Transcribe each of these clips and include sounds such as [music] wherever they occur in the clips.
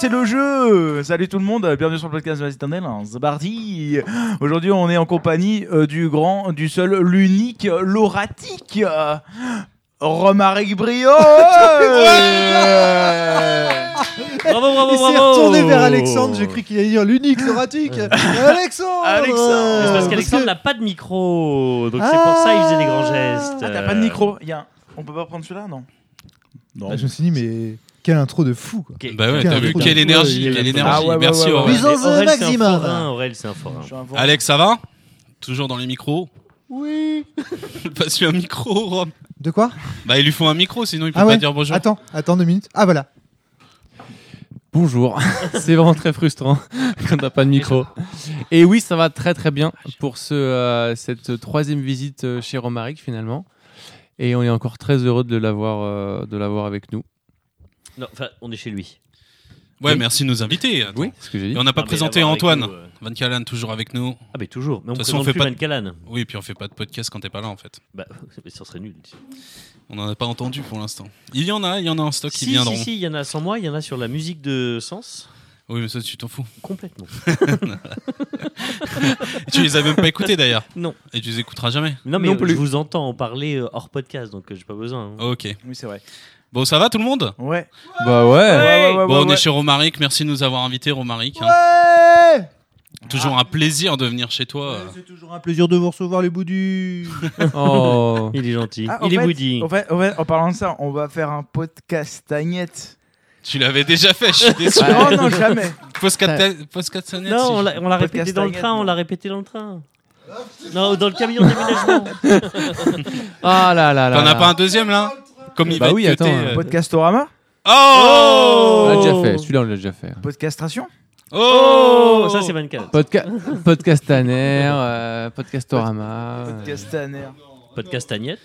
c'est le jeu. Salut tout le monde, bienvenue sur le podcast de la Citadelle. C'est parti. Aujourd'hui, on est en compagnie euh, du grand, du seul, l'unique, l'oratique. euh, Romaric Brio [laughs] Bravo, bravo, Il s'est bravo retourné vers Alexandre, j'ai cru qu'il allait dire l'unique loratique. Alexandre Alexandre. C'est parce Euh, qu'Alexandre n'a pas de micro, donc c'est pour ça qu'il faisait des grands gestes. Ah, t'as pas de micro Il y a un- On peut pas prendre celui-là, non Non? Ah, Je me suis dit, mais quelle intro de fou quoi. Bah ouais, t'as vu quelle énergie, quelle énergie. Ah Merci ouais, ouais. Aurel. Aurel, c'est un maximum. forain. Alex, ça va? Toujours dans les micros? Oui. [laughs] Passe-lui un micro, Rom. De quoi? Bah, ils lui font un micro, sinon il peut Ah pas dire bonjour. Attends, attends deux minutes. Ah voilà. Bonjour, [laughs] c'est vraiment très frustrant [laughs] quand t'as pas de micro. Et oui, ça va très très bien pour ce, euh, cette troisième visite euh, chez Romaric finalement. Et on est encore très heureux de l'avoir euh, de l'avoir avec nous. Non, enfin, on est chez lui. Ouais, Oui. merci de nous inviter. Attends. Oui, c'est ce que j'ai dit. Et on n'a pas Ah, mais présenté l'avoir avec Antoine. nous, euh. Van Callan, toujours avec nous. Ah, mais toujours. Mais on De toute façon, on présente fait plus pas Van de- Callan. Oui, puis on fait pas de podcast quand t'es pas là, en fait. Bah, [laughs] mais ça serait nul. On en a pas entendu pour l'instant. Il y en a, il y en a en stock qui Si, viendront. si, si, il y en a sans moi, il y en a sur la musique de Sens. Oui, mais ça, tu t'en fous. Complètement. [laughs] Et tu les as même pas écoutés d'ailleurs. Non. Et tu les écouteras jamais. Non, mais Non euh, plus. je vous entends en parler euh, hors podcast, donc euh, j'ai pas besoin. hein. Ok. Oui, c'est vrai. Bon, ça va tout le monde Ouais. Bah ouais. Ouais, ouais, ouais, Bon, ouais, on ouais. est chez Romaric. Merci de nous avoir invités, Romaric. hein. Ouais Toujours un plaisir de venir chez toi. euh. C'est toujours un plaisir de vous recevoir les boudus. [laughs] Oh. Il est gentil. Ah, en il est fait- boudi. En fait, en fait, en parlant de ça, on va faire un podcast Agnette. Tu l'avais déjà fait, je suis [laughs] déçu. non, non, jamais. Post-4 sonnettes, Non, si on l'a on l'a Podcast répété dans le train, on non. l'a répété dans le train. Non, dans le camion de déménagement. [laughs] Ah là là là. T'en as là. pas un deuxième là? Comme il Bah va oui, être cuté, attends, euh. Podcastorama Oh On l'a déjà fait. Celui-là, on l'a déjà fait. Podcastration Oh Oh, ça c'est Van Callan. Podca Podcastaner, euh, Podcastorama. euh, Podcastaner. Podcast Agnette.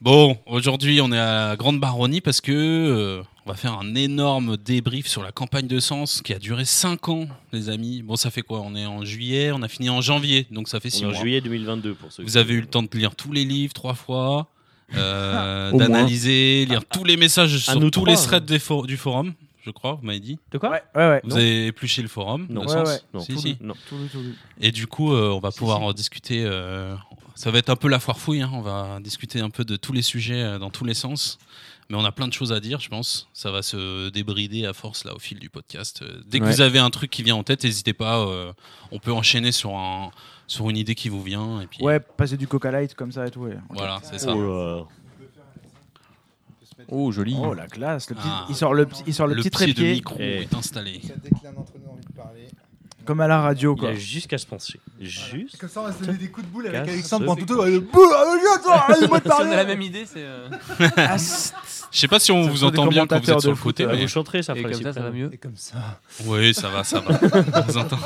Bon, aujourd'hui on est à Grande Baronnie parce que euh, on va faire un énorme débrief sur la campagne de Sens qui a duré 5 ans, les amis. Bon, ça fait quoi? On est en juillet, on a fini en janvier, donc ça fait On 6 est en mois. juillet 2022 pour ceux Vous qui- avez eu le temps de lire tous les livres trois fois, euh, [laughs] d'analyser, lire tous les messages à sur nous tous trois, les hein. threads des for- du forum, je crois, vous m'avez dit. De quoi Ouais, ouais, ouais. Vous Non. avez épluché le forum Non. Ouais, Sens. Non. Si, Tout si. Non. Et du coup, euh, on va Si, pouvoir si. en discuter. euh, ça va être un peu la foire fouille. hein, On va discuter un peu de tous les sujets euh, dans tous les sens. Mais on a plein de choses à dire, je pense. Ça va se débrider à force là au fil du podcast. Dès que vous avez un truc qui vient en tête, n'hésitez pas. euh, on peut enchaîner sur un sur une idée qui vous vient. Et puis Ouais, passer du Coca Light comme ça et tout. ouais. Voilà, c'est ça. Oh. Oh, joli. Oh la classe, le petit, Ah. il sort le, petit- il sort le, Le petit trépied micro Eh. est installé. Ça décline entre nous envie de parler. comme à la radio quoi. jusqu'à se pencher. Juste. Comme ça, on va se donner des coups de boule avec Alexandre pendant tout le ah, [laughs] on a la même idée, c'est. euh, [laughs] Ah, c'est- Je sais pas si on vous entend bien quand vous êtes sur le côté, mais Vous chanterez, ça Et ferait comme ça, ça va mieux. Et comme ça. oui, ça va, ça va. [laughs] On vous entend.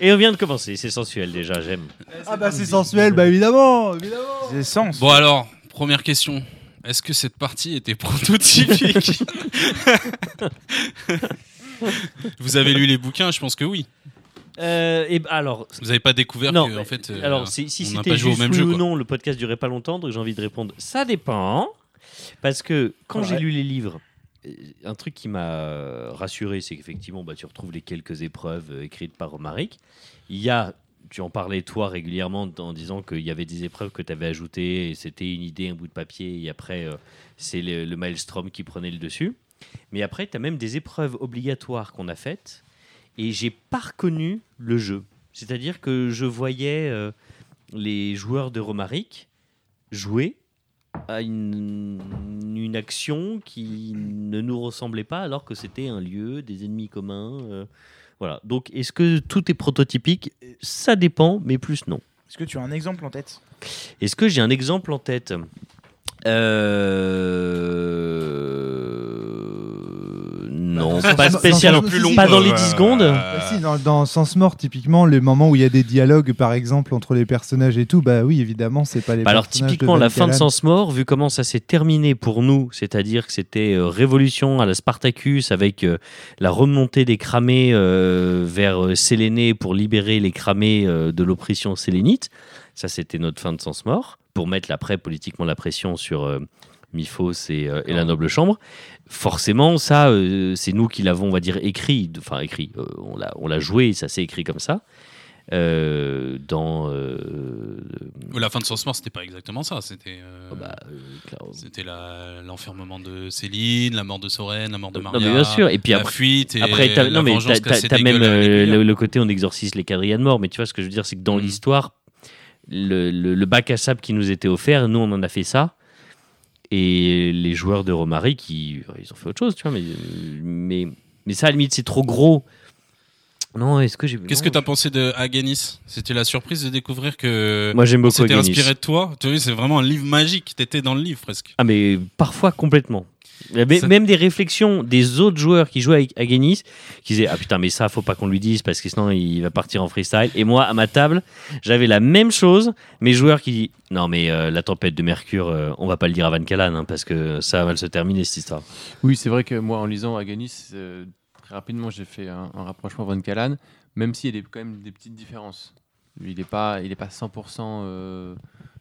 Et on vient de commencer, c'est sensuel déjà, j'aime. Ah bah c'est sensuel, bah évidemment, évidemment. c'est sens. Bon alors, première question. Est-ce que cette partie était prototypique [laughs] Vous avez lu les bouquins, je pense que oui. Euh, et bah, alors, Vous n'avez pas découvert non, que en fait, euh, alors si, si c'était pas joué au juste même oui jeu. ou non, le podcast durait pas longtemps, donc j'ai envie de répondre. Ça dépend, parce que quand Ouais. j'ai lu les livres, un truc qui m'a rassuré, c'est qu'effectivement, bah, tu retrouves les quelques épreuves euh, écrites par Romaric. Il y a, tu en parlais toi régulièrement en disant qu'il y avait des épreuves que tu avais ajoutées, et c'était une idée, un bout de papier, et après, euh, c'est le, maelstrom qui prenait le dessus. Mais après, tu as même des épreuves obligatoires qu'on a faites, et j'ai pas reconnu le jeu. C'est-à-dire que je voyais euh, les joueurs de Romaric jouer à une, une action qui ne nous ressemblait pas alors que c'était un lieu, des ennemis communs. euh, voilà. Donc, est-ce que tout est prototypique? Ça dépend, mais plus non. Est-ce que tu as un exemple en tête? Est-ce que j'ai un exemple en tête? Euh, Non, Bah, pas dans- spécialement. dans- si, si, Pas dans les Euh, 10 secondes Bah si, dans, dans Sens Mort, typiquement, les moments où il y a des dialogues, par exemple, entre les personnages et tout, bah oui, évidemment, c'est pas les Bah alors typiquement de la fin de. Sens Mort, vu comment ça s'est terminé pour nous, c'est-à-dire que c'était euh, révolution à la Spartacus avec euh, la remontée des cramés euh, vers euh, Sélénée pour libérer les cramés euh, de l'oppression sélénite. Ça c'était notre fin de Sens Mort pour mettre après politiquement la pression sur euh, Miphos et, euh, et la noble chambre. Forcément, ça, euh, c'est nous qui l'avons, on va dire, écrit, enfin écrit, euh, on l'a- on l'a joué, ça s'est écrit comme ça. Euh, dans. euh, La fin de Source Mort, c'était pas exactement ça. C'était euh, bah, c'était l'enfermement de Céline, la mort de Soren, la mort de Non, Maria. mais bien sûr. Et puis la après, fuite et Après, t'as, non, mais t'as, même le, le côté on exorcise les quadrilles de mort, mais tu vois ce que je veux dire, c'est que dans Mhm. l'histoire, le, le- le bac à sable qui nous était offert, nous on en a fait ça, et les joueurs de Romaric, ils, ils ont fait autre chose, tu vois, mais, mais, mais ça à la limite c'est trop gros. Non, est-ce que j'ai. Qu'est-ce que t'as pensé de Agenis C'était la surprise de découvrir que Moi j'aime beaucoup c'était inspiré de toi? Tu vois, c'est vraiment un livre magique. T'étais dans le livre presque. Ah, mais parfois complètement. Même des réflexions des autres joueurs qui jouaient avec Agenis qui disaient Ah putain, mais ça, faut pas qu'on lui dise parce que sinon il va partir en freestyle. Et moi, à ma table, j'avais la même chose. Mes joueurs qui disent Non, mais euh, la tempête de Mercure, euh, on va pas le dire à Van Callan hein, parce que ça va mal se terminer cette histoire. Oui, c'est vrai que moi, en lisant Aganis, euh, très rapidement, j'ai fait un, un rapprochement Von Callan, même s'il y a des- quand même des petites différences. Il n'est pas, il est pas 100%, euh,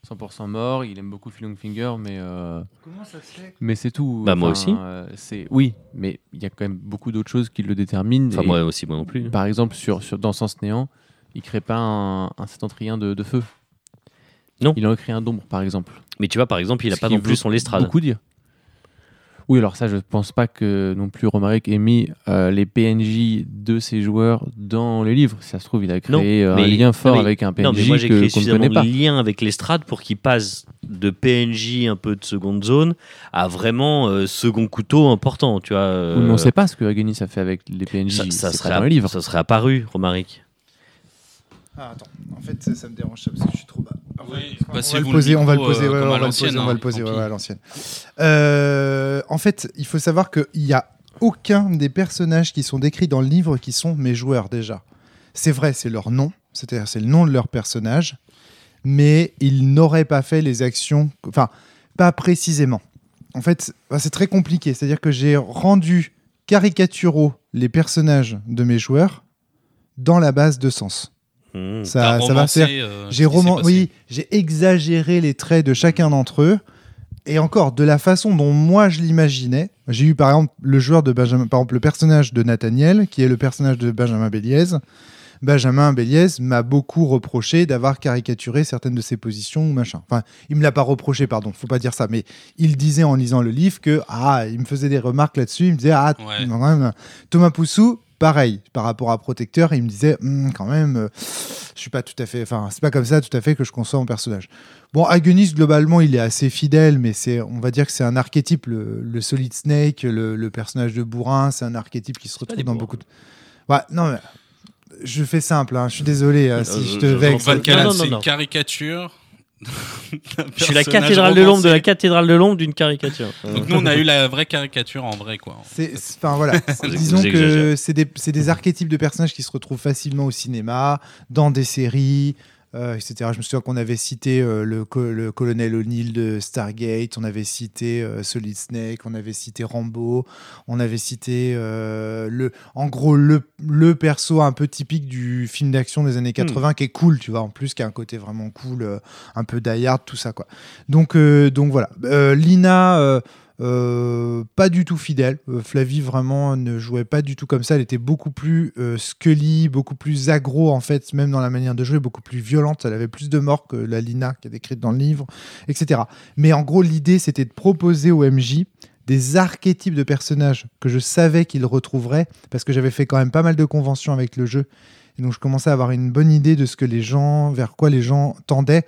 100% mort. Il aime beaucoup Finger, mais euh, Comment ça se fait mais c'est tout. Bah, moi aussi. euh, c'est oui, mais il y a quand même beaucoup d'autres choses qui le déterminent. Enfin, Et moi aussi, moi non plus. Par exemple, sur, sur dans Sens Néant, il crée pas un, un septentrien de, de feu. Non. Il en crée un d'ombre, par exemple. Mais tu vois, par exemple, il a Ce pas non plus son lestrade. Beaucoup dire. Oui, alors ça, je pense pas que non plus Romaric ait mis euh, les PNJ de ses joueurs dans les livres. Si ça se trouve, il a créé Non, euh, un lien fort non, mais- avec un PNJ Non, mais moi j'ai créé qu'on ne suffisamment de liens avec l'estrade pour qu'il passe de PNJ un peu de seconde zone à vraiment euh, second couteau important, tu vois. Oui, on euh, sait pas ce que Agonis a fait avec les PNJ. ça, serait, dans les livres. ça serait apparu, Romaric. Ah, attends, en fait, ça, ça me dérange ça parce que je suis trop bas. Oui, on, va le poser, on va le poser, ouais, comme on à va le l'ancienne, poser, on va le poser, tant ouais, pis. ouais, à l'ancienne. Euh, en fait, il faut savoir qu'il n'y a aucun des personnages qui sont décrits dans le livre qui sont mes joueurs déjà. C'est vrai, c'est leur nom, c'est-à-dire c'est le nom de leur personnage, mais ils n'auraient pas fait les actions, enfin, pas précisément. En fait, bah, c'est très compliqué, c'est-à-dire que j'ai rendu caricaturaux les personnages de mes joueurs dans la base de sens. Mmh. Ça, ça va faire euh, j'ai roman... oui, j'ai exagéré les traits de chacun d'entre eux. Et encore, de la façon dont moi je l'imaginais, j'ai eu par exemple le joueur de Benjamin, par exemple le personnage de Nathaniel, qui est le personnage de Benjamin Béliez. Benjamin Béliez m'a beaucoup reproché d'avoir caricaturé certaines de ses positions ou machin. Enfin, il me l'a pas reproché, pardon, faut pas dire ça, mais il disait en lisant le livre que ah, il me faisait des remarques là-dessus, il me disait ah, Ouais. Thomas Poussou, pareil, par rapport à Protecteur, il me disait Hum, quand même, euh, je suis pas tout à fait, enfin, c'est pas comme ça tout à fait que je conçois mon personnage. Bon, Agonis, globalement, il est assez fidèle, mais c'est, on va dire que c'est un archétype, le, le Solid Snake, le, le personnage de Bourrin, c'est un archétype qui se retrouve dans bourrins. beaucoup de. Ouais, non, mais je fais simple, hein, je suis désolé hein, si Euh, je te je- je- vexe. C'est une caricature. [laughs] Je suis la cathédrale de l'ombre de la cathédrale de l'ombre d'une caricature. Donc nous, on a eu la vraie caricature en vrai, quoi. C'est, c'est- enfin voilà, [laughs] disons que c'est des, c'est des archétypes de personnages qui se retrouvent facilement au cinéma, dans des séries, euh, etc. Je me souviens qu'on avait cité euh, le, co- le colonel O'Neill de Stargate, on avait cité euh, Solid Snake, on avait cité Rambo, on avait cité le, en gros le, le perso un peu typique du film d'action des années 80 qui est cool, tu vois, en plus qui a un côté vraiment cool, un peu die hard, tout ça quoi. Donc, donc voilà. Lina, euh, pas du tout fidèle. Euh, Flavie vraiment ne jouait pas du tout comme ça. Elle était beaucoup plus euh, scully, beaucoup plus aggro en fait, même dans la manière de jouer, beaucoup plus violente. Elle avait plus de morts que la Lina qui est décrite dans le livre, etc. Mais en gros, l'idée c'était de proposer au MJ des archétypes de personnages que je savais qu'il retrouverait parce que j'avais fait quand même pas mal de conventions avec le jeu. Et donc je commençais à avoir une bonne idée de ce que les gens, vers quoi les gens tendaient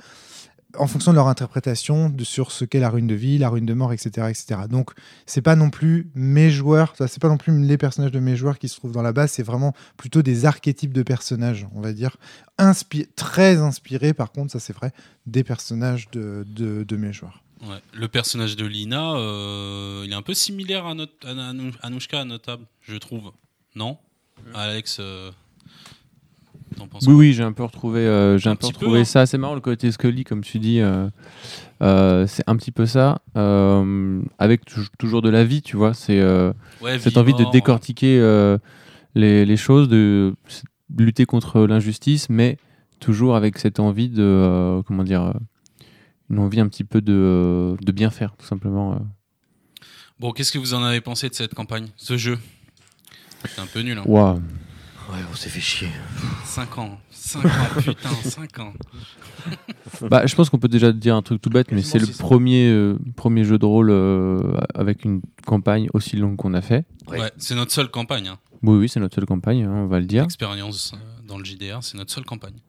en fonction de leur interprétation de, sur ce qu'est la ruine de vie, la ruine de mort, etc. etc. Donc, c'est pas non plus mes joueurs, c'est pas non plus les personnages de mes joueurs qui se trouvent dans la base, c'est vraiment plutôt des archétypes de personnages, on va dire, inspi- très inspirés, par contre, ça c'est vrai, des personnages de, de, de mes joueurs. Ouais. Le personnage de Lina, euh, il est un peu similaire à, notre, à Anou- Anouchka, à notable, je trouve. Non? Alex, euh, t'en penses Oui, oui, j'ai un peu retrouvé, euh, j'ai Un un, peu petit peu, retrouvé hein. ça. C'est marrant le côté Scully, comme tu dis. euh, euh, c'est un petit peu ça, avec tou- toujours de la vie, tu vois. C'est Ouais, cette vie, envie de décortiquer les, les choses, de lutter contre l'injustice, mais toujours avec cette envie de, comment dire, une envie un petit peu de, de bien faire, tout simplement. Bon, qu'est-ce que vous en avez pensé de cette campagne, ce jeu? C'est un peu nul. Hein. Ouah. Ouais, on s'est fait chier. 5 ans. 5 ans, [laughs] putain, 5 ans. [laughs] Bah, je pense qu'on peut déjà dire un truc tout bête, mais c'est le premier, euh, premier jeu de rôle euh, avec une campagne aussi longue qu'on a fait. Ouais. Ouais, c'est notre seule campagne. Hein. Oui, oui, c'est notre seule campagne, hein, on va le dire. Expérience euh, dans le JDR, c'est notre seule campagne.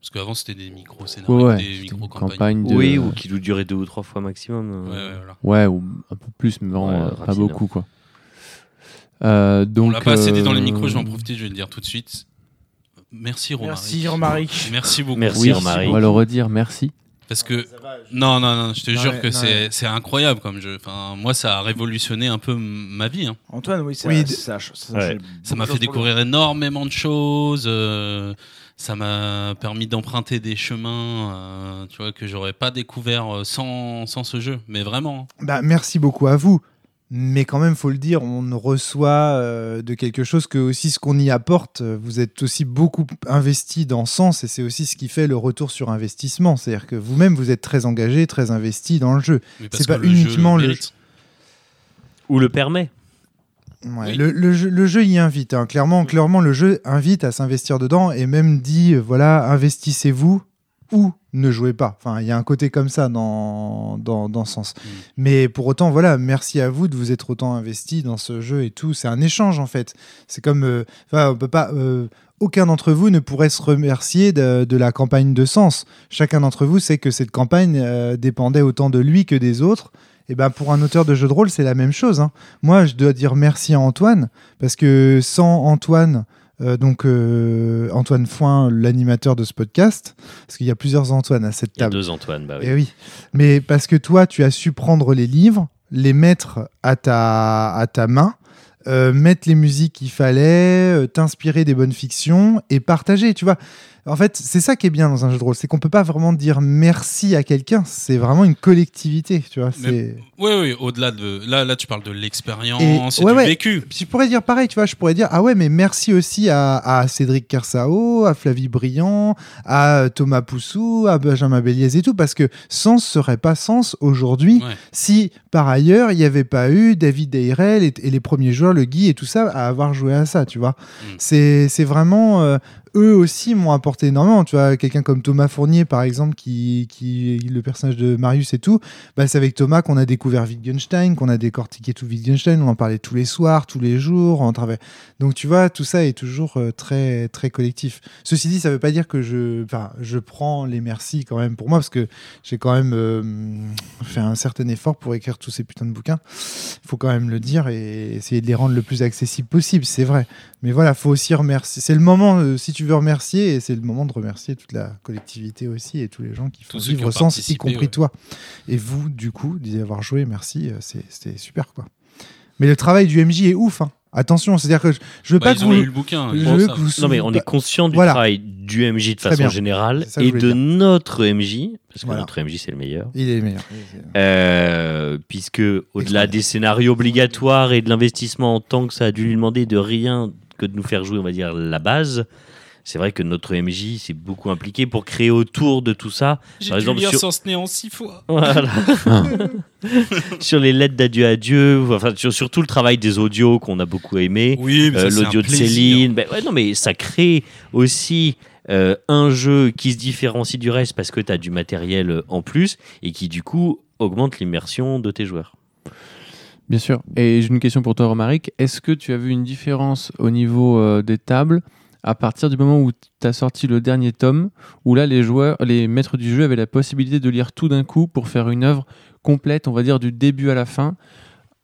Parce qu'avant, c'était des micro-scénarios, Ouais, des micro-campagnes. campagne de... Oui, ou qui doit durer deux ou trois fois maximum. Ouais, euh. ouais, voilà. Ouais, ou un peu plus, mais vraiment Ouais, euh, pas beaucoup, quoi. Euh, donc, On l'a pas assez dit dans les euh, micros, je vais en profiter, je vais le dire tout de suite. Merci Romaric. Merci Romaric. Merci beaucoup. Merci, Oui, Romaric. on va le redire, merci. Parce que non, non, non, je te Non, jure ouais, que c'est ouais. incroyable comme jeu. Enfin, moi, ça a révolutionné un peu ma vie. hein. Antoine, oui, ça, Oui, ça, ça, ça, Ouais. Ça m'a fait découvrir énormément de choses. euh, ça m'a permis d'emprunter des chemins, euh, tu vois, que j'aurais pas découvert euh, sans, sans ce jeu. Mais vraiment. hein. Bah, merci beaucoup à vous. Mais quand même, faut le dire, on reçoit euh, de quelque chose que aussi ce qu'on y apporte, euh, vous êtes aussi beaucoup investi dans Sens et c'est aussi ce qui fait le retour sur investissement. C'est-à-dire que vous-même, vous êtes très engagé, très investi dans le jeu. C'est pas le jeu uniquement le- mérite. Ou le permet. Ouais, Oui. le, le jeu, le jeu y invite. hein. Clairement, clairement, le jeu invite à s'investir dedans et même dit, voilà, investissez-vous ou ne jouez pas. Enfin, il y a un côté comme ça dans, dans, dans ce sens. Mm. Mais pour autant, voilà, merci à vous de vous être autant investi dans ce jeu et tout. C'est un échange en fait. C'est comme, euh, on peut pas. euh, aucun d'entre vous ne pourrait se remercier de, de la campagne de Sens. Chacun d'entre vous sait que cette campagne euh, dépendait autant de lui que des autres. Et ben pour un auteur de jeu de rôle, c'est la même chose. hein. Moi, je dois dire merci à Antoine parce que sans Antoine, euh, donc euh, Antoine Foin, l'animateur de ce podcast, parce qu'il y a plusieurs Antoine à cette Il y a table. deux Antoine, bah oui. Eh oui. Mais parce que toi, tu as su prendre les livres, les mettre à ta, à ta main, euh, mettre les musiques qu'il fallait, t'inspirer des bonnes fictions et partager, tu vois. En fait, c'est ça qui est bien dans un jeu de rôle, c'est qu'on peut pas vraiment dire merci à quelqu'un, c'est vraiment une collectivité, tu vois. Oui, oui, au-delà de. Là, là, tu parles de l'expérience Et- et, ouais, du ouais. vécu. Puis je pourrais dire pareil, tu vois, je pourrais dire ah ouais, mais merci aussi à, à Cédric Kersao, à Flavie Briand, à Thomas Poussou, à Benjamin Béliez et tout, parce que Sens serait pas Sens aujourd'hui Ouais. si par ailleurs il n'y avait pas eu David Deirel et, et les premiers joueurs, le Guy et tout ça, à avoir joué à ça, tu vois. Mm. C'est c'est vraiment. euh, eux aussi m'ont apporté énormément. Tu vois, quelqu'un comme Thomas Fournier, par exemple, qui, qui le personnage de Marius et tout, bah, c'est avec Thomas qu'on a découvert Wittgenstein, qu'on a décortiqué tout Wittgenstein. On en parlait tous les soirs, tous les jours. On travaille. Donc, tu vois, tout ça est toujours euh, très, très collectif. Ceci dit, ça veut pas dire que je, je prends les merci quand même pour moi, parce que j'ai quand même euh, fait un certain effort pour écrire tous ces putains de bouquins. Il faut quand même le dire et essayer de les rendre le plus accessible possible, c'est vrai. Mais voilà, faut aussi remercier. C'est le moment, euh, si tu veux remercier, et c'est le moment de remercier toute la collectivité aussi et tous les gens qui font Tous vivre Sens, y compris ouais. toi. Et vous, du coup, d'y avoir joué, merci, euh, c'est- c'était super quoi. Mais le travail du MJ est ouf. hein. Attention, c'est-à-dire que je, je veux Bah, pas que vous. le bouquin. je veux que vous Non, mais on est conscient du Voilà. travail du MJ de façon générale et de dire. notre MJ, parce que Voilà. notre MJ c'est le meilleur. Il est le meilleur. Euh, puisque au-delà des scénarios obligatoires et de l'investissement en temps que ça a dû lui demander de rien que de nous faire jouer, on va dire, la base, c'est vrai que notre MJ s'est beaucoup impliqué pour créer autour de tout ça. J'ai Par dû exemple, lire sur- Sens Néant six fois. Voilà. [laughs] sur les lettres d'adieu à Dieu, enfin sur, sur tout le travail des audios qu'on a beaucoup aimé. Oui, mais Euh, ça, c'est l'audio un de plaisir. Céline. Ben ouais, non, mais ça crée aussi euh, un jeu qui se différencie du reste parce que tu as du matériel euh, en plus et qui, du coup, augmente l'immersion de tes joueurs. Bien sûr. Et j'ai une question pour toi, Romaric. Est-ce que tu as vu une différence au niveau euh, des tables à partir du moment où tu as sorti le dernier tome, où là, les joueurs, les maîtres du jeu avaient la possibilité de lire tout d'un coup pour faire une œuvre complète, on va dire, du début à la fin,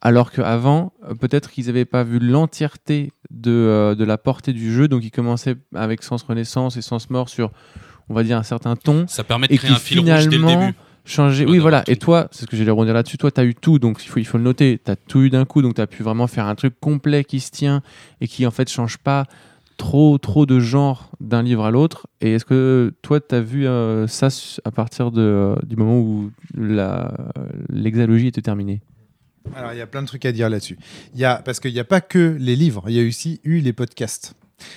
alors qu'avant, peut-être qu'ils n'avaient pas vu l'entièreté de, euh, de la portée du jeu, donc ils commençaient avec Sens Renaissance et Sens Mort sur, on va dire, un certain ton, Ça permet de et créer un fil rouge dès le finalement début. changer. Oui, voilà. Et toi, c'est ce que j'allais rebondir là-dessus. Toi, tu as eu tout, donc il faut, il faut le noter. Tu as tout eu d'un coup, donc tu as pu vraiment faire un truc complet qui se tient et qui en fait change pas trop, trop de genre d'un livre à l'autre. Et est-ce que toi, tu as vu euh, ça à partir de, euh, du moment où l'exalogie était terminée? Alors, il y a plein de trucs à dire là-dessus. Parce qu'il n'y a pas que les livres, il y a aussi eu les podcasts.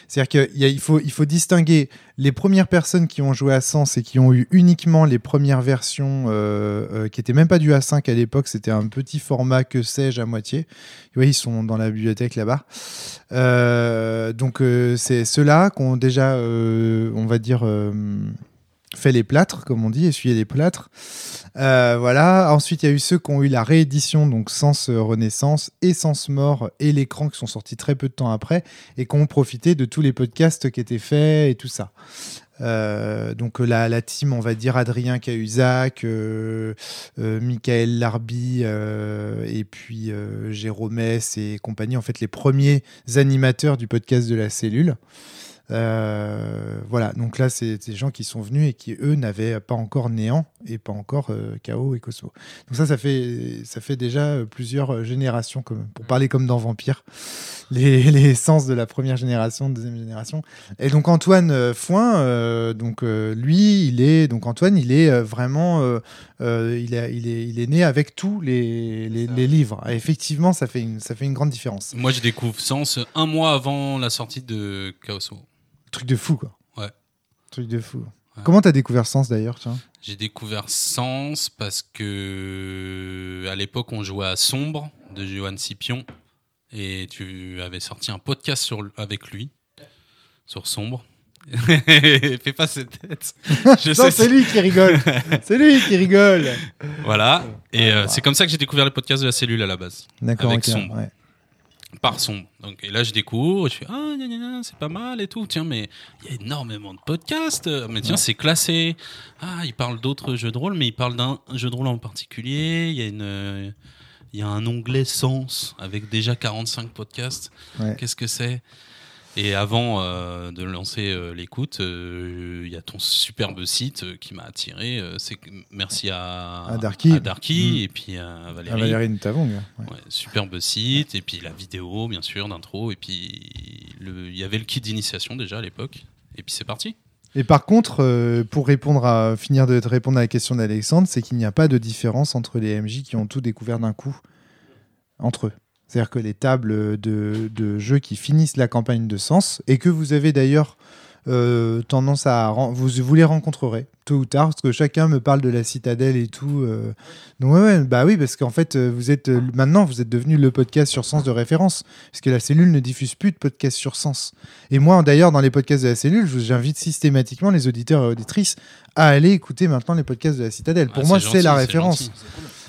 C'est-à-dire qu'il faut, il faut distinguer les premières personnes qui ont joué à Sens et qui ont eu uniquement les premières versions euh, euh, qui n'étaient même pas du A5 à l'époque, c'était un petit format que sais-je à moitié. Voyez, ils sont dans la bibliothèque là-bas. Euh, donc c'est ceux-là qui ont déjà, on va dire, fait les plâtres, comme on dit, essuyé les plâtres. Euh, voilà. Ensuite, il y a eu ceux qui ont eu la réédition, donc Sens Renaissance et Sens Mort et l'écran qui sont sortis très peu de temps après et qui ont profité de tous les podcasts qui étaient faits et tout ça. Euh, donc euh, la, team, on va dire Adrien Cahuzac, euh, Michael Larby euh, et puis Jérôme S et compagnie, en fait les premiers animateurs du podcast de la cellule. Euh, voilà, donc là, c'est des gens qui sont venus et qui, eux, n'avaient pas encore Néant et pas encore euh, Chaos et Cosmo. Donc ça, ça fait, ça fait déjà euh, plusieurs euh, générations, comme, pour parler comme dans Vampire, [laughs] les, les sens de la première génération, de deuxième génération. Et donc Antoine euh, Foin, euh, donc euh, lui, il est, donc Antoine, il est euh, vraiment, euh, euh, il, il, est, il est né avec tous les, les, livres. Effectivement, ça fait une, ça fait une grande différence. Moi, je découvre Sens un mois avant la sortie de Chaos. Truc de fou, quoi. Ouais. Truc de fou. Ouais. Comment t'as découvert Sens d'ailleurs, J'ai découvert Sens parce que à l'époque on jouait à Sombre de Johan Scipion et tu avais sorti un podcast sur, avec lui sur Sombre. [laughs] Fais pas cette tête. [laughs] Je Non, c'est lui qui rigole. [laughs] c'est lui qui rigole. Voilà. Et euh, c'est comme ça que j'ai découvert le podcast de la cellule à la base. D'accord, Avec ok, Sombre. ouais. Par Sombre. Donc, et là, je découvre, je fais Ah, c'est pas mal et tout. Tiens, mais il y a énormément de podcasts. Mais tiens, c'est classé. Ah, il parle d'autres jeux de rôle, mais il parle d'un jeu de rôle en particulier. Il y a une. Il y a un onglet Sens avec déjà 45 podcasts. Ouais. Qu'est-ce que c'est? Et avant euh, de lancer euh, l'écoute, euh, il y a ton superbe site qui m'a attiré. C'est merci à, À Darky. à Darky Mm. et puis à Valérie. Valérie Nutavong. ouais. Ouais, superbe site, et puis la vidéo, bien sûr, d'intro, et puis il y avait le kit d'initiation déjà à l'époque, et puis c'est parti. Et par contre, pour répondre à, finir de te répondre à la question d'Alexandre, c'est qu'il n'y a pas de différence entre les MJ qui ont tout découvert d'un coup entre eux. C'est-à-dire que les tables de, de jeux qui finissent la campagne de sens, et que vous avez d'ailleurs euh, tendance à... Vous, vous les rencontrerez tôt ou tard, parce que chacun me parle de la citadelle et tout. euh. Donc ouais, ouais, bah oui, parce qu'en fait, euh, vous êtes euh, maintenant, vous êtes devenu le podcast sur sens de référence, parce que la cellule ne diffuse plus de podcast sur sens. Et moi, d'ailleurs, dans les podcasts de la cellule, j'invite systématiquement les auditeurs et auditrices à aller écouter maintenant les podcasts de la citadelle. Pour Ouais, moi, c'est la référence. gentil.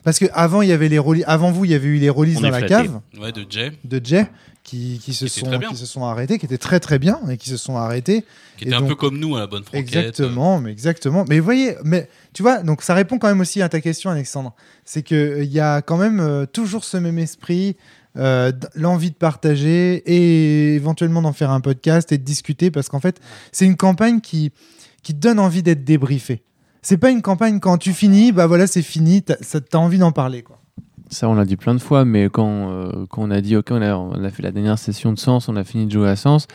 Parce que avant, il y avait les rôlis- avant vous, il y avait eu les On dans la cave Ouais, de Jay, de Jay qui, qui se Qui sont qui se sont arrêtés, qui étaient très très bien et qui se sont arrêtés. qui Et était un peu comme nous à la bonne franquette. Exactement, mais exactement. Mais vous voyez, mais tu vois, donc ça répond quand même aussi à ta question, Alexandre. C'est que euh, il y a quand même euh, toujours ce même esprit, euh, l'envie de partager et éventuellement d'en faire un podcast et de discuter, parce qu'en fait, c'est une campagne qui qui donne envie d'être débriefé. C'est pas une campagne quand tu finis, bah voilà, c'est fini, t'as t'as envie d'en parler, quoi. Ça, on l'a dit plein de fois, mais quand, euh, quand on a dit, OK, on a, fait la dernière session de Sens, on a fini de jouer à Sens,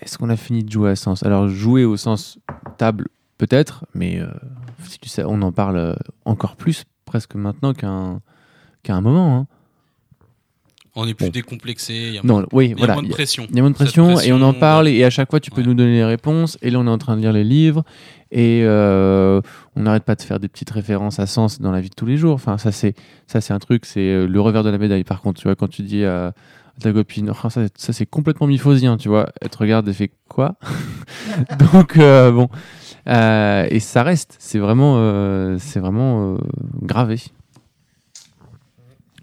est-ce qu'on a fini de jouer à Sens? Alors, jouer au sens table, peut-être, mais euh, si tu sais, on en parle euh, encore plus presque maintenant qu'à un, un moment. hein. On est plus Bon. décomplexé, il y a, Non, moins, oui, il y a voilà. moins de pression. Il y a moins de pression, et on en parle ouais. et à chaque fois tu peux Ouais. nous donner les réponses et là on est en train de lire les livres et euh, on n'arrête pas de faire des petites références à sens dans la vie de tous les jours. Enfin ça c'est ça c'est un truc, c'est euh, le revers de la médaille. Par contre tu vois quand tu dis à, à ta copine, Oh, ça, ça, c'est complètement miphosien, tu vois, elle te regarde et fait quoi? [laughs] Donc euh, bon Euh, et ça reste, c'est vraiment euh, c'est vraiment euh, gravé.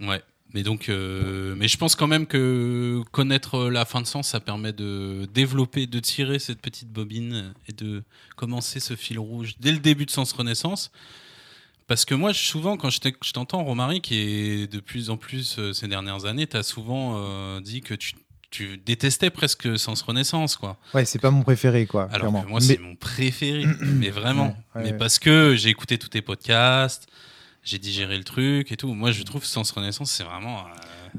Ouais. Mais donc, euh, mais je pense quand même que connaître la fin de sens, ça permet de développer, de tirer cette petite bobine et de commencer ce fil rouge dès le début de Sens Renaissance. Parce que moi, souvent, quand je t'entends, Romaric, et de plus en plus euh, ces dernières années, tu as souvent euh, dit que tu, tu détestais presque Sens Renaissance, quoi. Ouais, c'est pas mon préféré, quoi. Alors clairement. que moi, Mais- c'est mon préféré, [clears throat] mais vraiment. Ouais, ouais, mais ouais. parce que j'ai écouté tous tes podcasts, j'ai digéré le truc et tout. Moi, je trouve Sens Renaissance, c'est vraiment.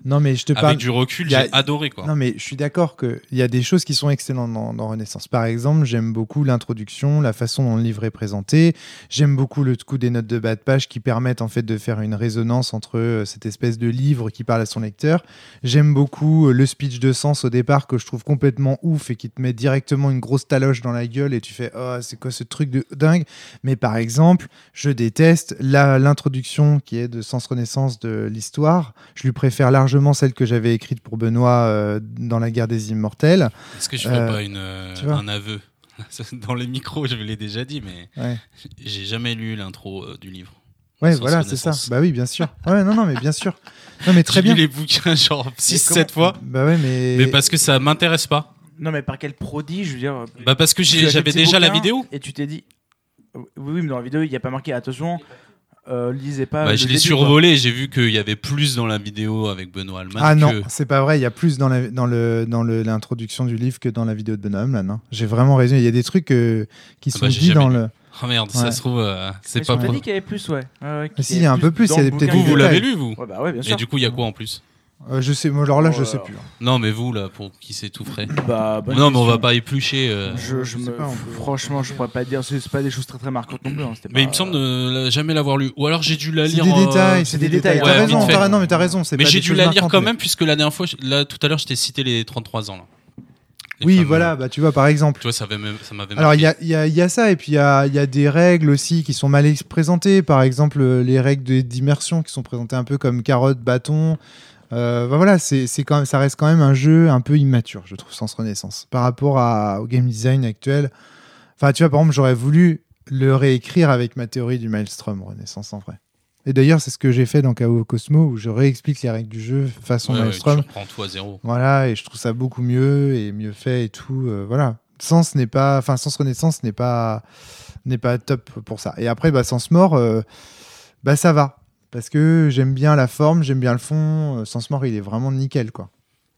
Non, mais je te avec parle. du recul, il y a- j'ai adoré quoi. Non, mais je suis d'accord qu'il y a des choses qui sont excellentes dans, dans Renaissance. Par exemple, j'aime beaucoup l'introduction, la façon dont le livre est présenté. J'aime beaucoup le coup des notes de bas de page qui permettent en fait de faire une résonance entre euh, cette espèce de livre qui parle à son lecteur. J'aime beaucoup euh, le speech de sens au départ que je trouve complètement ouf et qui te met directement une grosse taloche dans la gueule et tu fais oh c'est quoi ce truc de dingue? Mais par exemple, je déteste l'introduction qui est de Sens Renaissance de l'histoire. Je lui préfère largement celle que j'avais écrite pour Benoît euh, dans la guerre des immortels. Est-ce que je ferais Euh, pas une, euh, un aveu [laughs] Dans les micros, je l'ai déjà dit, mais Ouais. j'ai jamais lu l'intro euh, du livre. Ouais, voilà, c'est ça. Bah oui, bien sûr. Ouais, non, non, mais bien sûr. Non, mais très J'ai lu bien. les bouquins [laughs] genre 6-7 comment- fois, Bah ouais, mais. mais parce que ça m'intéresse pas. Non, mais par quel prodige, je veux dire. Bah parce que j'avais déjà la vidéo. Et tu t'es dit. Oui, oui, mais dans la vidéo, il n'y a pas marqué attention, euh, lisez pas. Bah, je l'ai survolé, j'ai vu qu'il y avait plus dans la vidéo avec Benoît Alman Ah non, c'est pas vrai. Il y a plus dans la- dans le dans le- l'introduction du livre que dans la vidéo de Benoît Hamlan, hein. J'ai vraiment raison. Il y a des trucs euh, qui Ah sont bah, j'ai dit jamais dans lu. le. Oh merde, ça se trouve, euh, c'est pas on t'a pour... dit qu'il y avait plus, ouais. ouais, ouais, Ah, qu'il si, y il y a un peu plus, il y a des-. Vous, vous l'avez lu, vous Ouais, bah ouais, bien sûr. Et du coup, il y a quoi en plus? Euh, je sais, moi, alors là, Oh je là sais plus. hein. Non, mais vous, là, pour qui c'est tout frais Bah, bonne Non, mais on va pas éplucher... euh. Je, je Je sais me... pas, on peut- Franchement, je pourrais pas dire. C'est c'est pas des choses très très marquantes non plus. hein, c'était Mais il me semble ne jamais l'avoir lu. Ou alors j'ai dû la C'est lire... des euh, détails, c'est des détails. T'as Ouais, raison, vite fait. t'as raison, mais t'as raison. c'est Mais pas j'ai des dû choses la lire marquantes, quand mais- même, puisque la dernière fois, je- là, tout à l'heure, je t'ai cité les 33 ans. Là. Les Oui, fameux- voilà, bah tu vois, par exemple. Tu vois, ça avait même- ça m'avait Alors, il y a, il y a- il y a ça, et puis il y a, il y a des règles aussi qui sont mal présentées. Par exemple, euh, les règles de- d'immersion qui sont présentées un peu comme carotte, bâton. Euh, bah voilà, c'est quand même, ça reste quand même un jeu un peu immature, je trouve, Sens Renaissance. Par rapport à- au game design actuel. Enfin, tu vois, par exemple, j'aurais voulu le réécrire avec ma théorie du Maelstrom Renaissance en vrai. Et d'ailleurs, c'est ce que j'ai fait dans Chaos Cosmo, où je réexplique les règles du jeu façon Ouais, ouais, Maelstrom. tu reprends tout à zéro. Voilà, et je trouve ça beaucoup mieux et mieux fait et tout. euh, voilà. Sens n'est pas, enfin, Sens Renaissance n'est pas, n'est pas top pour ça. Et après, bah, Sens Mort, euh, bah, ça va. Parce que j'aime bien la forme, j'aime bien le fond. Euh, Sens Mort, il est vraiment nickel, quoi.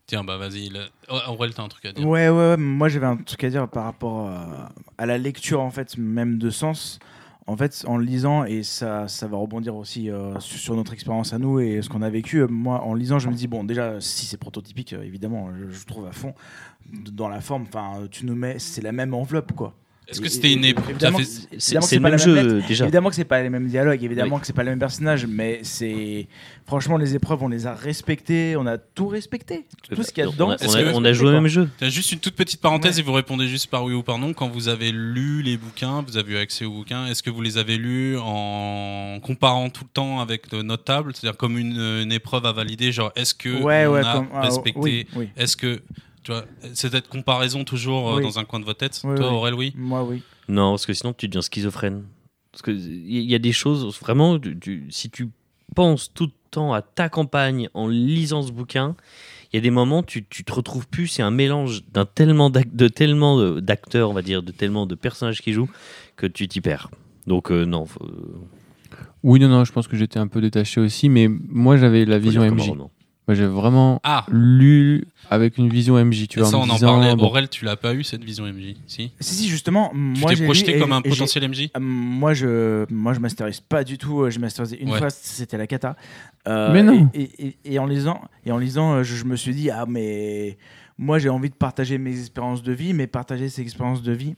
Tiens, bah vas-y. là- Oh, Aurel, t'as un truc à dire Ouais, ouais, ouais. Moi, j'avais un truc à dire par rapport à, à la lecture, en fait, même de sens. En fait, en le lisant, et ça, ça va rebondir aussi euh, sur, notre expérience à nous et ce qu'on a vécu, euh, moi, en lisant, je me dis, bon, déjà, si c'est prototypique, euh, évidemment, je, je trouve à fond. Dans la forme, enfin, tu nous mets, c'est la même enveloppe, quoi. Est-ce que c'était une évidemment, fait- C'est le même jeu déjà. Évidemment que c'est pas les mêmes dialogues, évidemment que c'est pas les mêmes personnages, mais c'est franchement les épreuves, on les a respectées, on a tout respecté, tout ce qu'il y a On dedans. a- on a- on a joué au même jeu. Tiens, juste une toute petite parenthèse Ouais. et vous répondez juste par oui ou par non. Quand vous avez lu les bouquins, vous avez eu accès aux bouquins, est-ce que vous les avez lus en comparant tout le temps avec notre table? C'est-à-dire comme une, une épreuve à valider, genre est-ce que Ouais, on ouais, a comme- ah, respecté? oui, oui. Est-ce que tu vois, c'est cette comparaison toujours euh, Oui. dans un coin de votre tête Oui, Toi, oui. Aurel, oui? Moi, oui. Non, parce que sinon tu deviens schizophrène. Parce que il y a des choses vraiment. tu- tu- si tu penses tout le temps à ta campagne en lisant ce bouquin, il y a des moments tu tu te retrouves plus. C'est un mélange d'un tellement de tellement d'acteurs, on va dire, de tellement de personnages qui jouent que tu t'y perds. Donc euh, non. Faut, Oui, non, non, je pense que j'étais un peu détaché aussi, mais moi j'avais la vision MJ. Moi j'ai vraiment Ah, lu avec une vision MJ, tu vois. ça, on en disant, parlait. bon, Aurel, tu l'as pas eu cette vision MJ Si? Si, si, justement, Tu moi t'es projeté lu et- comme un et potentiel MJ Euh, moi, je, moi, je masterise pas du tout. euh, masterisé une Ouais. fois, c'était la cata. Euh, Mais non. Et, et- et- et en lisant, et en lisant, je, je me suis dit ah mais moi j'ai envie de partager mes expériences de vie, mais partager ces expériences de vie,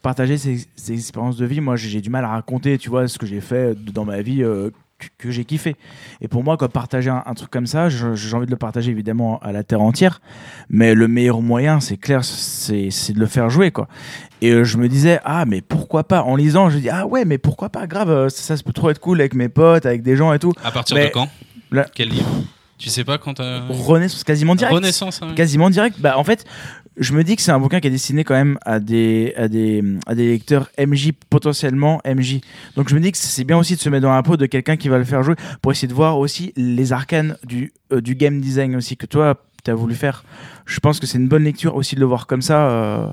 partager ces, ces expériences de vie, moi j'ai j'ai du mal à raconter, tu vois, ce que j'ai fait dans ma vie. euh, que, j'ai kiffé. Et pour moi, quand partager un, un truc comme ça, j'ai envie de le partager évidemment à la terre entière. Mais le meilleur moyen, c'est clair, c'est de le faire jouer, quoi. Et euh, je me disais, ah, mais pourquoi pas? En lisant, je dis, ah ouais, mais pourquoi pas? Grave, euh, ça, ça peut trop être cool avec mes potes, avec des gens et tout. À partir Mais de quand Quel livre? Tu sais pas quand t'as. Renaissance, quasiment direct. Renaissance, hein. Quasiment direct. Bah, en fait, je me dis que c'est un bouquin qui est destiné quand même à des, à des, à des lecteurs MJ, potentiellement MJ. Donc je me dis que c'est bien aussi de se mettre dans la peau de quelqu'un qui va le faire jouer pour essayer de voir aussi les arcanes du, euh, du game design aussi que toi, tu as voulu faire. Je pense que c'est une bonne lecture aussi de le voir comme ça. euh,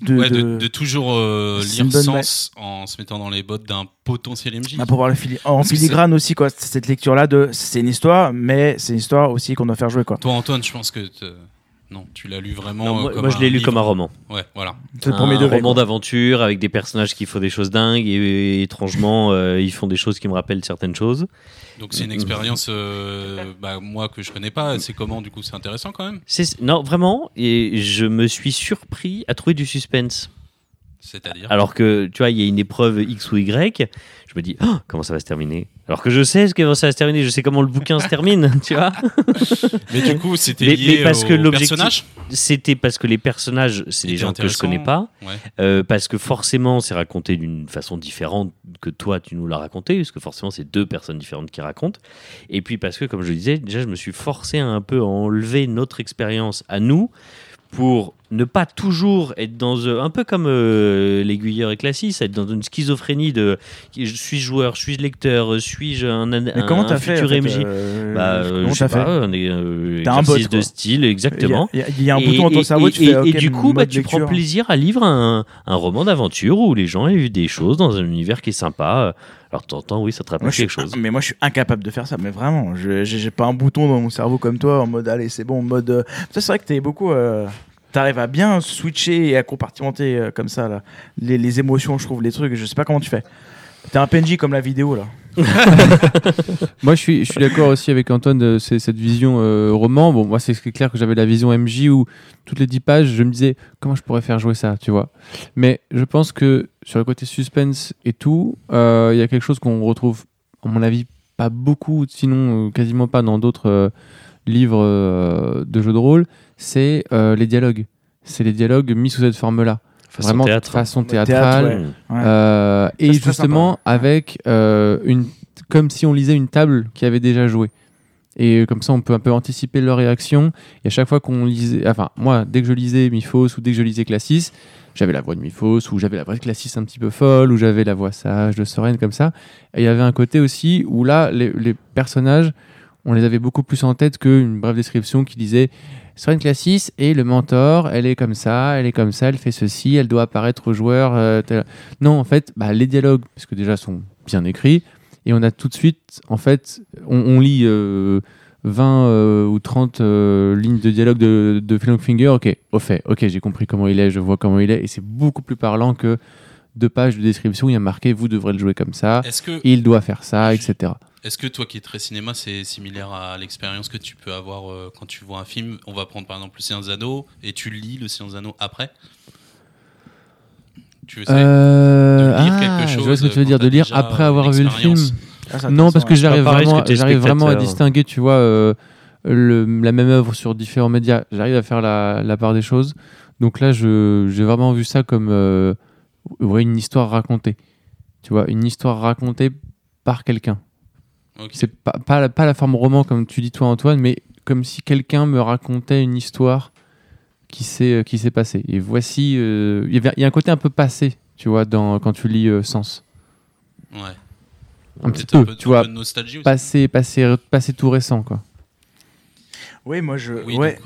de, Ouais, de, de- de toujours euh, lire sens en se mettant dans les bottes d'un potentiel MJ. Ah, pour voir le fili- en filigrane aussi quoi cette lecture là de c'est une histoire mais c'est une histoire aussi qu'on doit faire jouer quoi Toi, Antoine, je pense que Non, tu l'as lu vraiment. Non, euh, moi, comme moi, je l'ai lu livre. comme un roman. Ouais, voilà. C'est le un premier degré. roman d'aventure avec des personnages qui font des choses dingues et, et étrangement [laughs] euh, ils font des choses qui me rappellent certaines choses. Donc c'est une expérience, euh, bah, moi que je connais pas. C'est comment du coup C'est intéressant quand même. C'est non vraiment et je me suis surpris à trouver du suspense. C'est-à-dire? Alors que tu vois il y a une épreuve X ou Y, je me dis Oh, comment ça va se terminer? Alors que je sais ce comment ça va se terminer, je sais comment le bouquin se termine, [laughs] tu vois. Mais du coup, c'était Mais- lié mais parce que l'objectif-. C'était parce que les personnages c'est des gens que je connais pas. Ouais. Euh, parce que forcément, c'est raconté d'une façon différente que toi, tu nous l'as raconté, parce que forcément, c'est deux personnes différentes qui racontent. Et puis parce que, comme je le disais, déjà, je me suis forcé un peu à enlever notre expérience à nous pour ne pas toujours être dans euh, un peu comme euh, l'aiguilleur et Classis, être dans une schizophrénie de je suis joueur, je suis lecteur, suis-je un, un, Mais comment un fait futur en fait, MJ euh, bah, euh, Comment t'as fait un, euh, un bot, de quoi. style, exactement. Il y a- il y, a un Et- bouton dans ton cerveau, et, tu fais et- du coup, bah, tu prends plaisir à lire un, roman d'aventure où les gens ont eu des choses dans un univers qui est sympa. Alors, de temps en temps, oui, ça te rappelle Moi, je suis- quelque chose. Mais moi, je suis incapable de faire ça. Mais vraiment, je- j'ai pas un bouton dans mon cerveau comme toi en mode allez, c'est bon, en mode. euh, Ça, c'est vrai que t'es beaucoup. euh, T'arrives à bien switcher et à compartimenter euh, comme ça là. Les, les émotions, je trouve, les trucs. Je sais pas comment tu fais. T'es un PNJ comme la vidéo là. [laughs] Moi, je suis, je suis d'accord aussi avec Antoine de c'est- cette vision euh, roman. Bon, moi, c'est c'est clair que j'avais la vision MJ où toutes les 10 pages, je me disais comment je pourrais faire jouer ça, tu vois. Mais je pense que sur le côté suspense et tout, euh, il y a quelque chose qu'on retrouve, à mon avis, pas beaucoup, sinon euh, quasiment pas dans d'autres euh, livres euh, de jeux de rôle, c'est euh, les dialogues. C'est les dialogues mis sous cette forme-là. Façon Vraiment théâtre. façon théâtre, théâtrale. ouais. Ouais. Et justement avec euh, une comme si on lisait une table qui avait déjà joué et comme ça on peut un peu anticiper leur réaction et à chaque fois qu'on lisait enfin moi dès que je lisais Miphos ou dès que je lisais Classis j'avais la voix de Miphos ou j'avais la voix de Classis un petit peu folle ou j'avais la voix sage de Soren comme ça et il y avait un côté aussi où là les, personnages on les avait beaucoup plus en tête qu'une brève description qui disait Soren Classis et le mentor, elle est comme ça, elle est comme ça, elle fait ceci, elle doit apparaître aux joueurs. euh, Non, en fait, bah, les dialogues, parce que déjà sont bien écrits, et on a tout de suite, en fait, on, on lit euh, 20 euh, ou 30 euh, lignes de dialogue de, de Finger, ok, au fait, ok, j'ai compris comment il est, je vois comment il est, et c'est beaucoup plus parlant que deux pages de description où il y a marqué vous devrez le jouer comme ça, que, il doit faire ça, etc. est-ce que toi qui es très cinéma, c'est similaire à l'expérience que tu peux avoir euh, quand tu vois un film? On va prendre par exemple le Seigneur Anneaux et tu lis le Seigneur Anneaux après? Tu veux Euh, de lire ah, quelque je chose vois ce que tu veux dire, de lire après avoir vu le film. Ah, Non, parce que j'arrive vraiment, j'arrive à distinguer, tu vois, euh, le- la même œuvre sur différents médias. J'arrive à faire la, la part des choses. Donc là, je- j'ai vraiment vu ça comme euh, ouais, une histoire racontée. Tu vois, une histoire racontée par quelqu'un. Ok. C'est pas, pas, la, pas la forme roman comme tu dis toi, Antoine, mais comme si quelqu'un me racontait une histoire qui s'est qui s'est passée. Et voici, euh, il y a un côté un peu passé, tu vois, dans, quand tu lis euh, Sens. Ouais. Un petit un peu, peu, tu vois, peu de nostalgie aussi. passé, passé, passé tout récent, quoi. Oui, moi je. Oui, ouais.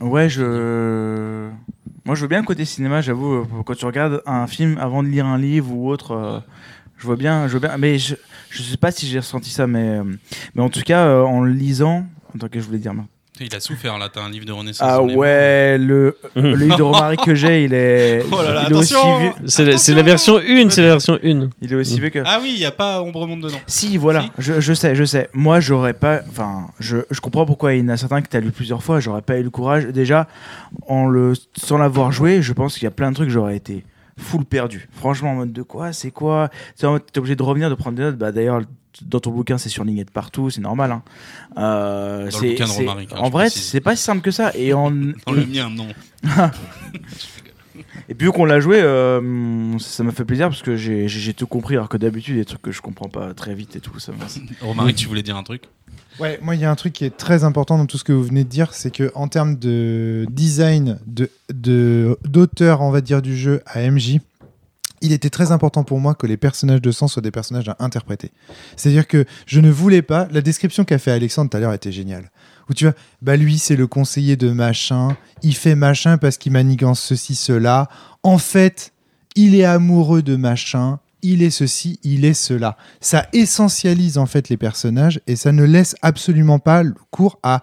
Ouais, je. Moi, je veux bien le côté cinéma, j'avoue. euh, Quand tu regardes un film avant de lire un livre ou autre, euh, je vois bien, je vois bien. Mais je, je sais pas si j'ai ressenti ça, mais, euh, mais en tout cas, euh, en le lisant. Attends, que je voulais dire. Il a souffert là, t'as un livre de Renaissance. Ah ouais, le, [laughs] le livre de Romaric que j'ai, il est. Oh là là, il est aussi attention vieux, C'est la, c'est la version 1, c'est la version 1. il est aussi vieux que. Ah oui, il n'y a pas Ombre Monde dedans. Si, voilà, Si. Je, je sais, je sais. Moi, j'aurais pas. Enfin, je, je comprends pourquoi il y en a certains que tu as lu plusieurs fois. J'aurais pas eu le courage. Déjà, en le, sans l'avoir joué, je pense qu'il y a plein de trucs, j'aurais été full perdu. Franchement, en mode de quoi C'est quoi? Tu es obligé de revenir, de prendre des notes. Bah, D'ailleurs, dans ton bouquin, c'est surligné de partout, c'est normal. hein. Euh, Dans le c'est- bouquin de Romaric, hein, en vrai, c'est pas si simple que ça. Et, en, [laughs] Dans le mien, non. [laughs] et puis, vu qu'on l'a joué, euh, ça m'a fait plaisir parce que j'ai j'ai- j'ai tout compris. Alors que d'habitude, il y a des trucs que je comprends pas très vite et tout. Ça m'a- [laughs] Romaric, tu voulais dire un truc? Ouais, moi, il y a un truc qui est très important dans tout ce que vous venez de dire, c'est que en termes de design de de- d'auteur, on va dire, du jeu à MJ, il était très important pour moi que les personnages de sang soient des personnages à interpréter. C'est-à-dire que je ne voulais pas. La description qu'a fait Alexandre tout à l'heure était géniale. Où tu vois, bah lui, c'est le conseiller de machin. Il fait machin parce qu'il manigance ceci, cela. En fait, il est amoureux de machin. Il est ceci, il est cela. Ça essentialise en fait les personnages et ça ne laisse absolument pas le cours à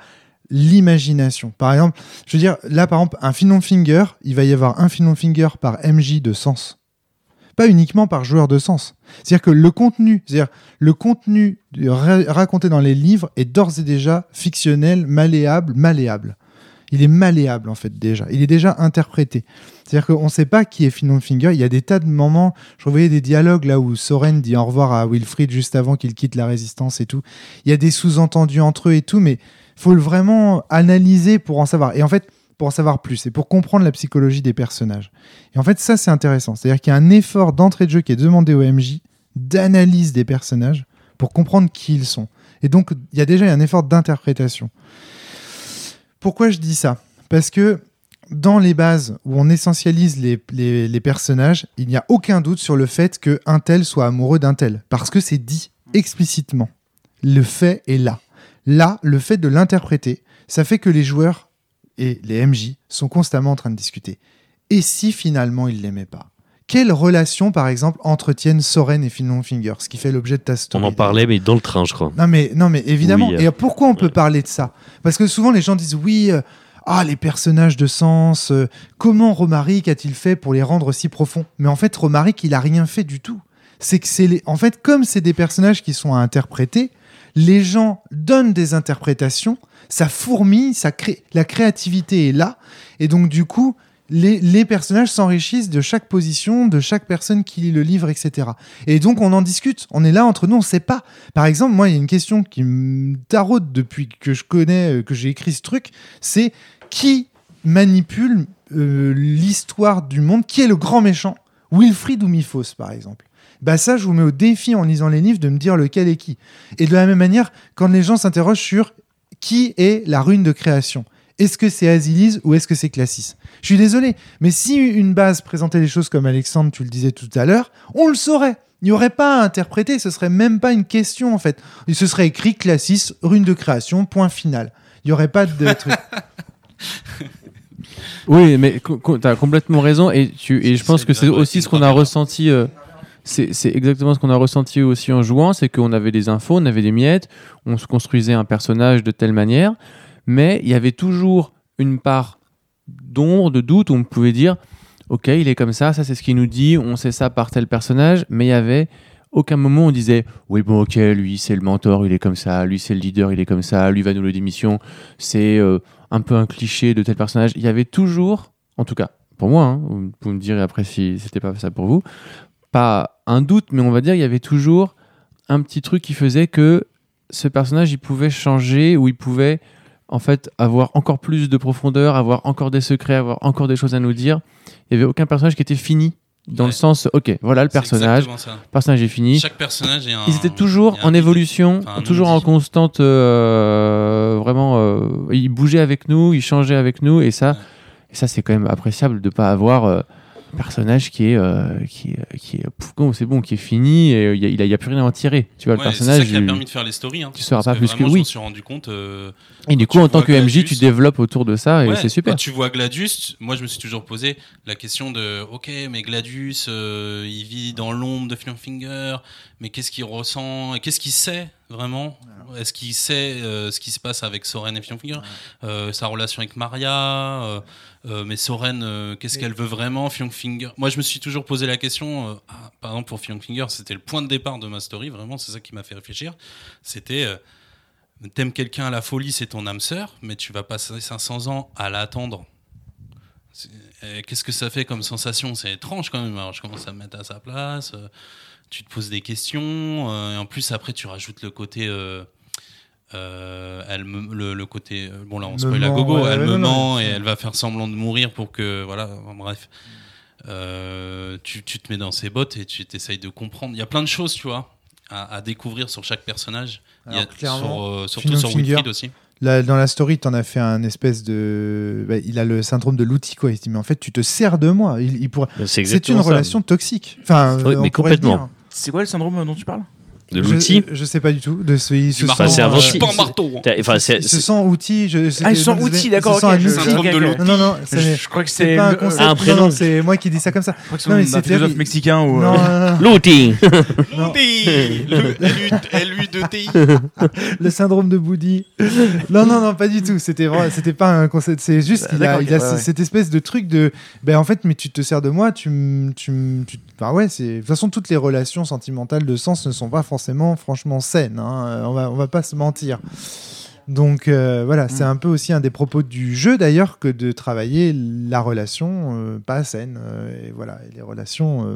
l'imagination. Par exemple, je veux dire, là, par exemple, un Finon Finger, il va y avoir un Finon Finger par MJ de sens. Pas uniquement par joueur de sens. C'est-à-dire que le contenu, c'est-à-dire le contenu raconté dans les livres est d'ores et déjà fictionnel, malléable, malléable. Il est malléable en fait déjà. Il est déjà interprété. C'est-à-dire qu'on ne sait pas qui est Finon Finger. Il y a des tas de moments. Je revoyais des dialogues là où Soren dit au revoir à Wilfried juste avant qu'il quitte la résistance et tout. Il y a des sous-entendus entre eux et tout, mais faut le vraiment analyser pour en savoir. Et en fait, pour en savoir plus et pour comprendre la psychologie des personnages. Et en fait, ça, c'est intéressant. C'est-à-dire qu'il y a un effort d'entrée de jeu qui est demandé au MJ d'analyse des personnages pour comprendre qui ils sont. Et donc, il y a déjà un effort d'interprétation. Pourquoi je dis ça? Parce que dans les bases où on essentialise les, les- personnages, il n'y a aucun doute sur le fait qu'un tel soit amoureux d'un tel. Parce que c'est dit explicitement. Le fait est là. Là, le fait de l'interpréter, ça fait que les joueurs et les MJ sont constamment en train de discuter. Et si finalement ils l'aimaient pas? Quelle relation, par exemple, entretiennent Soren et Finon Finger Ce qui fait l'objet de ta On story. en parlait, mais dans le train, je crois. Non mais, non mais évidemment. Oui, euh, Et pourquoi on peut parler de ça? Parce que souvent les gens disent oui, euh, ah les personnages de sens, euh, comment Romaric a-t-il fait pour les rendre si profonds? Mais en fait Romaric il a rien fait du tout. C'est que c'est les... en fait comme c'est des personnages qui sont à interpréter, les gens donnent des interprétations, ça fourmille, ça crée... la créativité est là, et donc du coup les, personnages s'enrichissent de chaque position, de chaque personne qui lit le livre, etc. Et donc on en discute, on est là entre nous, on sait pas. Par exemple, moi, il y a une question qui me taraude depuis que je connais, euh, que j'ai écrit ce truc, c'est qui manipule euh, l'histoire du monde? Qui est le grand méchant? Wilfried ou Miphos, par exemple bah ça, je vous mets au défi en lisant les livres de me dire lequel est qui. Et de la même manière, quand les gens s'interrogent sur qui est la rune de création, est-ce que c'est Asilis ou est-ce que c'est Classis? Je suis désolé, mais si une base présentait les choses comme Alexandre, tu le disais tout à l'heure, on le saurait. Il n'y aurait pas à interpréter, ce serait même pas une question en fait. Il se serait écrit Classis, rune de création, point final. Il n'y aurait pas de [laughs] truc. Oui, mais tu as complètement raison et, tu, et je pense que c'est aussi ce qu'on a ressenti. euh, c'est exactement ce qu'on a ressenti aussi en jouant, c'est qu'on avait des infos, on avait des miettes, on se construisait un personnage de telle manière, mais il y avait toujours une part d'ombre, de doute, où on pouvait dire, ok, il est comme ça, ça c'est ce qu'il nous dit, on sait ça par tel personnage, mais il y avait aucun moment on disait, oui bon ok, lui c'est le mentor, il est comme ça, lui c'est le leader, il est comme ça, lui va nous le démission, c'est euh, un peu un cliché de tel personnage. Il y avait toujours, en tout cas pour moi, hein, vous me dire après si c'était pas ça pour vous, pas un doute, mais on va dire il y avait toujours un petit truc qui faisait que ce personnage il pouvait changer ou il pouvait en fait avoir encore plus de profondeur, avoir encore des secrets, avoir encore des choses à nous dire. Il y avait aucun personnage qui était fini dans le sens ok voilà le personnage, le personnage est fini. Chaque personnage est un. Ils étaient toujours en évolution, Enfin, toujours en constante. euh, vraiment, euh, ils bougeaient avec nous, ils changeaient avec nous, et ça, Ouais. et ça c'est quand même appréciable de pas avoir euh, personnage qui est, euh, qui, est- qui est, bon, c'est bon, qui est fini, et il n'y a, il y a plus rien à en tirer. Tu vois, Ouais, le c'est ça personnage. qui a permis de faire les stories. Hein, tu Parce pas plus que oui. Je me suis rendu compte. euh, Et du coup, en tant que MJ, tu développes autour de ça, et c'est super. Quand tu vois Gladius, moi je me suis toujours posé la question de ok, mais Gladius, euh, il vit dans l'ombre de Finger, mais qu'est-ce qu'il ressent et qu'est-ce qu'il sait vraiment? Est-ce qu'il sait euh, ce qui se passe avec Soren et Finger Sa relation avec Maria euh, euh, mais Soren, euh, qu'est-ce qu'elle veut vraiment Finger Moi, je me suis toujours posé la question. euh, ah, par exemple, pour Finger, c'était le point de départ de ma story. Vraiment, c'est ça qui m'a fait réfléchir. C'était euh, T'aimes quelqu'un à la folie, c'est ton âme sœur, mais tu vas passer 500 ans à l'attendre. Euh, Qu'est-ce que ça fait comme sensation? C'est étrange quand même. Alors, je commence à me mettre à sa place. tu te poses des questions. et en plus, après, tu rajoutes le côté. Euh, elle me- le, le côté. Bon, là, on spoil la gogo. ouais, elle ouais, me non, ment et elle va faire semblant de mourir pour que. Voilà, bref. Euh, tu, tu te mets dans ses bottes et tu t'essayes de comprendre. Il y a plein de choses, tu vois, à, à découvrir sur chaque personnage. Il y a sur, euh, surtout sur Finger, Wilfried aussi. Là, dans la story, tu en as fait un espèce de. bah, il a le syndrome de l'outil, quoi. Il se dit, mais en fait, tu te sers de moi. Il, il pourrait... C'est une ça. relation toxique. Enfin, Oui, mais complètement. C'est quoi le syndrome dont tu parles? De Je- l'outil je, sais pas du tout. De ce, il se marteau. sent, Enfin, c'est un euh. Pas un marteau. hein. Enfin, c'est- il se c'est- sent outil. Je, Ah, ils sont outils, il d'accord, se sent ok, un je- l'outil. Non, non, Je, je crois que c'est c'est pas un concept. prénom. non, c'est moi qui dis ça comme ça. Je crois que c'est un c'est philosophe mexicain ou. Non, euh. L'outil Non. LU2TI. [laughs] le syndrome de Boody. non, non, non, pas du tout. C'était vrai, c'était pas un concept. C'est juste qu'il a, ce- cette espèce de truc de. Ben en fait, mais tu te sers de moi, tu me. Tu, me- tu- enfin, ouais, c'est. De toute façon, toutes les relations sentimentales de sens ne sont pas forcément, franchement, saines. hein. Euh, On, va, on va pas se mentir. Donc euh, voilà, c'est un peu aussi un des propos du jeu d'ailleurs que de travailler la relation euh, pas saine. euh, et voilà, et les relations, euh,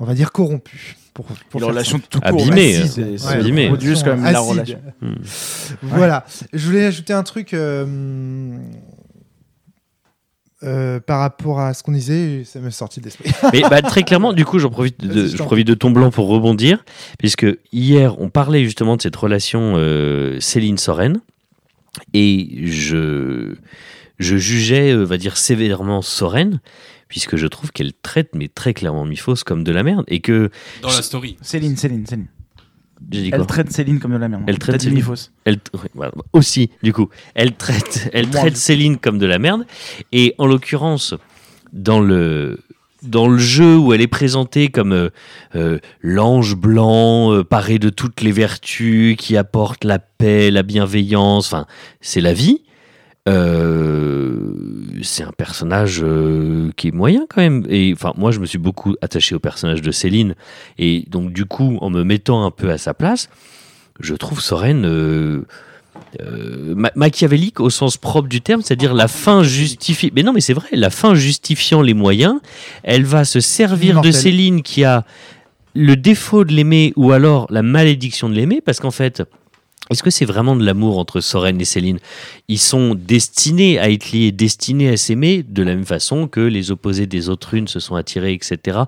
on va dire corrompues. Pour, pour Les relations tout court. Abîmées, c'est- quand même la relation. Hmm. Voilà. Je voulais ajouter un truc euh, par rapport à ce qu'on disait, ça m'est sorti de l'esprit. [laughs] Mais bah, très clairement, du coup, j'en profite de, Vas-y, je profite de ton blanc pour rebondir, puisque hier, on parlait justement de cette relation euh, Céline-Soren, et je, je jugeais, euh, va dire, sévèrement Soren, puisque je trouve qu'elle traite, mais très clairement Mifos, comme de la merde, et que... Dans la story. Céline, Céline, Céline. Elle traite Céline comme de la merde. Elle traite Céline. Elle voilà, aussi du coup elle traite elle traite Céline comme de la merde et en l'occurrence dans le dans le jeu où elle est présentée comme euh, euh, l'ange blanc euh, paré de toutes les vertus qui apporte la paix la bienveillance enfin c'est la vie euh, c'est un personnage euh, qui est moyen quand même et enfin moi je me suis beaucoup attaché au personnage de Céline et donc du coup en me mettant un peu à sa place je trouve Soren euh, ma- machiavélique au sens propre du terme, c'est-à-dire la fin justifie. Mais non, mais c'est vrai, la fin justifiant les moyens, elle va se servir de Céline qui a le défaut de l'aimer ou alors la malédiction de l'aimer, parce qu'en fait. Est-ce que c'est vraiment de l'amour entre Soren et Céline? Ils sont destinés à être liés, destinés à s'aimer de la même façon que les opposés des autres unes se sont attirés, etc.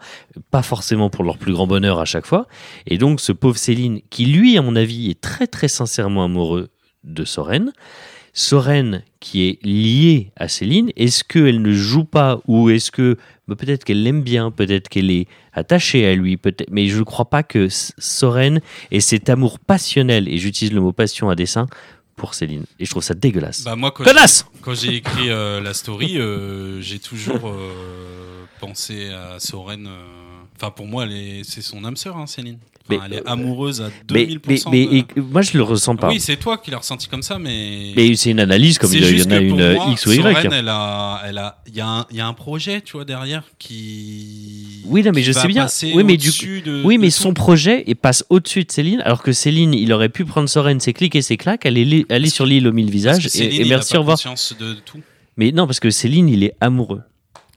Pas forcément pour leur plus grand bonheur à chaque fois. Et donc ce pauvre Céline, qui lui, à mon avis, est très très sincèrement amoureux de Soren, Soren qui est liée à Céline, est-ce qu'elle ne joue pas ou est-ce que bah, peut-être qu'elle l'aime bien, peut-être qu'elle est attachée à lui, peut-être, mais je ne crois pas que Soren ait cet amour passionnel, et j'utilise le mot passion à dessein, pour Céline. Et je trouve ça dégueulasse. Bah, moi, quand Connasse Quand j'ai écrit euh, la story, euh, j'ai toujours euh, pensé à Soren. Enfin, pour moi, c'est son âme sœur, hein, Céline. Mais- elle est amoureuse à Mais, 2000%. mais, mais- de- et- moi, je le ressens pas. Oui, c'est toi qui l'as ressenti comme ça, mais. mais c'est une analyse comme il y en a une euh, moi, X ou Y. Soren, elle a, elle a, il y, a un- il y a un projet, tu vois, derrière qui. Oui, non, mais je sais bien. Oui, mais du de- Oui, mais tout. son projet il passe au-dessus de Céline, alors que Céline, il aurait pu prendre Soren, ses clics et ses claques, aller, aller sur l'île aux mille visages Céline, et, et il a merci, au revoir. conscience de tout. Mais non, parce que Céline, il est amoureux.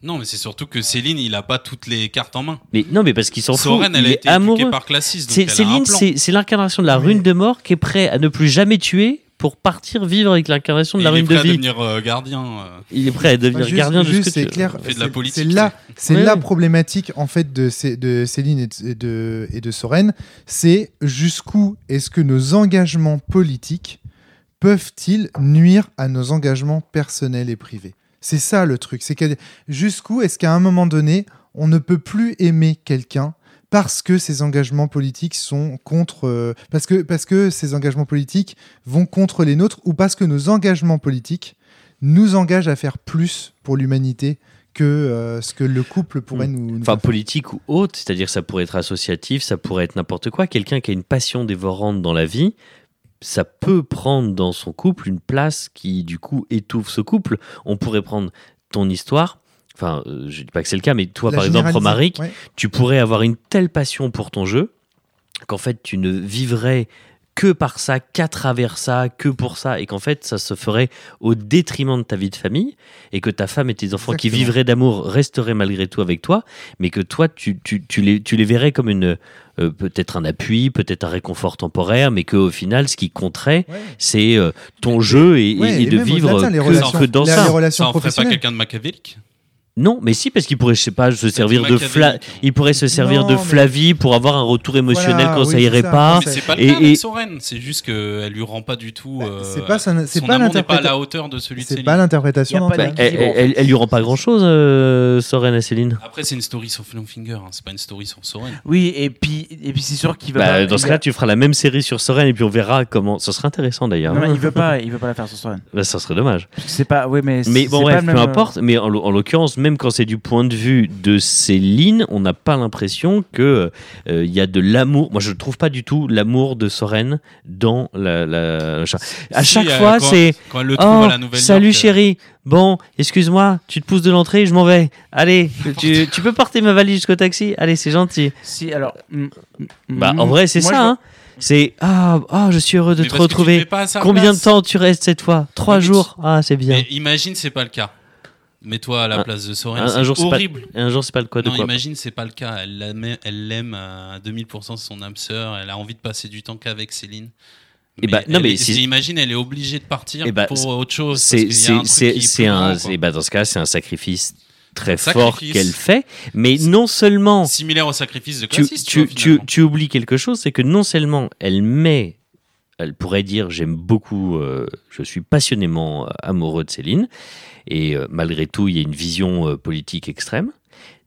Non, mais c'est surtout que Céline, il a pas toutes les cartes en main. Mais non, mais parce qu'il s'en fout. Soren, elle il a est été amoureux. par Classis, donc elle Céline, c'est l'incarnation de la rune de mort qui est prêt à ne plus jamais tuer pour partir vivre avec l'incarnation de la il est rune de prêt à vie. devenir euh, gardien. euh. Il est prêt à devenir Enfin, juste- gardien de juste, ce que c'est tu clair. Il fait de la c'est- politique, C'est là, c'est Ouais, la problématique en fait de, Cé- de Céline et de, et de, et de Soren, c'est jusqu'où est-ce que nos engagements politiques peuvent-ils nuire à nos engagements personnels et privés? C'est ça le truc. C'est que jusqu'où est-ce qu'à un moment donné, on ne peut plus aimer quelqu'un parce que ses engagements politiques sont contre euh, parce que parce que ces engagements politiques vont contre les nôtres ou parce que nos engagements politiques nous engagent à faire plus pour l'humanité que euh, ce que le couple pourrait nous, nous Enfin, faire. politique ou autre, c'est-à-dire ça pourrait être associatif, ça pourrait être n'importe quoi. Quelqu'un qui a une passion dévorante dans la vie, ça peut prendre dans son couple une place qui, du coup, étouffe ce couple. On pourrait prendre ton histoire. Enfin, euh, je dis pas que c'est le cas, mais toi, La par exemple. Romaric, Ouais. tu pourrais avoir une telle passion pour ton jeu qu'en fait tu ne vivrais que par ça, qu'à travers ça, que pour ça, et qu'en fait ça se ferait au détriment de ta vie de famille, et que ta femme et tes enfants qui vivraient d'amour resteraient malgré tout avec toi, mais que toi tu, tu, tu les, tu les verrais comme une euh, peut-être un appui, peut-être un réconfort temporaire, mais qu'au final ce qui compterait Ouais. c'est euh, ton jeu et, et- Ouais, et et de vivre ça, les que, relations- que dans les- ça. les relations Ça en ferait pas quelqu'un de machiavélique Non, mais si, parce qu'il pourrait, je sais pas, se servir de Fla... machiavélique. Il pourrait se servir Non, de mais- Flavie pour avoir un retour émotionnel Voilà, quand oui, ça c'est irait ça. pas. Mais c'est pas le Et- avec Soren, c'est juste qu'elle lui rend pas du tout. Bah, euh, c'est pas son- c'est son pas amour pas à la hauteur de celui de C'est Céline. pas l'interprétation a pas d'Antoine. d'équilibre. Elle, elle- elle lui rend pas grand chose, Soren à Céline. Après, c'est une story sur Finger, hein, c'est pas une story sur Soren. Oui, et puis, et puis c'est sûr qu'il va. Bah, pas- dans ce cas, tu feras la même série sur Soren et puis on verra comment. Ça serait intéressant d'ailleurs. Non, mais il veut pas, il veut pas la faire sur Soren. Bah, ça serait dommage. C'est pas, oui, mais. Mais c'est bon, bref, peu euh, importe. Mais en l'occurrence, même quand c'est du point de vue de Céline, on n'a pas l'impression que euh, il y a de l'amour. Moi, je ne trouve pas du tout l'amour de Soren dans la. la- À Si, chaque euh, fois, quand- c'est. Quand elle le trouve Oh, à la nouvelle salut chérie. Bon, excuse-moi, tu te pousses de l'entrée, je m'en vais. Allez, tu, tu peux porter ma valise jusqu'au taxi Allez, c'est gentil. Si, alors. mm, mm, Bah, mm, en vrai, c'est moi, ça. hein. C'est ah, ah, je suis heureux de Mais te retrouver. Combien place. de temps tu restes cette fois? Trois Mais tu- jours? Ah, c'est bien. Mais imagine, c'est pas le cas. Mets-toi à la Un- place de Soren, c'est jour, c'est pas- horrible. Un jour, c'est pas le quoi de Non, quoi. imagine, c'est pas le cas. Elle l'aime, elle l'aime à 2000%, c'est son âme sœur. Elle a envie de passer du temps qu'avec Céline. Eh bah, non, mais si- imagine, elle est obligée de partir Eh bah, pour autre chose. C'est un un. c'est- bah, dans ce cas, c'est un sacrifice très Sacrifice. fort qu'elle fait. Mais non seulement Similaire au sacrifice de Classis, tu, tu, vois, tu, finalement. tu oublies quelque chose, c'est que non seulement elle met, elle pourrait dire j'aime beaucoup, euh, je suis passionnément euh, amoureux de Céline, et euh, malgré tout il y a une vision euh, politique extrême,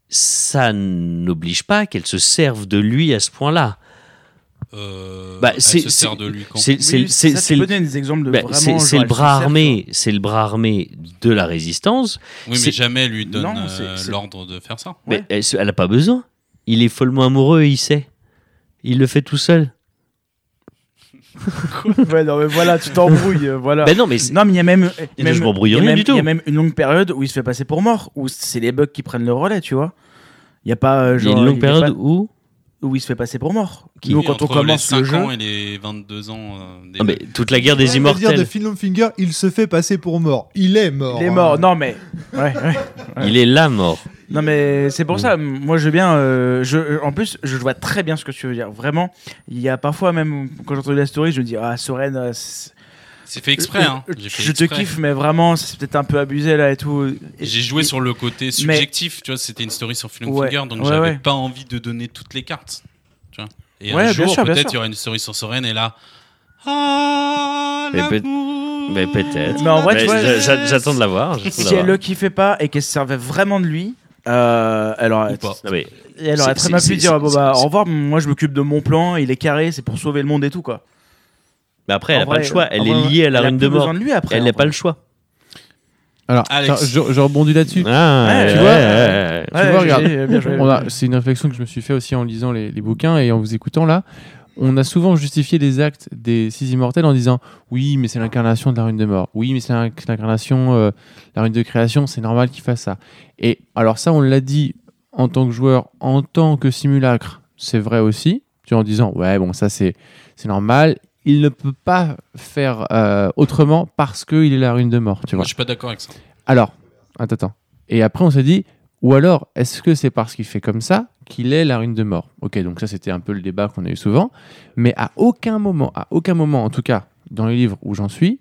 ça n'oblige pas qu'elle se serve de lui à ce point-là. Euh, Bah, elle c'est- se sert de lui quand C'est c'est- Oui, le peux donner des exemples de bah, le bras armé, c'est le bras armé de la résistance. Oui, c'est- mais jamais elle lui donne Non, euh, l'ordre de faire ça. Mais Ouais. elle, se- elle a pas besoin. Il est follement amoureux et il sait. Il le fait tout seul. Ouais, non, mais voilà, tu t'embrouilles, euh, voilà. Ben non, mais c'est- Non, mais il y a même. Je m'embrouille il y a rien même- du tout. Il y a même une longue période où il se fait passer pour mort, où c'est les bugs qui prennent le relais, tu vois. Il y a pas. euh, il y a genre, une longue il y a période pas- où. Où il se fait passer pour mort. Qui- Nous, Oui, quand on entre les commence le 5 jeu. ans et les 22 ans. euh, des Ah, mais toute la guerre des Ouais, je veux dire de immortels. Phil Finger, il se fait passer pour mort. Il est mort. Il est hein. mort. Non, mais. Ouais, ouais. Il est là mort. Non mais c'est pour ça, moi je veux bien, euh, je, en plus je vois très bien ce que tu veux dire, vraiment, il y a parfois même, quand j'entends la story, je me dis, ah Soren, euh, c'est- fait exprès. Hein. Euh, J'ai fait je te kiffe mais vraiment c'est peut-être un peu abusé là et tout. J'ai joué et- sur le côté subjectif, tu vois, c'était une story sur Film Ouais, Finger, donc ouais, j'avais ouais. pas envie de donner toutes les cartes. Tu vois. Et Ouais, un jour, peut-être, il y aura une story sur Soren et là. Ah, Mais peut- l'amour mais peut-être. Mais en vrai, J'attends de la voir. Si elle le kiffait pas et qu'elle se servait vraiment de lui, euh, elle aurait, Ou pas. Non, mais et elle aurait C'est- très bien pu dire, bon bah au revoir, moi je m'occupe de mon plan, il est carré, c'est pour sauver le monde et tout quoi. Mais après, elle n'a pas le choix. Elle est vrai, liée à la plus de mort. Elle n'a pas le choix. Alors, je, je rebondis là-dessus. Ah, Ouais, tu ouais, vois, ouais, ouais. Tu vois, regarde, C'est une réflexion que je me suis fait aussi en lisant les, les bouquins et en vous écoutant là. On a souvent justifié les actes des six immortels en disant oui, mais c'est l'incarnation de la rune de mort. Oui, mais c'est l'inc- l'incarnation euh, de la rune de création. C'est normal qu'il fasse ça. Et alors ça, on l'a dit en tant que joueur, en tant que simulacre, c'est vrai aussi. Tu vois, en disant ouais, bon, ça c'est c'est normal. Il ne peut pas faire euh, autrement parce qu'il est la rune de mort. Tu Moi, vois. je suis pas d'accord avec ça. Alors, attends, attends. Et après, on s'est dit, ou alors, est-ce que c'est parce qu'il fait comme ça qu'il est la rune de mort? Ok, donc ça, c'était un peu le débat qu'on a eu souvent. Mais à aucun moment, à aucun moment, en tout cas, dans les livres où j'en suis,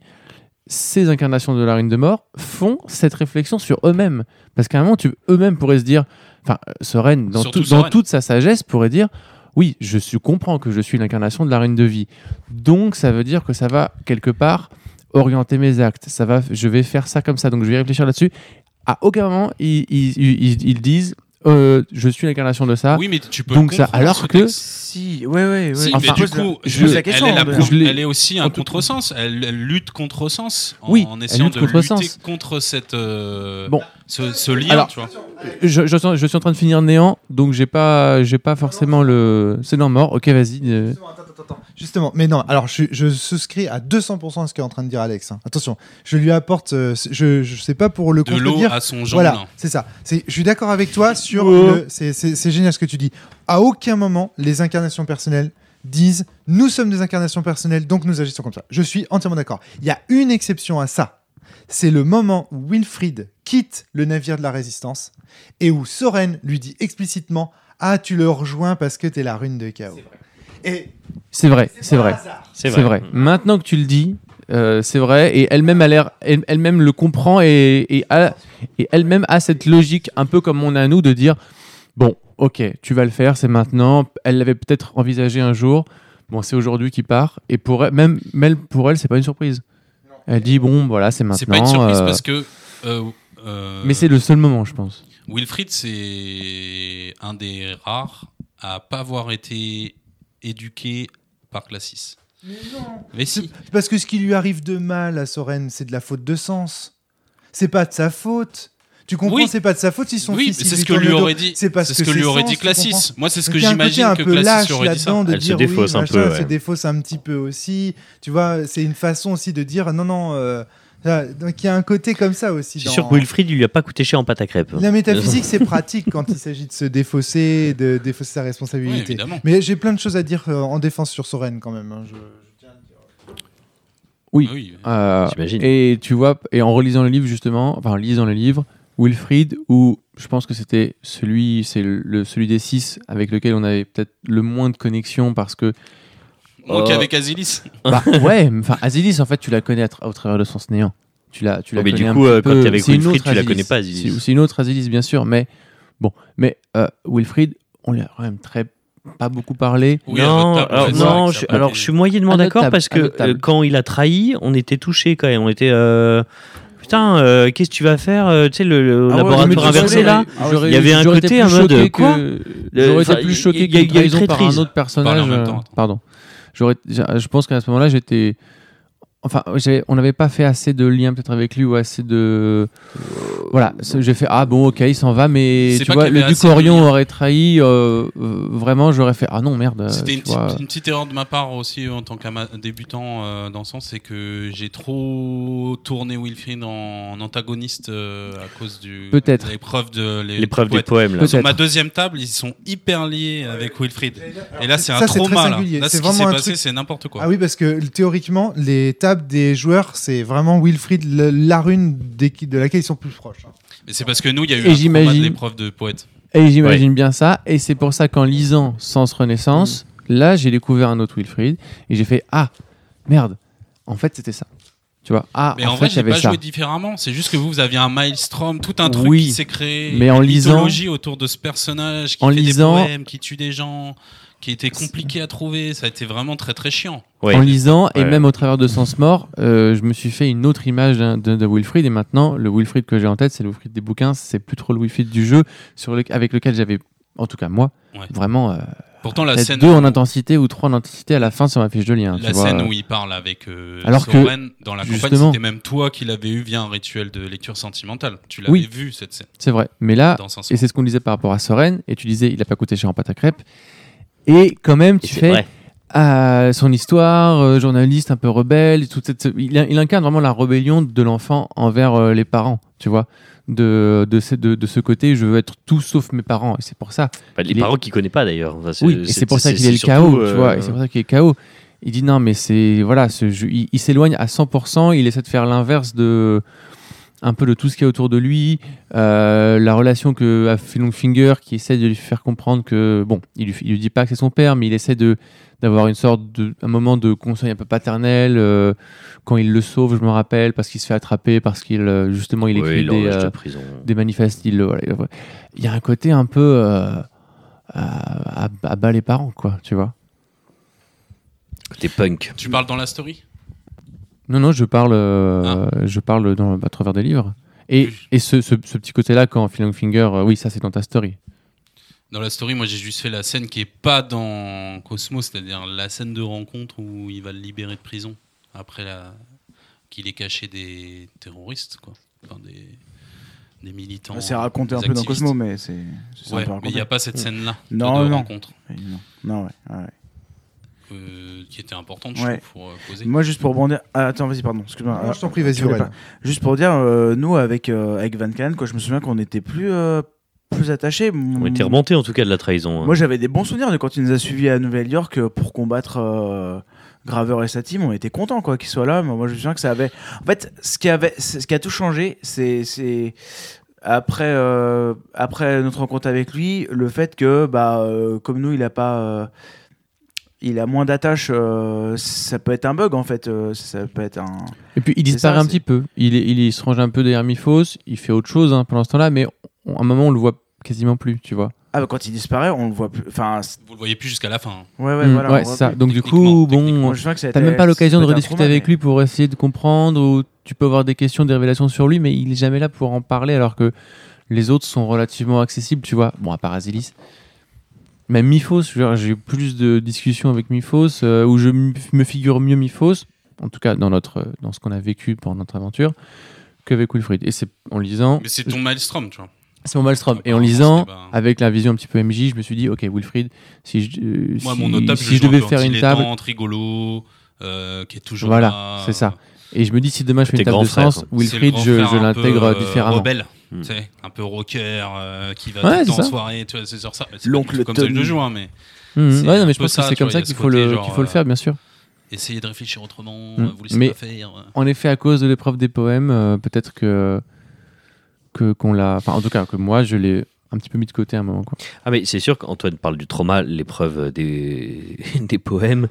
ces incarnations de la rune de mort font cette réflexion sur eux-mêmes. Parce qu'à un moment, tu, eux-mêmes pourraient se dire, enfin, euh, Soren, dans, tout- dans toute sa sagesse, pourrait dire, oui, je suis, comprends que je suis l'incarnation de la rune de vie. Donc, ça veut dire que ça va, quelque part, orienter mes actes. Ça va, je vais faire ça comme ça. Donc, je vais réfléchir là-dessus. À aucun moment, ils disent, euh, je suis l'incarnation de ça. Oui, mais tu peux. donc ça- alors que-. Si, ouais, ouais, ouais. Si, Enfin, mais du coup, je pose la question. elle, est la Je elle est aussi un contresens. Elle, elle lutte contre sens en, Oui, en elle essayant lutte de contre lutter sens. contre cette, euh, Bon. ce, ce lien. Alors, tu vois. Je, je suis, je suis en train de finir néant, donc j'ai pas, j'ai pas forcément le. C'est dans mort. Ok, vas-y. euh. Justement, attends, attends, attends. Justement, mais non, alors je, je souscris à 200% à ce qu'est en train de dire Alex. hein. Attention, je lui apporte, euh, je, je sais pas pour le De l'eau contredire. à son Voilà, jambon. c'est ça. Je suis d'accord avec toi sur Oh. le. C'est c'est- c'est génial ce que tu dis. À aucun moment, les incarnations personnelles disent nous sommes des incarnations personnelles, donc nous agissons comme ça. Je suis entièrement d'accord. Il y a une exception à ça. C'est le moment où Wilfried quitte le navire de la résistance et où Soren lui dit explicitement Ah, tu le rejoins parce que t'es la rune de chaos. Et C'est vrai, c'est vrai. C'est C'est vrai. vrai. Maintenant que tu le dis, euh, c'est vrai. Et elle-même a l'air, elle- elle-même le comprend et, et, a- et elle-même a cette logique, un peu comme on a nous, de dire bon, ok, tu vas le faire, c'est maintenant. Elle l'avait peut-être envisagé un jour. Bon, c'est aujourd'hui qu'il part. Et pour elle, même, même pour elle, c'est pas une surprise. Elle dit bon, voilà, c'est maintenant. C'est pas une surprise euh, parce que. euh, euh, Mais c'est le seul moment, je pense. Wilfried, c'est un des rares à pas avoir été éduqué par Classis. Mais si. C'est Parce que ce qui lui arrive de mal à Soren, c'est de la faute de sens. C'est pas de sa faute. Tu comprends, Oui. c'est pas de sa faute si son oui, fils. il c'est ce que lui aurait dit. C'est parce que que lui aurait dit Classis. Moi, c'est ce que j'imagine un que peu Classis lâche aurait dit ça. là-dedans de Elle se dire défausse oui, un machin, peu, elle ouais. se défausse un petit peu aussi. Tu vois, c'est une façon aussi de dire non, non. euh, donc il y a un côté comme ça aussi. C'est dans- sûr que Wilfried, il lui a pas coûté cher en pâte à crêpes. La métaphysique, [laughs] c'est pratique quand il s'agit de se défausser, de défausser sa Oui, responsabilité. Mais j'ai plein de choses à dire euh, en défense sur Soren quand même. hein, je- je le dire. Oui. Oui. Euh, J'imagine. Et tu vois, et en relisant le livre justement, enfin en lisant le livre, Wilfried, où je pense que c'était celui, c'est le celui des six avec lequel on avait peut-être le moins de connexion parce que Moi Oh. qu'avec Azilis. [laughs] bah ouais, enfin Azilis en fait tu la connais tra- au travers de son néant. Tu la, tu la Oh, mais connais du un coup, petit euh, quand t'es avec Wilfried, tu la connais pas, Azilis. C'est c'est une autre Azilis bien sûr, mais bon, mais euh, Wilfried, on lui a quand même très pas beaucoup parlé. Oui, non, table, alors, non, je, alors je suis moyennement d'accord table, parce que euh, quand il a trahi, on était touchés quand même. On était. euh, Putain, euh, qu'est-ce que tu vas faire euh, Tu sais, le, le Ah ouais, laboratoire tu inversé là? Ah il y avait un côté plus mode, J'aurais été plus il y- choqué il y a- qu'une il y a eu par un autre personnage. Parlez en même euh, temps. Pardon. Je pense qu'à ce moment-là, j'étais. Enfin, on n'avait pas fait assez de liens peut-être avec lui ou assez de. Voilà, c'est- j'ai fait ah bon ok il s'en va mais tu vois le avait duc assez de Orion liens. aurait trahi euh, euh, vraiment j'aurais fait ah non merde C'était une, petite- vois. une petite erreur de ma part aussi en tant que débutant euh, dans ce sens, c'est que j'ai trop tourné Wilfried en, en antagoniste euh, à cause du Peut-être. de l'épreuve de L'épreuve du du poète. poème là. Peut-être. Sur ma deuxième table, ils sont hyper liés avec Wilfried. Et là, c'est un Ça, trauma. Là. Là, ce qui s'est passé, truc- c'est n'importe quoi. Ah oui, parce que théoriquement, les tables des joueurs, c'est vraiment Wilfried, le- la rune des- de laquelle ils sont plus proches. hein. Mais c'est parce que nous, il y a eu Et un l'épreuve de poète. Et j'imagine bien ça et c'est pour ça qu'en lisant Sens Renaissance là j'ai découvert un autre Wilfried et j'ai fait ah merde en fait c'était ça tu vois ah Mais en, en, fait vrai, avait pas ça joué différemment. C'est juste que vous, vous aviez un Maelstrom, tout un truc Oui. qui s'est créé. Mais en une lisant- mythologie autour de ce personnage qui En fait lisant- des poèmes, qui tue des gens, qui était compliqué à trouver. Ça a été vraiment très très chiant. Ouais. en lisant et Ouais. même au travers de Sens Mort, euh, je me suis fait une autre image de, de Wilfried et maintenant le Wilfried que j'ai en tête, c'est le Wilfried des bouquins, c'est plus trop le Wilfried du jeu sur le- avec lequel j'avais, en tout cas moi, Ouais. vraiment euh, Pourtant, la scène, deux en intensité ou trois en intensité à la fin sur ma fiche de lien. la tu vois. scène où il parle avec euh, Alors que, Soren dans la campagne, justement- c'était même toi qui l'avais eu via un rituel de lecture sentimentale. Tu l'avais Oui. vu cette scène C'est vrai, mais là, et c'est ce qu'on disait par rapport à Soren, et tu disais il a pas coûté cher en pâte à crêpes, et quand même tu fais vrai. à son histoire, euh, journaliste un peu rebelle, toute cette, il, il incarne vraiment la rébellion de l'enfant envers euh, les parents, tu vois. De, de, ce, de, de ce côté, je veux être tout sauf mes parents, et c'est pour ça. Bah, les il est- parents qu'il connaît pas d'ailleurs. Enfin, Oui, et c'est pour ça qu'il est le chaos, euh, tu vois, et c'est pour ça qu'il est chaos. Il dit non, mais c'est voilà, ce jeu- il, il s'éloigne à 100%, il essaie de faire l'inverse de un peu de tout ce qu'il y a autour de lui, euh, la relation que a fait Longfinger qui essaie de lui faire comprendre que bon, il lui, il lui dit pas que c'est son père, mais il essaie de d'avoir une sorte de un moment de conseil un peu paternel euh, quand il le sauve, je me rappelle, parce qu'il se fait attraper, parce qu'il euh, justement il ouais, écrit il des, euh, prison. des manifestes. Il, le- voilà, il- y a un côté un peu euh, à, à, à bas les parents, quoi, tu vois. Côté punk. Tu parles dans la story? Non, non, je parle, euh, je parle dans, à travers des livres. Et, et ce, ce, ce petit côté-là, quand Phil Finger, euh, oui, ça c'est dans ta story. Dans la story, moi j'ai juste fait la scène qui est pas dans Cosmos, c'est-à-dire la scène de rencontre où il va le libérer de prison après la... qu'il ait caché des terroristes, quoi. Enfin, des... des militants. C'est raconté un peu dans. Cosmo, mais c'est. Ouais, mais il n'y a pas cette scène-là Non, de non. rencontre Non, non, ouais, ouais. Euh, qui était importante, je Ouais. trouve, pour euh, poser. Moi, juste pour rebondir. Ah, attends, vas-y, pardon. Excuse-moi. Je t'en prie, vas-y, Aurélien. pas. Juste pour dire, euh, nous, avec, euh, avec Van Can, quoi, je me souviens qu'on était plus, euh, plus attachés. On était remonté en tout cas de la trahison. hein. Moi, j'avais des bons souvenirs de quand il nous a suivis à Nouvelle-York euh, pour combattre euh, Graveur et sa team. On était contents quoi qu'il soit là. Mais moi, je me souviens que ça avait. En fait, ce qui avait, ce qui a tout changé, c'est, c'est après, euh, après notre rencontre avec lui, le fait que, bah, euh, comme nous, il a pas. euh, il a moins d'attache, euh, ça peut être un bug en fait. euh, ça peut être un. Et puis il disparaît ça, un petit peu. Il, est- il, il se range un peu derrière Miphos, il fait autre chose hein, pendant ce temps-là, mais on- à un moment on le voit quasiment plus, tu vois. Ah, bah, quand il disparaît, on le voit plus. Enfin, Vous le voyez plus jusqu'à la fin. ouais, ouais, Mm, voilà. ouais, ça. plus. Donc du coup, bon, t'as même pas l'occasion de rediscuter avec mais- lui pour essayer de comprendre ou tu peux avoir des questions, des révélations sur lui, mais il est jamais là pour en parler alors que les autres sont relativement accessibles, tu vois. Bon, à part Azilis. Même Miphos, genre, j'ai eu plus de discussions avec Miphos euh, où je me figure mieux Miphos, en tout cas dans, notre, dans ce qu'on a vécu pendant notre aventure, qu'avec Wilfried. Et c'est en lisant. Mais c'est ton maelstrom, tu vois. C'est mon Maelstrom. Et en lisant, avec la vision un petit peu MJ, je me suis dit, ok, Wilfried, si je, euh, Moi, si, mon notable, si je joue un devais faire une table, rigolo, euh, qui est toujours Voilà, là. c'est ça. et je me dis, si demain je fais une table de frère, sens, Wilfried, je, je l'intègre euh, différemment. Rebelle, Tu sais, un peu rocker, euh, qui va Ouais, tout le temps c'est en ça. soirée, tu vois, c'est sur ça. L'oncle comme ça que je joue, hein, mais Mhm. C'est Ouais, non, mais je pense ça, que c'est comme ça qu'il faut, le, genre, qu'il faut le euh, faire, bien sûr. essayez de réfléchir autrement, euh, vous laissez Mais- pas faire. En effet, à cause de l'épreuve des poèmes, euh, peut-être que, que qu'on l'a. Enfin, en tout cas, que moi, je l'ai un petit peu mis de côté à un moment. Quoi. Ah mais c'est sûr qu'Antoine parle du trauma, l'épreuve des, [laughs] des poèmes.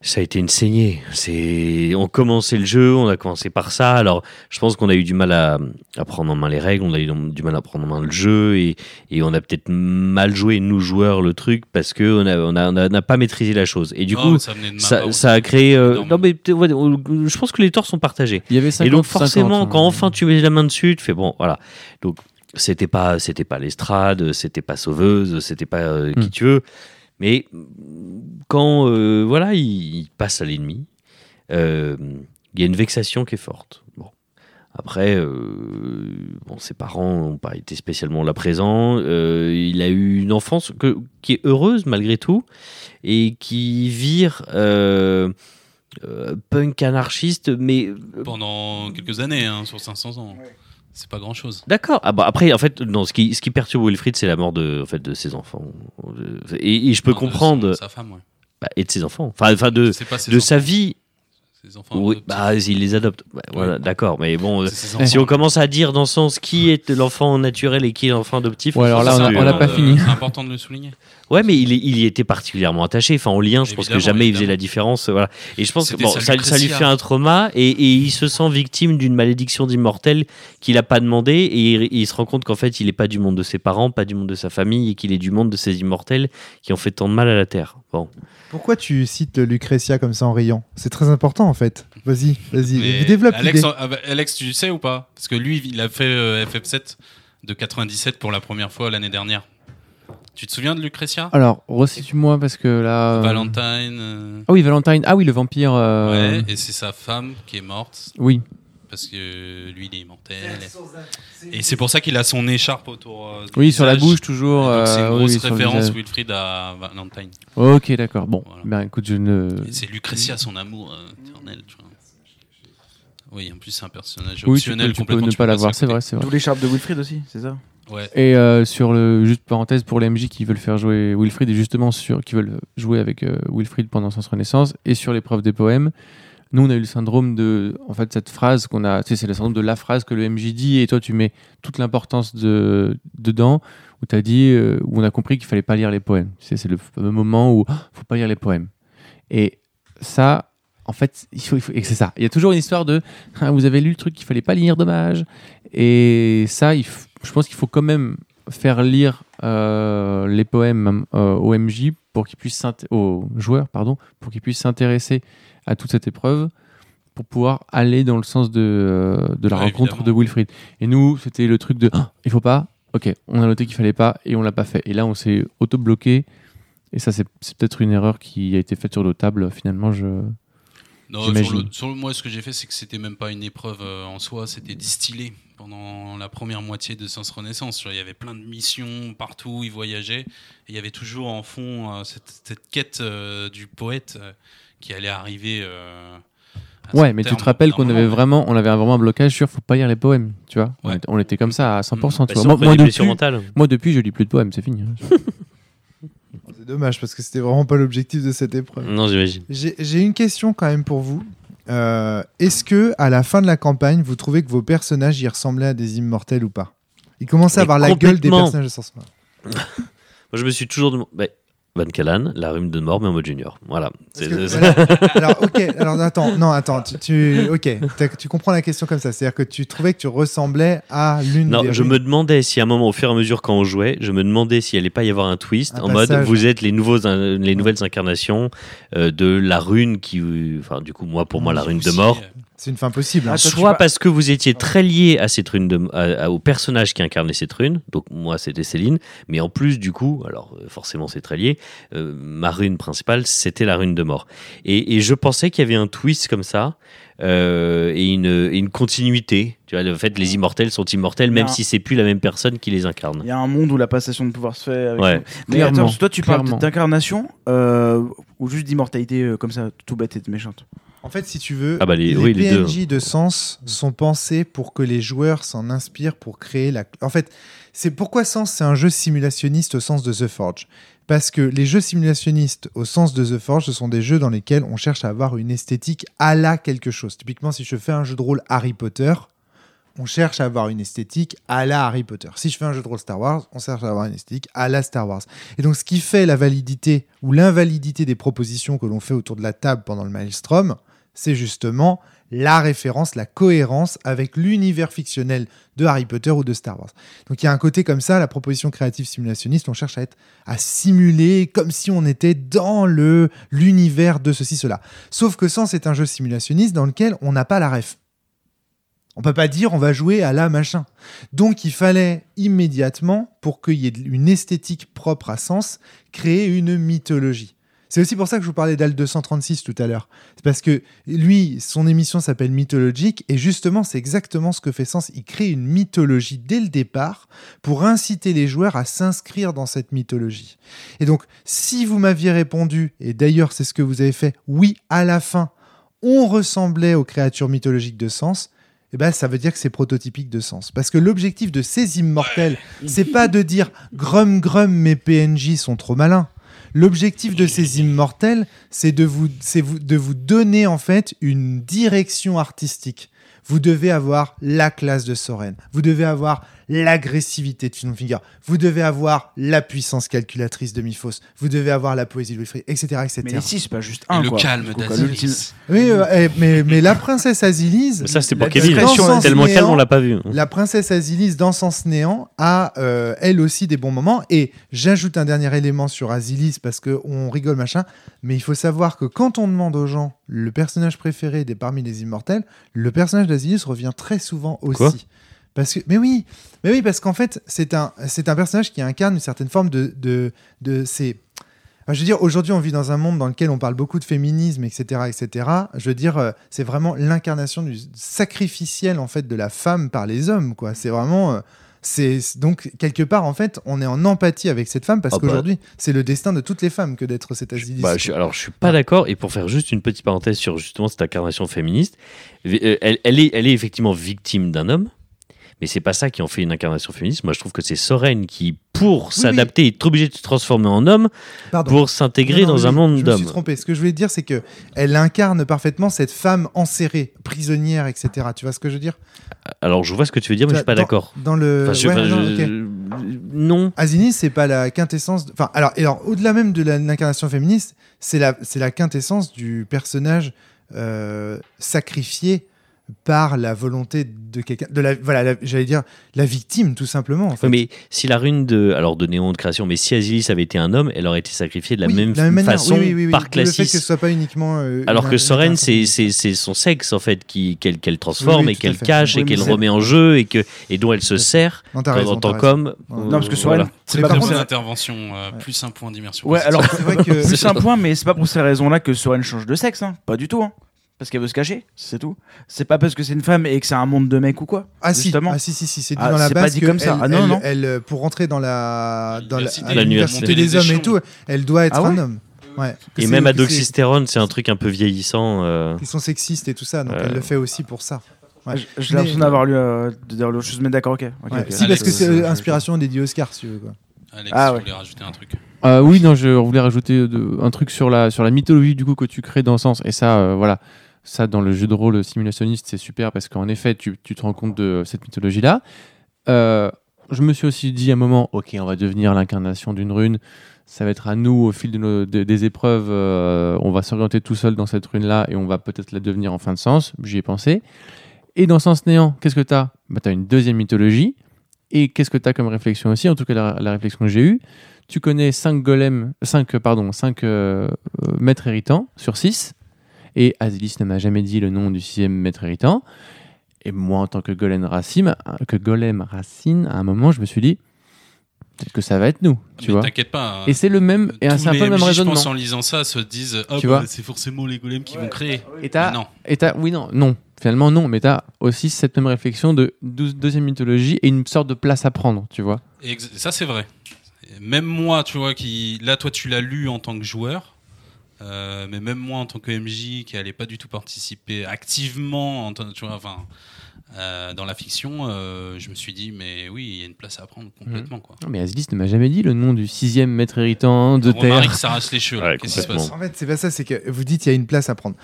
Ça a été une saignée. C'est, on commençait le jeu, on a commencé par ça. Alors, je pense qu'on a eu du mal à, à prendre en main les règles, on a eu du mal à prendre en main le jeu et, et on a peut-être mal joué nous joueurs le truc parce que on a, on a, on a- on n'a pas maîtrisé la chose. Et du Non, coup, ça, a créé. euh, non mais ouais, je pense que les torts sont partagés. Il y avait 50, Et donc forcément, 50, quand hein. enfin tu mets la main dessus, tu fais bon, voilà. Donc c'était pas, c'était pas l'estrade, c'était pas sauveuse, c'était pas euh, qui Hmm. tu veux. Mais quand euh, voilà, il, il passe à l'ennemi, euh, il y a une vexation qui est forte. Bon. Après, euh, bon, ses parents n'ont pas été spécialement là présents. Euh, il a eu une enfance que- qui est heureuse malgré tout et qui vire euh, euh, punk anarchiste, mais Pendant quelques années, hein, sur 500 ans. C'est pas grand chose. D'accord. Ah bah après, en fait, non, ce qui, ce qui perturbe Wilfried, c'est la mort de, en fait, de ses enfants. Et, et je peux comprendre. Sa femme, ouais. Bah, et de ses enfants. Enfin, enfin de, C'est pas ses de enfants, sa vie. ses enfants Oui, adoptifs. bah, il les adopte. Ouais, voilà, d'accord. Mais bon, euh, si on commence à dire dans ce sens qui est l'enfant naturel et qui est l'enfant adoptif. Ouais, alors là, on a- c'est- on l'a pas Euh, fini. C'est important de le souligner. Ouais, mais il, est- il y était particulièrement attaché. Enfin, en lien, je pense que Évidemment, jamais il faisait la différence. euh, Voilà. Et je pense que bon, ça, ça lui fait un trauma et, et il se sent victime d'une malédiction d'immortel qu'il n'a pas demandé. Et il, il se rend compte qu'en fait, il n'est pas du monde de ses parents, pas du monde de sa famille et qu'il est du monde de ces immortels qui ont fait tant de mal à la Terre. Bon. Pourquoi tu cites Lucretia comme ça en riant C'est très important en fait. Vas-y, vas-y, Mais développe Alex, ah bah, Alex, tu sais ou pas Parce que lui, il a fait euh, FF7 de 97 pour la première fois l'année dernière. Tu te souviens de Lucretia Alors, resitue-moi parce que là. euh, Valentine. euh, Ah oui, Valentine. Ah oui, le vampire. euh, Ouais, et c'est sa femme qui est morte Oui. Parce que lui, il est immortel. Et c'est pour ça qu'il a son écharpe autour. euh, Oui, sur la bouche, toujours. C'est euh, une oui, grosse oui, référence. Wilfried à Valentine. Ok, d'accord. Bon, Voilà. ben écoute, je ne. C'est Lucretia, son amour euh, éternel. tu vois. Oui, en plus, c'est un personnage Oui, tu optionnel peux, tu peux complètement. ne tu pas peux l'avoir, c'est vrai, c'est vrai. D'où l'écharpe de Wilfried aussi, c'est ça? Ouais. Et euh, sur le juste parenthèse pour les MJ qui veulent faire jouer Wilfried et justement sur qui veulent jouer avec euh, Wilfried pendant Sens Renaissance et sur l'épreuve des poèmes, nous on a eu le syndrome de en fait cette phrase qu'on a, c'est le syndrome de la phrase que le MJ dit et toi tu mets toute l'importance de dedans où tu dit euh, où on a compris qu'il fallait pas lire les poèmes. C'est le moment où ah, faut pas lire les poèmes. Et ça en fait, il faut, et c'est ça. Il y a toujours une histoire de Ah, vous avez lu le truc qu'il fallait pas lire, dommage. Et ça, je pense qu'il faut quand même faire lire euh, les poèmes euh, au MJ pour qu'ils puissent aux pardon pour qu'ils puissent s'intéresser à toute cette épreuve pour pouvoir aller dans le sens de, euh, de la Ouais, rencontre évidemment. de Wilfried. Et nous, c'était le truc de Ah, il faut pas. Ok, on a noté qu'il fallait pas et on l'a pas fait. Et là, on s'est auto bloqué. Et ça, c'est peut-être une erreur qui a été faite sur nos tables. Finalement, je. Non, sur le, sur le- moi, ce que j'ai fait, c'est que c'était même pas une épreuve euh, en soi, c'était distillé pendant la première moitié de Sens Renaissance. Il y avait plein de missions partout, ils voyageaient, et il y avait toujours en fond euh, cette, cette quête euh, du poète qui allait arriver. euh, Ouais, mais tu te rappelles qu'on avait vraiment, on avait vraiment un blocage sur faut pas lire les poèmes, tu vois. On, était, on était comme ça à 100%. tu Bah, vois. si on Moi, depuis, mentales. moi, depuis, je lis plus de poèmes, c'est fini. hein. [laughs] C'est dommage parce que c'était vraiment pas l'objectif de cette épreuve. Non, j'imagine. J'ai une question quand même pour vous. Euh, Est-ce que à la fin de la campagne, vous trouvez que vos personnages y ressemblaient à des immortels ou pas? Ils commençaient à avoir la gueule des personnages de Sens [laughs] Moi, je me suis toujours demandé. bah, Van Callan, la rune de mort, mais en mode junior. Voilà. Que. [laughs] Alors, ok, alors attends, non, attends, tu, tu- ok, tu comprends la question comme ça, c'est-à-dire que tu trouvais que tu ressemblais à l'une Non, des je me demandais si à un moment, au fur et à mesure quand on jouait, je me demandais s'il allait pas y avoir un twist Un en mode passage. vous êtes les nouveaux, les nouvelles incarnations euh, de la rune qui, enfin du coup moi pour moi la rune de mort. C'est une fin possible. hein. Ah, toi, Soit vas- parce que vous étiez très lié à cette rune de, à- à- au personnage qui incarnait cette rune, donc moi c'était Céline, mais en plus du coup, alors euh, forcément c'est très lié, euh, ma rune principale c'était la rune de mort. Et, et je pensais qu'il y avait un twist comme ça euh, et, une, et une continuité. Tu vois, le fait les immortels sont immortels même si c'est plus la même personne qui les incarne. Il y a un monde où la passation de pouvoir se fait. Avec Ouais. Mais Clairement, attends, toi, tu parles d'incarnation euh, ou juste d'immortalité euh, comme ça, tout bête et méchante. En fait, si tu veux, Ah bah les- oui, les. PNJ de Sens sont pensés pour que les joueurs s'en inspirent pour créer la. En fait, c'est pourquoi Sens c'est un jeu simulationniste au sens de The Forge? Parce que les jeux simulationnistes au sens de The Forge, ce sont des jeux dans lesquels on cherche à avoir une esthétique à la quelque chose. Typiquement, si je fais un jeu de rôle Harry Potter, on cherche à avoir une esthétique à la Harry Potter. Si je fais un jeu de rôle Star Wars, on cherche à avoir une esthétique à la Star Wars. Et donc, ce qui fait la validité ou l'invalidité des propositions que l'on fait autour de la table pendant le Maelstrom, c'est justement la référence, la cohérence avec l'univers fictionnel de Harry Potter ou de Star Wars. Donc il y a un côté comme ça, la proposition créative simulationniste, on cherche à être à simuler comme si on était dans le l'univers de ceci cela. Sauf que Sens est un jeu simulationniste dans lequel on n'a pas la ref. On peut pas dire on va jouer à la machin. Donc il fallait immédiatement, pour qu'il y ait une esthétique propre à Sens, créer une mythologie. C'est aussi pour ça que je vous parlais d'Al 236 tout à l'heure. C'est parce que lui, son émission s'appelle Mythologique et justement, c'est exactement ce que fait Sens. Il crée une mythologie dès le départ pour inciter les joueurs à s'inscrire dans cette mythologie. Et donc, si vous m'aviez répondu, et d'ailleurs c'est ce que vous avez fait, oui, à la fin, on ressemblait aux créatures mythologiques de Sens, eh ben, ça veut dire que c'est prototypique de Sens. Parce que l'objectif de ces immortels, c'est pas de dire Grum Grum, mes PNJ sont trop malins. L'objectif de ces immortels, c'est de vous, vous, de vous donner en fait une direction artistique. Vous devez avoir la classe de Soren. Vous devez avoir l'agressivité de Finfigure. Vous devez avoir la puissance calculatrice de Miphos. Vous devez avoir la poésie de Wilfrid, etc. etc. Mais ici, c'est pas juste Et un. le quoi. calme d'Azilis. Oui, euh, eh, mais, mais la princesse Azilise. Ça c'était la pour Kevin. Tellement néant, calme on l'a pas vu. La princesse Azilis dans Sens Néant a euh, elle aussi des bons moments. Et j'ajoute un dernier élément sur Azilis parce qu'on rigole machin. Mais il faut savoir que quand on demande aux gens le personnage préféré des parmi les immortels, le personnage d'Azilis revient très souvent aussi. Quoi parce que, mais oui, mais oui, parce qu'en fait, c'est un, c'est un personnage qui incarne une certaine forme de, de, de ces. Enfin, je veux dire, aujourd'hui, on vit dans un monde dans lequel on parle beaucoup de féminisme, etc., etc. Je veux dire, euh, c'est vraiment l'incarnation du sacrificiel en fait de la femme par les hommes, quoi. C'est vraiment. euh, c'est donc quelque part en fait, on est en empathie avec cette femme parce Ah bah. qu'aujourd'hui, c'est le destin de toutes les femmes que d'être cette Azilis. Bah, je alors, je suis pas d'accord. Et pour faire juste une petite parenthèse sur justement cette incarnation féministe, euh, elle, elle est, elle est effectivement victime d'un homme. Mais c'est pas ça qui en fait une incarnation féministe. Moi, je trouve que c'est Soren qui, pour s'adapter, est obligé de se transformer en homme Pardon. pour s'intégrer dans un oui, monde Je me suis d'hommes. trompé. Ce que je voulais dire, c'est que elle incarne parfaitement cette femme enserrée, prisonnière, etc. Tu vois ce que je veux dire? Alors, je vois ce que tu veux dire, mais je suis pas d'accord. Dans le. Enfin, je- ouais, enfin, non, je- ok. Non. C'est pas la quintessence. de- Enfin, alors, alors au-delà même de l'incarnation féministe, c'est la, c'est la quintessence du personnage euh, sacrifié par la volonté de quelqu'un. De la, voilà, la- j'allais dire la victime, tout simplement. En fait. Ouais, mais si la rune de, alors de Néon de création, mais si Azilis avait été un homme, elle aurait été sacrifiée de la Oui, même, de la même manière. façon Oui, oui, oui, oui. par D'où Le fait que ce soit pas uniquement. euh, Alors une- que Soren, c'est c'est- c'est son sexe en fait qui qu'elle qu'elle transforme Oui, oui, et qu'elle cache Oui, et qu'elle c'est- remet en jeu et que et dont elle se sert Non, en tant qu'homme. Non, parce que Soren, Voilà. c'est Mais pas pour contre, ça. intervention, euh, plus un point d'immersion. Ouais, alors C'est vrai que. plus un point, mais c'est pas pour ces raisons-là que Soren change de sexe, hein. Pas du tout, hein. Parce qu'elle veut se cacher, c'est tout. C'est pas parce que c'est une femme et que c'est un monde de mecs ou quoi. Ah si, justement. ah si, si, si, c'est dit Ah, dans la c'est pas base dit que comme ça. Elle, Ah non, elle- non. elle, euh, pour rentrer dans la dans la, La l'université université. des hommes et tout, elle doit être Ah ouais un homme. Ouais. Et même Adoxystérone, c'est un truc un peu vieillissant. euh. Ils sont sexistes et tout ça, donc elle le fait aussi pour ça. Ouais. J'ai l'impression d'avoir lu euh, de dire l'autre chose, mais d'accord, ok. ok, Ouais. ok. Si, parce que c'est euh, inspiration dédiée Oscar, si tu veux. Quoi. Alex, Ah tu voulais rajouter un truc. Euh, oui, non, je voulais rajouter de- un truc sur la, sur la mythologie du coup que tu crées dans le sens. Et ça, euh, voilà, ça dans le jeu de rôle simulationniste, c'est super parce qu'en effet, tu, tu te rends compte de cette mythologie-là. Euh, je me suis aussi dit à un moment, ok, on va devenir l'incarnation d'une rune. Ça va être à nous, au fil de nos- de- des épreuves, euh, on va s'orienter tout seul dans cette rune-là et on va peut-être la devenir en fin de sens. J'y ai pensé. Et dans Sens Néant, qu'est-ce que tu as bah, Tu as une deuxième mythologie. Et qu'est-ce que tu as comme réflexion aussi? En tout cas, la, réflexion que j'ai eue, tu connais 5 golems, 5 pardon, 5 maîtres héritants sur 6. Et Azilis ne m'a jamais dit le nom du sixième maître héritant. Et moi, en tant que golem racine, que golem racine, à un moment, je me suis dit, peut-être que ça va être nous, tu Mais vois. T'inquiète pas. Et c'est le même, et Tous c'est un les peu le même MJ, raisonnement. Je pense en lisant ça, se disent ah Tu bah, vois c'est forcément les golems qui vont créer. Et t'as- non. Et t'as- oui, non, non, finalement non, mais tu as aussi cette même réflexion de deuxième mythologie et une sorte de place à prendre, tu vois. Ex- ça c'est vrai. Même moi, tu vois, qui là, toi, tu l'as lu en tant que joueur, euh, mais même moi en tant que MJ qui n'allait pas du tout participer activement, en tant- tu vois, enfin, euh, dans la fiction, euh, je me suis dit, mais oui, il y a une place à prendre complètement, quoi. Non, mais Azilis ne m'a jamais dit le nom du sixième maître héritant de Romaric terre. s'arrache les cheveux. là. Ouais, Qu'est-ce qui se passe En fait, c'est pas ça, c'est que vous dites il y a une place à prendre.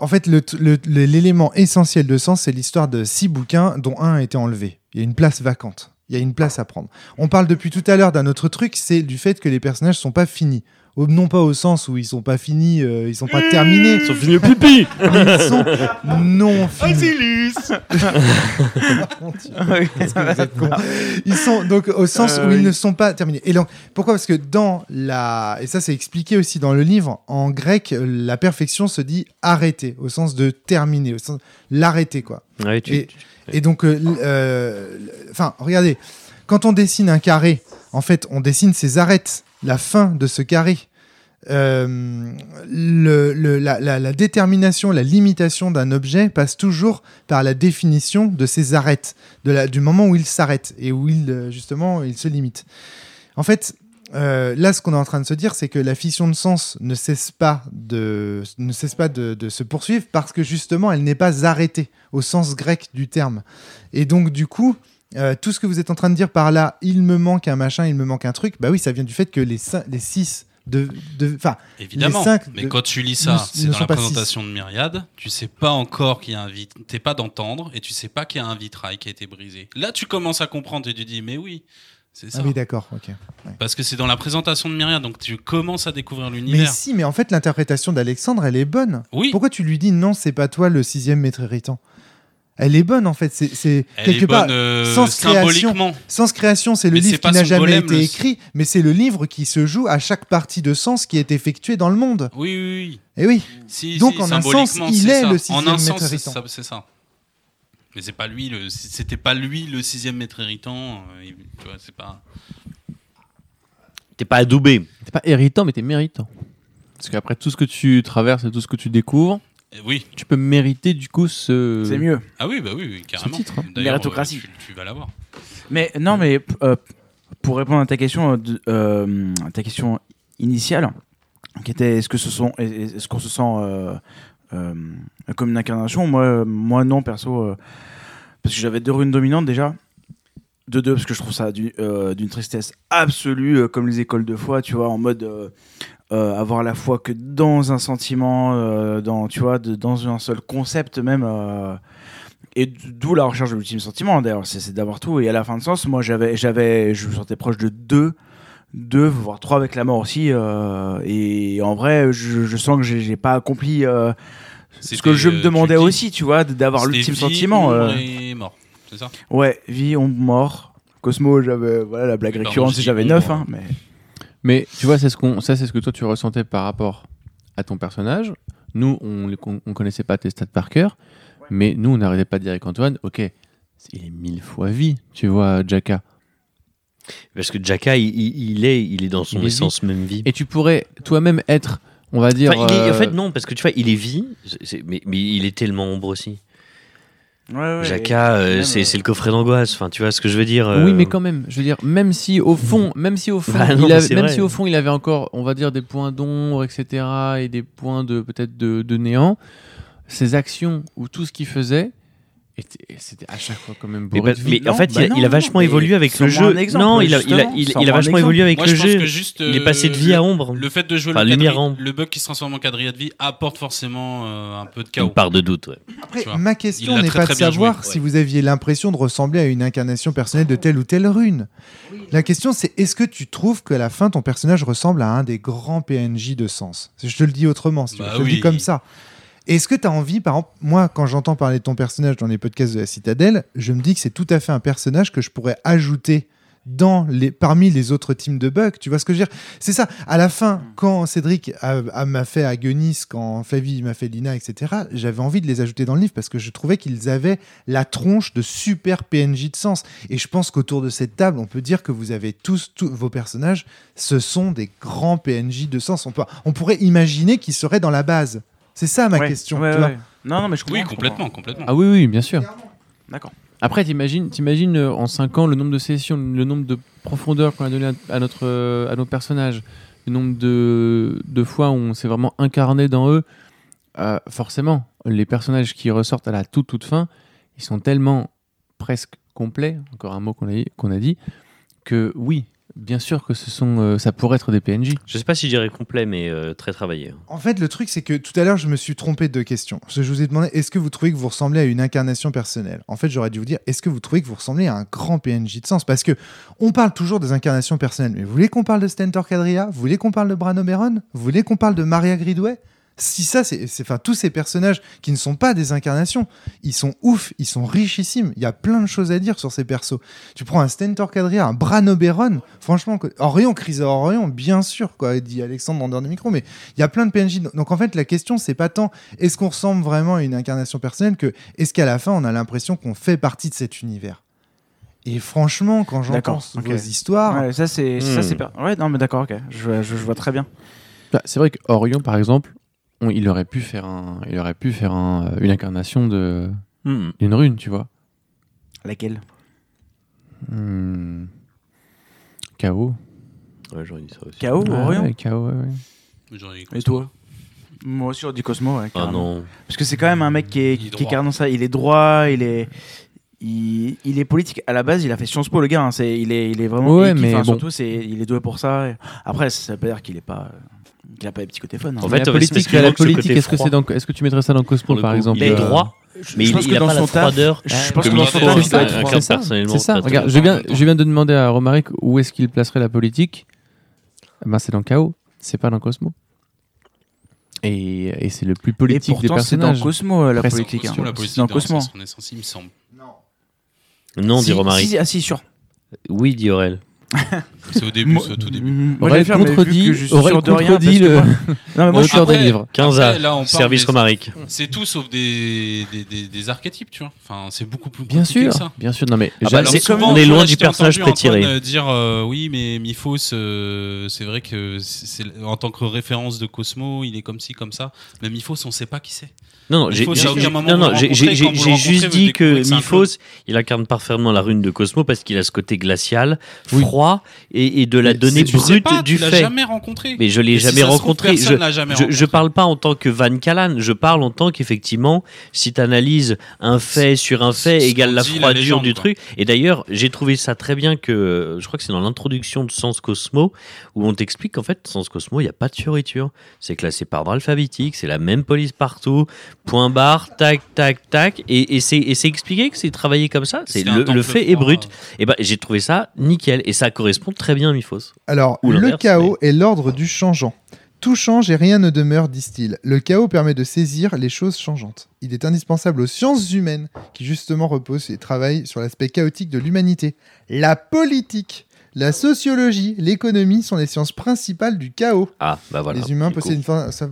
En fait, le- le- le- l'élément essentiel de sens, c'est l'histoire de six bouquins dont un a été enlevé. Il y a une place vacante. Il y a une place à prendre. On parle depuis tout à l'heure d'un autre truc, c'est du fait que les personnages sont pas finis. Non pas au sens où ils sont pas finis, euh, ils sont pas terminés, Ils sont finis au pipi [laughs] ils sont non finis. [laughs] Ils sont donc au sens Euh, où ils oui. ne sont pas terminés. Et donc, pourquoi? Parce que dans la. Et ça, c'est expliqué aussi dans le livre. En grec, la perfection se dit arrêter, au sens de terminer, au sens l'arrêter, quoi. Ouais, tu- Et, et donc, euh, euh, enfin, regardez, quand on dessine un carré, en fait, on dessine ses arêtes, la fin de ce carré. Euh, la, détermination, la limitation d'un objet passe toujours par la définition de ses arêtes, du moment où il s'arrête et où il, euh, justement, il se limite. En fait, euh, là, ce qu'on est en train de se dire, c'est que la fission de sens ne cesse pas de, ne cesse pas de se poursuivre parce que justement, elle n'est pas arrêtée au sens grec du terme. Et donc, du coup, euh, tout ce que vous êtes en train de dire par là, il me manque un machin, il me manque un truc, bah oui, ça vient du fait que les, cin- les six de, enfin, Évidemment. Les cinq mais de- quand tu lis ça, c'est dans la présentation de Myriade. Tu sais pas encore qu'il y a un vit, t'es pas d'entendre et tu sais pas qu'il y a un vitrail qui a été brisé. Là, tu commences à comprendre et tu dis, mais oui, c'est ça. ah oui, d'accord, ok. Parce que c'est dans la présentation de Myriade, donc tu commences à découvrir Mais l'univers. si, mais en fait, l'interprétation d'Alexandre, elle est bonne. Oui, Pourquoi tu lui dis non, c'est pas toi le sixième maître héritant Elle est bonne en fait. C'est quelque est part. bonne euh, sans création. symboliquement. Sens création, c'est le Mais livre qui n'a jamais golem, été écrit, mais c'est le livre qui se joue à chaque partie de sens qui est effectuée dans le monde. Oui, oui, oui. Et oui. Si, Donc, si, en un sens, il c'est est le sixième En un maître sens, c'est héritant. ça. c'est ça. Mais c'est pas lui le, c'était pas lui le sixième maître héritant. euh, tu vois, c'est pas. T'es pas adoubé. T'es pas héritant, mais t'es méritant. Parce qu'après tout ce que tu traverses et tout ce que tu découvres, Oui. tu peux mériter du coup ce. C'est mieux. Ah oui, bah oui, oui carrément. titre, hein. Méritocratie. euh, tu, tu vas l'avoir. Mais non, mais euh, pour répondre à ta question, euh, euh, ta question initiale, qui était est-ce que ce sont, est- est-ce qu'on se sent euh, euh, comme une incarnation? Moi, euh, moi non perso, euh, parce que j'avais deux runes dominantes déjà. De deux, parce que je trouve ça du- euh, d'une tristesse absolue, euh, comme les écoles de foi, tu vois, en mode euh, avoir la foi que dans un sentiment, euh, dans, tu vois, de- dans un seul concept même. euh, et d'où la recherche de l'ultime sentiment, d'ailleurs, c'est d'avoir tout. Et à la fin de sens, moi, j'avais, j'avais, je me sentais proche de deux, deux, voire trois avec la mort aussi. et en vrai, je, je sens que j'ai pas accompli ce que je me demandais aussi, tu vois, d'avoir l'ultime vie, sentiment. et mort. C'est ça? Ouais, vie, ombre, mort. Cosmo, j'avais, voilà, la blague récurrente, j'avais neuf, hein, mais. Mais tu vois, c'est ce qu'on, ça c'est ce que toi tu ressentais par rapport à ton personnage. Nous, on, on connaissait pas tes stats par cœur, mais nous, on n'arrêtait pas de dire avec Antoine, ok, il est mille fois vie, tu vois, Jaka. Parce que Jaka, il, il- il est, il est dans son Il essence même vie. Et tu pourrais toi-même être, on va dire. Enfin, il est- euh, En fait, non, parce que tu vois, il est vie, c'est- c'est- mais, mais il est tellement ombre aussi. Ouais, ouais, Jaka, et- euh, c'est euh, c'est le coffret d'angoisse. Enfin, tu vois ce que je veux dire Oui, euh, mais quand même, je veux dire, même si au fond, même si au fond, Bah non, il avait- même vrai. si au fond il avait encore, on va dire, des points d'ombre, etc., et des points de peut-être de, de néant, ses actions ou tout ce qu'il faisait c'était à chaque fois quand même Mais, bourré de vie. mais en fait, bah il, a, non, il a vachement évolué avec le jeu. exemple, non, il a, il a, il, a vachement exemple. évolué avec Moi, le je pense jeu. que juste, il est euh, passé de vie le- à ombre. Le fait de jouer Enfin, le, en le bug qui se transforme en quadrilla de vie apporte forcément euh, un peu de Une chaos. part de doute, ouais. Après, ma question n'est pas très de savoir joué, si vous aviez l'impression de ressembler à une incarnation personnelle de telle ou telle rune. La question, c'est est-ce que tu trouves qu'à la fin, ton personnage ressemble à un des grands PNJ de sens? Je te le dis autrement, si tu veux. Bah je te le dis comme ça. Est-ce que tu as envie, par exemple, moi, quand j'entends parler de ton personnage dans les podcasts de la Citadelle, je me dis que c'est tout à fait un personnage que je pourrais ajouter dans les, parmi les autres teams de bugs. Tu vois ce que je veux dire? C'est ça. À la fin, quand Cédric m'a fait Agonis, quand Flavie m'a fait Lina, etc., j'avais envie de les ajouter dans le livre parce que je trouvais qu'ils avaient la tronche de super PNJ de sens. Et je pense qu'autour de cette table, on peut dire que vous avez tous, tous vos personnages, ce sont des grands PNJ de sens. On, peut, on pourrait imaginer qu'ils seraient dans la base. C'est ça ma Ouais, question. ouais, tu vois. ouais. Non, non, mais je comprends. Oui, complètement, complètement. Ah oui, oui, bien sûr. D'accord. Après, t'imagines, t'imagines euh, en 5 ans le nombre de sessions, le nombre de profondeur qu'on a donné à, à notre, euh, à nos personnages, le nombre de, de fois où on s'est vraiment incarné dans eux. Euh, forcément, les personnages qui ressortent à la toute toute fin, ils sont tellement presque complets, encore un mot qu'on a, dit- qu'on a dit, que oui, bien sûr que ce sont, euh, ça pourrait être des PNJ. Je sais pas si je dirais complet, mais euh, très travaillé. En fait, le truc, c'est que tout à l'heure, je me suis trompé de question. Je je vous ai demandé, est-ce que vous trouvez que vous ressemblez à une incarnation personnelle? En fait, j'aurais dû vous dire, est-ce que vous trouvez que vous ressemblez à un grand PNJ de sens? Parce que on parle toujours des incarnations personnelles. Mais vous voulez qu'on parle de Stentor Cadria Vous voulez qu'on parle de Bran Oberon Vous voulez qu'on parle de Maria Gridway si ça, c'est, c'est- enfin, tous ces personnages qui ne sont pas des incarnations, ils sont ouf, ils sont richissimes. Il y a plein de choses à dire sur ces persos. Tu prends un Stentor Cadria, un Bran Oberon, franchement, que- Orion, Chrysa Orion, bien sûr, quoi, dit Alexandre en dehors du micro, mais il y a plein de PNJ. Donc en fait, la question, c'est pas tant est-ce qu'on ressemble vraiment à une incarnation personnelle que est-ce qu'à la fin, on a l'impression qu'on fait partie de cet univers? Et franchement, quand j'entends D'accord, vos histoires, Ouais, ça, c'est. Ça, Hmm. c'est per- Ouais, non, mais d'accord, ok. Je, je, je vois très bien. Bah, c'est vrai qu'Orion, par exemple, on- il aurait pu faire, un, il aurait pu faire un- une incarnation de, Hmm. d'une rune, tu vois. Laquelle? Hmm. KO. Ouais, j'aurais dit ça aussi. KO ou Ouais, Orion? Ouais, KO, ouais, ouais. J'aurais- Et toi? Moi aussi, du Cosmo. Ouais, Ah non. Parce que c'est quand même un mec qui est, Il est qui est droit. carrément ça. Il est droit, il est. Il, il est politique. À la base, il a fait Sciences Po, le gars. hein. C'est, il, est, il est vraiment. Ouais, qui- mais enfin, bon. Surtout, c'est, il est doué pour ça. Après, ça veut pas dire qu'il est pas. euh, qu'il a pas les petits côtés fun. hein. En fait, la parce politique, la est-ce que c'est dans, est-ce que tu mettrais ça dans Cosmo par coup. exemple? Il est euh, droit, mais je il, pense il que a dans pas la son taf- froideur. Je pense que que dans son taf, il être. C'est ça, c'est ça. Regarde, je viens, je viens de demander à Romaric où est-ce qu'il placerait la politique. Eh Ben, c'est dans KO, c'est pas dans Cosmo. Et, et c'est le plus Et politique des pourtant, c'est dans personnages. Cosmo, euh, la Presque. politique. hein. La C'est dans Cosmo. son essence, il me semble. Non, Si, dit Romaric. si, ah, si, sûr. Oui, dit Aurel. C'est au début, c'est au tout début. Mais vu contredit, rien, contredit le- moi- [laughs] Non, mais moi, je suis des livres. 15 Après, A. là, on parle Service des- Romaric. C'est tout sauf des, des, des, des archétypes, tu vois. Enfin, c'est beaucoup plus Bien compliqué sûr, que ça. bien sûr. Non mais Ah bah, souvent, on est loin du personnage prétiré. euh, dire euh, oui, mais Miphos, euh, c'est vrai que c'est c'est- en tant que référence de Cosmo, il est comme ci, comme ça. Mais Miphos, on sait pas qui c'est. Non, non, j'ai juste dit que Miphos, il incarne parfaitement la rune de Cosmo parce qu'il a ce côté glacial, Oui. froid et, et de la Mais donnée brute pas, du tu l'as fait. jamais rencontré. Mais je l'ai si jamais rencontré. Je, jamais je, je rencontré. parle pas en tant que Van Callan, je parle en tant qu'effectivement, si tu analyses un fait sur un fait égale la froidure légende, du quoi. truc. Et d'ailleurs, j'ai trouvé ça très bien que, je crois que c'est dans l'introduction de Sens Cosmo, où on t'explique qu'en fait, Sens Cosmo, il n'y a pas de fioriture. C'est classé par ordre alphabétique, c'est la même police partout, point barre, tac, tac, tac. Et, et c'est expliqué que c'est travaillé comme ça? C'est le, fait est brut. Et ben, j'ai trouvé ça nickel. Et ça correspond très bien à Miphos. Alors, Ou le chaos est l'ordre du changeant. Tout change et rien ne demeure, disent-ils. Le chaos permet de saisir les choses changeantes. Il est indispensable aux sciences humaines, qui justement reposent et travaillent sur l'aspect chaotique de l'humanité. La politique, la sociologie, l'économie sont les sciences principales du chaos. Ah, bah voilà. les humains coup. possèdent une forme... ça-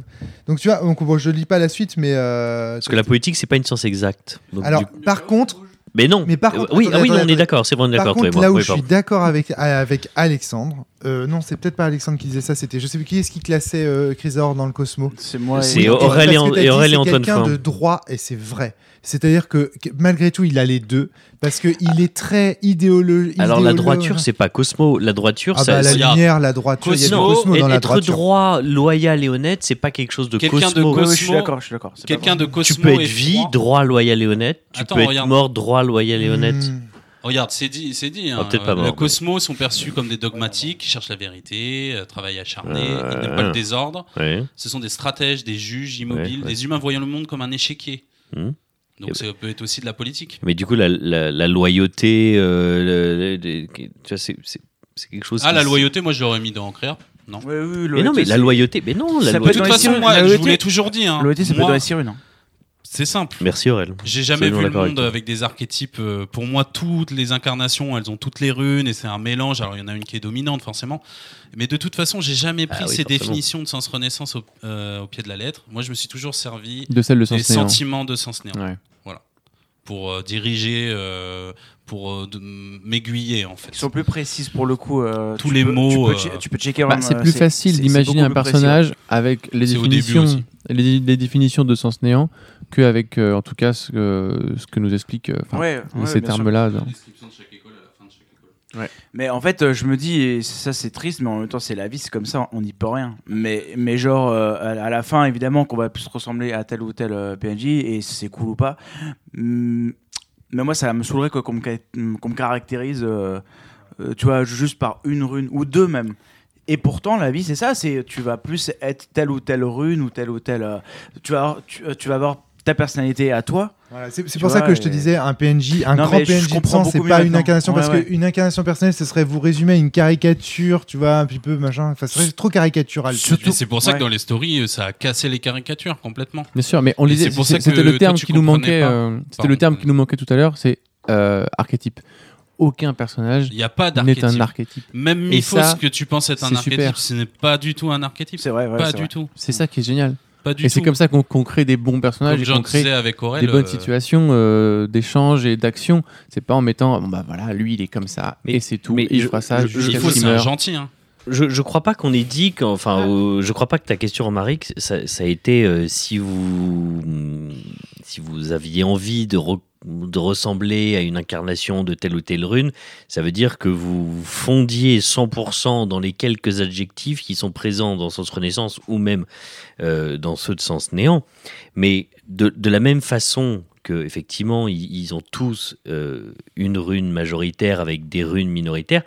Donc tu vois, donc, bon, je lis pas la suite, mais... euh, Parce que la politique, c'est pas une science exacte. Donc, Alors, du- par contre, Mais non. Mais par contre, oui, ah oui, non, on est d'accord. C'est bon, on est Par d'accord. toi contre, et moi. là où Oui, je suis d'accord avec, avec Alexandre, euh, non, c'est peut-être pas Alexandre qui disait ça. C'était, je sais plus qui est-ce qui classait euh, Chrysaor dans le Cosmo. C'est moi. et- C'est Aurélien- et Aurélien c'est Antoine quelqu'un de droit et c'est vrai. C'est-à-dire que, que malgré tout, il a les deux parce que il est très idéologique. Alors la droiture, c'est pas Cosmo. La droiture, ah ça, bah, la c'est- regarde. lumière, la droiture, il y a du Cosmo, Cosmo dans la être droiture. droit, loyal et honnête, c'est pas quelque chose de Quelqu'un de Cosmo. Ouais, ouais, je suis Cosmo, d'accord, je suis d'accord. Quelqu'un de Cosmo tu peux être vie, droit, loyal et honnête. Tu Attends, peux être regarde. mort, droit, loyal et honnête. Hmm. Regarde, c'est dit, c'est dit. Ah, hein. peut-être pas mort, Les mais- Cosmos sont perçus comme des dogmatiques qui cherchent la vérité, euh, travaillent acharné, Euh, ils n'aiment pas le désordre. Ce sont des stratèges, des juges immobiles, des humains voyant le monde comme un échiquier. Mhm. Donc Et- ça peut être aussi de la politique. Mais du coup, la, la- la loyauté, euh, le- le- le- c'est quelque chose. Ah, qui- la loyauté, moi je l'aurais mis dans Créa. Non? Oui, Mais non, mais la loyauté, mais non, la Ça peut De loyauté. être toute les façon, moi je vous l'ai toujours dit. Hein. Loyauté, ça peut être dans la sirène. C'est simple. Merci Aurel. J'ai jamais vu le monde avec des archétypes. euh, Pour moi, toutes les incarnations, elles ont toutes les runes et c'est un mélange. Alors, il y en a une qui est dominante, forcément. Mais de toute façon, j'ai jamais pris Ah oui, ces forcément. définitions de sens renaissance au, euh, au pied de la lettre. Moi, je me suis toujours servi De celle de des sens néant. sentiments de sens néant Ouais. pour euh, diriger, euh, pour euh, m'aiguiller, en fait. Qui sont plus précises pour le coup. euh, Tous les peux- mots, Tu peux, euh, tu peux checker. Bah, vraiment, c'est plus facile d'imaginer un précis, personnage avec les définitions, les, les définitions de sens néant qu'avec, euh, en tout cas, ce que, ce que nous explique euh, Ouais, ouais, ces termes-là. dans- Mais en fait, euh, je me dis, et ça c'est triste, mais en même temps c'est la vie, c'est comme ça, on n'y peut rien. Mais, mais genre, euh, à la fin, évidemment, qu'on va plus ressembler à tel ou tel euh, PNJ, et c'est cool ou pas. Mais moi, ça me saoulerait qu'on me, caractérise, euh, euh, tu vois, juste par une rune, ou deux même. Et pourtant, la vie, c'est ça, c'est tu vas plus être telle ou telle rune, ou telle ou telle... euh, tu, vas, tu, euh, tu vas avoir ta personnalité à toi, Voilà, c'est pour ça que je te disais, un PNJ, un Non, grand PNJ de sang, c'est pas une incarnation, parce Ouais, qu'une incarnation personnelle, ce serait vous résumer à une caricature, tu vois, un petit peu machin. Enfin, ce serait trop caricatural. Mais c'est pour ça Ouais. que dans les stories, euh, ça a cassé les caricatures complètement. Bien sûr, mais on ça que C'était le terme qui nous manquait. euh, C'était le terme qui nous manquait tout à l'heure. C'est euh, archétype. Aucun personnage Il n'y a pas n'est d'archétype. un archétype. Même ça, que tu penses être un archétype, ce n'est pas du tout un archétype. c'est vrai, ouais, pas c'est du vrai. tout. C'est ça qui est génial. Pas du Et c'est comme ça qu'on qu'on crée des bons personnages Comme et qu'on crée avec Aurel. des bonnes euh, situations euh, d'échange et d'action. C'est pas en mettant, bon bah voilà, lui il est comme ça Mais- et c'est tout. mais et il je- fera ça je- Il faut, c'est un gentil. Hein. Je, je crois pas qu'on ait dit qu'enfin, euh, je crois pas que ta question, Romaric, ça, ça a été euh, si vous si vous aviez envie de, re- de ressembler à une incarnation de telle ou telle rune, ça veut dire que vous fondiez 100% dans les quelques adjectifs qui sont présents dans Sens Renaissance ou même euh, dans ceux de Sens Néant. Mais de, la même façon que effectivement ils, ils ont tous euh, une rune majoritaire avec des runes minoritaires,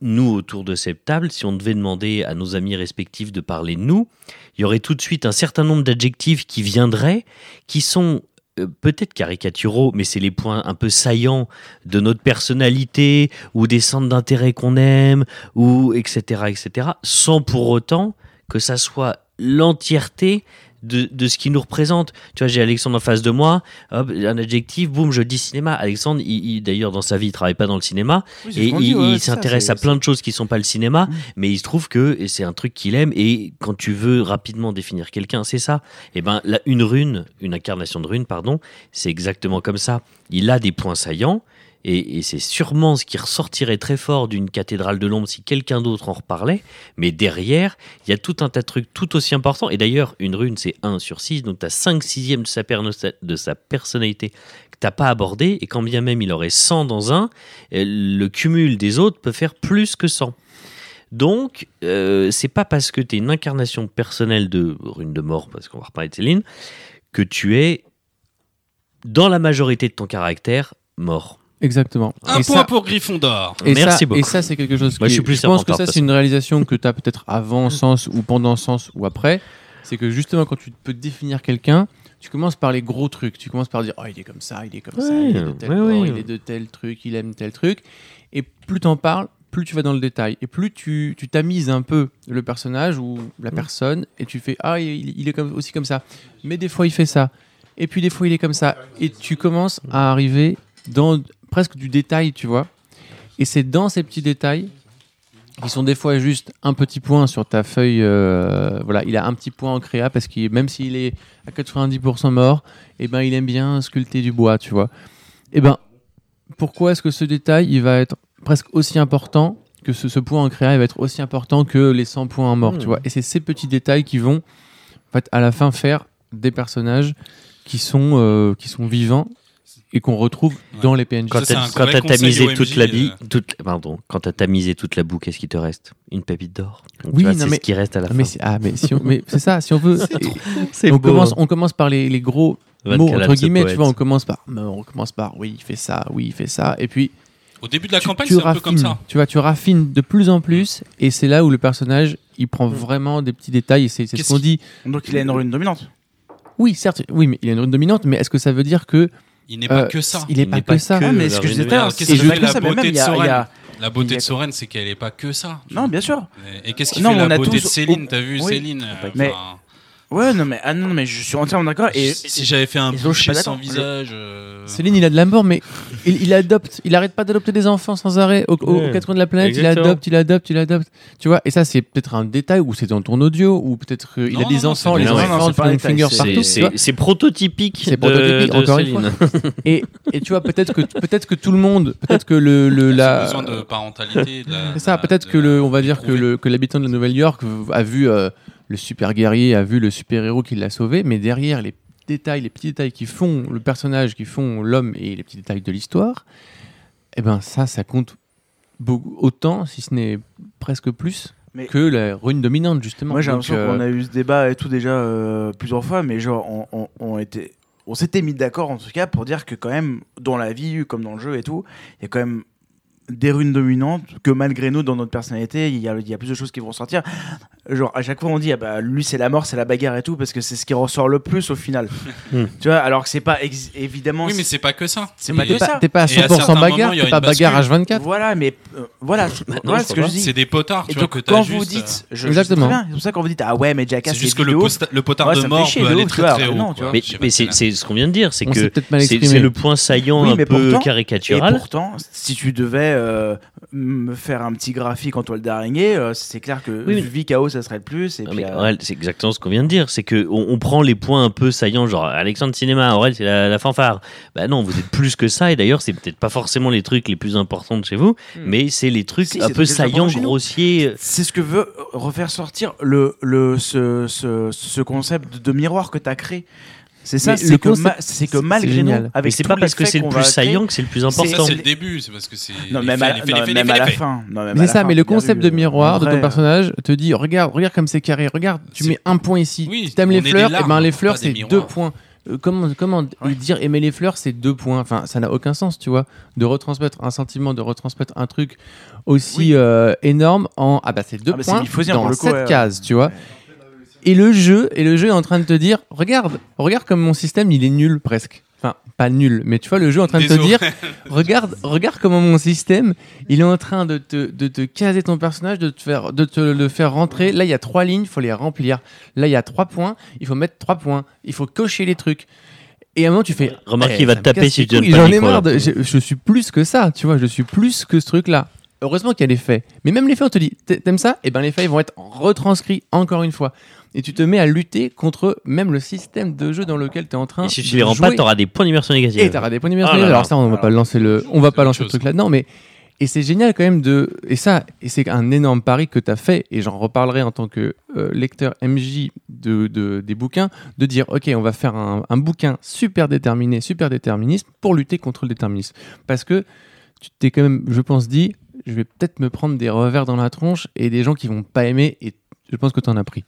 nous autour de cette table, si on devait demander à nos amis respectifs de parler de nous, il y aurait tout de suite un certain nombre d'adjectifs qui viendraient, qui sont euh, peut-être caricaturaux, mais c'est les points un peu saillants de notre personnalité ou des centres d'intérêt qu'on aime, ou etc., etc., sans pour autant que ça soit l'entièreté de, de ce qui nous représente. Tu vois, j'ai Alexandre en face de moi, hop, un adjectif, boum, je dis cinéma. Alexandre, il, il- d'ailleurs, dans sa vie, il travaille pas dans le cinéma, Oui, et il, ouais, s'intéresse à plein de choses qui sont pas le cinéma, Mm. mais il se trouve que et c'est un truc qu'il aime. Et quand tu veux rapidement définir quelqu'un, c'est ça. Et ben, là, une rune, une incarnation de rune, pardon, c'est exactement comme ça. Il a des points saillants. Et, c'est sûrement ce qui ressortirait très fort d'une cathédrale de l'ombre si quelqu'un d'autre en reparlait. Mais derrière, il y a tout un tas de trucs tout aussi importants. Et d'ailleurs, une rune, c'est 1 sur 6. Donc, tu as 5 sixièmes de sa, de sa personnalité que tu pas abordé. Et quand bien même il aurait 100 dans un, euh, le cumul des autres peut faire plus que 100. Donc, euh, c'est pas parce que tu es une incarnation personnelle de rune de mort, parce qu'on va reparler de Céline, que tu es, dans la majorité de ton caractère, mort. Exactement. Un et point ça, pour Gryffondor. et Merci ça, beaucoup. Et ça, c'est quelque chose. Moi, je qui- suis plus je pense que ça, c'est une réalisation que tu as peut-être avant sens ou pendant sens ou après. C'est que justement, quand tu peux définir quelqu'un, tu commences par les gros trucs. Tu commences par dire, oh, il est comme ça, il est comme ça, il est de tel ouais, bord, ouais. il est de tel truc, il aime tel truc. Et plus t'en parles, plus tu vas dans le détail. Et plus tu tu tamises un peu le personnage ou la Mm. personne et tu fais, ah, il, il est comme, aussi comme ça. Mais des fois, il fait ça. Et puis des fois, il est comme ça. Et tu commences à arriver dans presque du détail, tu vois. Et c'est dans ces petits détails qui sont des fois juste un petit point sur ta feuille. euh, voilà, il a un petit point en créa parce que même s'il est à 90% mort, eh ben, il aime bien sculpter du bois, tu vois. Et ben, pourquoi est-ce que ce détail, il va être presque aussi important que ce, ce point en créa il va être aussi important que les 100 points en mort, Hmm. tu vois. Et c'est ces petits détails qui vont, en fait, à la fin, faire des personnages qui sont, euh, qui sont vivants et qu'on retrouve Ouais. dans les PNJ. Quand t'as tamisé toute la vie, euh. toute, pardon, quand t'as tamisé toute la boue, qu'est-ce qui te reste? Une pépite d'or. Oui, c'est mais- ce qui reste à la Ah, fin. ah, mais, si on- mais c'est ça, si on veut. [laughs] C'est on, beau, commence, on commence par les, les gros mots, entre guillemets, tu vois, on commence par, on commence par, oui, il fait ça, oui, il fait ça, et puis Au début de la tu, campagne, tu c'est un peu comme raffines, ça. tu vois, tu raffines de plus en plus, et c'est là où le personnage, il prend vraiment des petits détails, et c'est ce qu'on dit. Donc il a une rune dominante. Oui, certes, oui, mais il a une rune dominante, mais est-ce que ça veut dire que Il n'est pas euh, que ça. Il n'est pas que ça. que- Ah, mais la ce que je disais la ça, mais beauté même il y a- de Soren La Il beauté y a- de Soren, c'est qu'elle n'est pas que ça. Non, bien sûr. Et qu'est-ce qui Non, fait mais on la a beauté de tous- Céline? T'as vu. Céline euh, Ouais, non, mais, ah, non, mais je suis entièrement d'accord. Et, si si j'avais fait un et je suis boucher pas sans d'accord. visage. euh, Céline, il a de la mort, mais il, il adopte. Il arrête pas d'adopter des enfants sans arrêt au- au- Ouais. aux quatre coins de la planète. Exactement. Il adopte, il adopte, il adopte. Tu vois, et ça, c'est peut-être un détail ou c'est dans ton audio ou peut-être qu'il a Non, des non, non, enfants, c'est- les non, non, enfants c'est pas un détail, c'est- partout. C'est- tu vois. C'est c'est prototypique. C'est de- prototypique, de encore une Céline. [laughs] Et, et tu vois, peut-être que, peut-être que tout le monde, peut-être que le, le la. besoin de parentalité. de la- C'est ça, de- peut-être de que la- le, on va dire que prouver. le que l'habitant de la Nouvelle-York a vu euh, le super guerrier, a vu le super héros qui l'a sauvé, mais derrière les détails, les petits détails qui font le personnage, qui font l'homme et les petits détails de l'histoire, eh ben ça, ça compte beaucoup, autant, si ce n'est presque plus, Mais- que la rune dominante justement. Moi, j'ai l'impression euh, qu'on a eu ce débat et tout déjà euh, plusieurs fois, mais genre, on, on- on était, on s'était mis d'accord en tout cas pour dire que quand même, dans la vie, comme dans le jeu et tout, il y a quand même des runes dominantes que malgré nous, dans notre personnalité, il y a, il y a plus de choses qui vont sortir. Genre, à chaque fois, on dit, ah bah, lui, c'est la mort, c'est la bagarre et tout, parce que c'est ce qui ressort le plus au final. Hmm. [laughs] Tu vois, alors que c'est pas ex- évidemment. Oui, mais c'est pas que ça. C'est pas que ça. t'es pas à Et à 100% certains bagarre, t'es pas bagarre bascule. H24. Voilà, mais euh, voilà, voilà ce que je dis. C'est des potards, Et tu vois, que t'as quand juste, vous euh, dites, je, Exactement. c'est pour ça qu'on vous dit, ah ouais, mais Jackass, C'est juste que le, vidéos, posta- le potard Ouais, de mort peut aller très très haut. non, tu quoi. vois. Mais, c'est ce qu'on vient de dire, c'est que peut-être mal c'est le point saillant un peu pourtant- Et caricatural. pourtant, si tu devais euh, me faire un petit graphique en toile d'araignée, euh, c'est clair que Oui, mais- vie chaos, ça serait le plus. Et puis, mais euh, Aurel, c'est exactement ce qu'on vient de dire. C'est que on, on prend les points un peu saillants, genre Alexandre Cinéma, Aurel, c'est la, la fanfare. Bah non, vous êtes plus que ça. Et d'ailleurs, c'est peut-être pas forcément les trucs les plus importants de chez vous, Hmm. mais c'est les trucs Si, un peu saillants, grossiers. c'est ce que veut refaire sortir le, le, ce, ce, ce concept de miroir que tu as créé. C'est ça, c'est le que, concept, ma- c'est que malgré nous, génial. avec Mais c'est pas parce que c'est le plus saillant que c'est le plus Ça, important. c'est le début, c'est parce que c'est. Non, même à, la- fin. C'est ça, mais le concept de miroir de ton personnage te dit regarde, regarde comme c'est carré, regarde, tu mets un point ici. T'aimes on les fleurs, et larmes, ben les fleurs c'est deux points. Euh, comment comment Ouais. dire aimer les fleurs c'est deux points. Enfin, ça n'a aucun sens, tu vois, de retransmettre un sentiment, de retransmettre un truc aussi Oui. euh, énorme en ah bah c'est deux Ah bah, points dans cette ouais, case, tu vois. Et le jeu, et le jeu est en train de te dire, regarde, regarde comme mon système il est nul presque. Enfin, pas nul, mais tu vois le jeu est en train de te dire, [laughs] regarde, regarde comment mon système, il est en train de te, de te caser ton personnage, de te faire, de te le faire rentrer. Là, il y a trois lignes, il faut les remplir. Là, il y a trois points, il faut mettre trois points. Il faut cocher les trucs. Et à un moment, tu fais. Remarque eh, qu'il va te taper si tu donnes couilles, pas J'en le ai marre. là. de- je, je suis plus que ça, tu vois. Je suis plus que ce truc-là. Heureusement qu'il y a les faits. Mais même les faits, on te dit, t'a- t'aimes ça? Et ben les faits, ils vont être retranscrits encore une fois. Et tu te mets à lutter contre même le système de jeu dans lequel tu es en train Et si tu de les rends pas, t'auras des points d'immersion négative. Et t'auras des points d'immersion. Ah là là. Alors ça, on va pas lancer le, on va pas lancer le truc là-dedans, mais et c'est génial quand même de et ça et c'est un énorme pari que tu as fait et j'en reparlerai en tant que euh, lecteur MJ de, de- des bouquins de dire ok on va faire un, un bouquin super déterminé super déterminisme pour lutter contre le déterminisme parce que tu t'es quand même je pense dit je vais peut-être me prendre des revers dans la tronche et des gens qui vont pas aimer et je pense que tu en as pris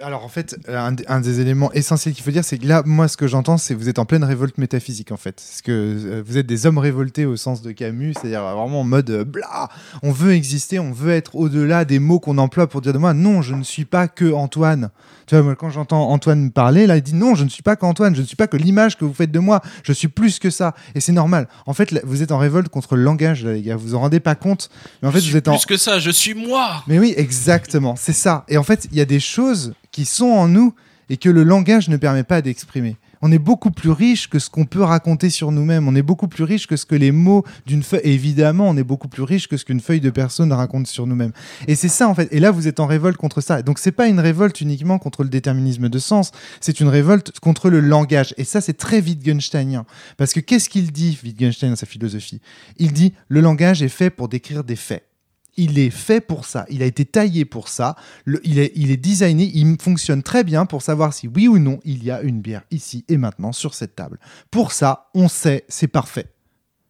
Alors en fait, un, un des éléments essentiels qu'il faut dire, c'est que là, moi, ce que j'entends, c'est que vous êtes en pleine révolte métaphysique, en fait. Parce que euh, vous êtes des hommes révoltés au sens de Camus, c'est-à-dire vraiment en mode euh, blah, on veut exister, on veut être au-delà des mots qu'on emploie pour dire de moi, non, je ne suis pas que Antoine. Tu vois, moi, quand j'entends Antoine parler, là, il dit non, je ne suis pas qu'Antoine, je ne suis pas que l'image que vous faites de moi, je suis plus que ça. Et c'est normal. En fait, là, vous êtes en révolte contre le langage, là, les gars. Vous vous en rendez pas compte. Mais en fait, Je vous suis êtes en, plus que ça, je suis moi. mais oui, exactement, c'est ça. Et en fait, il y a des choses qui sont en nous et que le langage ne permet pas d'exprimer. On est beaucoup plus riche que ce qu'on peut raconter sur nous-mêmes. On est beaucoup plus riche que ce que les mots d'une feuille. Évidemment, on est beaucoup plus riche que ce qu'une feuille de personne raconte sur nous-mêmes. Et c'est ça en fait. Et là, vous êtes en révolte contre ça. Donc, c'est pas une révolte uniquement contre le déterminisme de sens. C'est une révolte contre le langage. Et ça, c'est très Wittgensteinien. Parce que qu'est-ce qu'il dit, Wittgenstein, dans sa philosophie? Il dit le langage est fait pour décrire des faits. Il est fait pour ça. Il a été taillé pour ça. Le- il, est, il est designé. Il fonctionne très bien pour savoir si oui ou non il y a une bière ici et maintenant sur cette table. Pour ça, on sait, c'est parfait.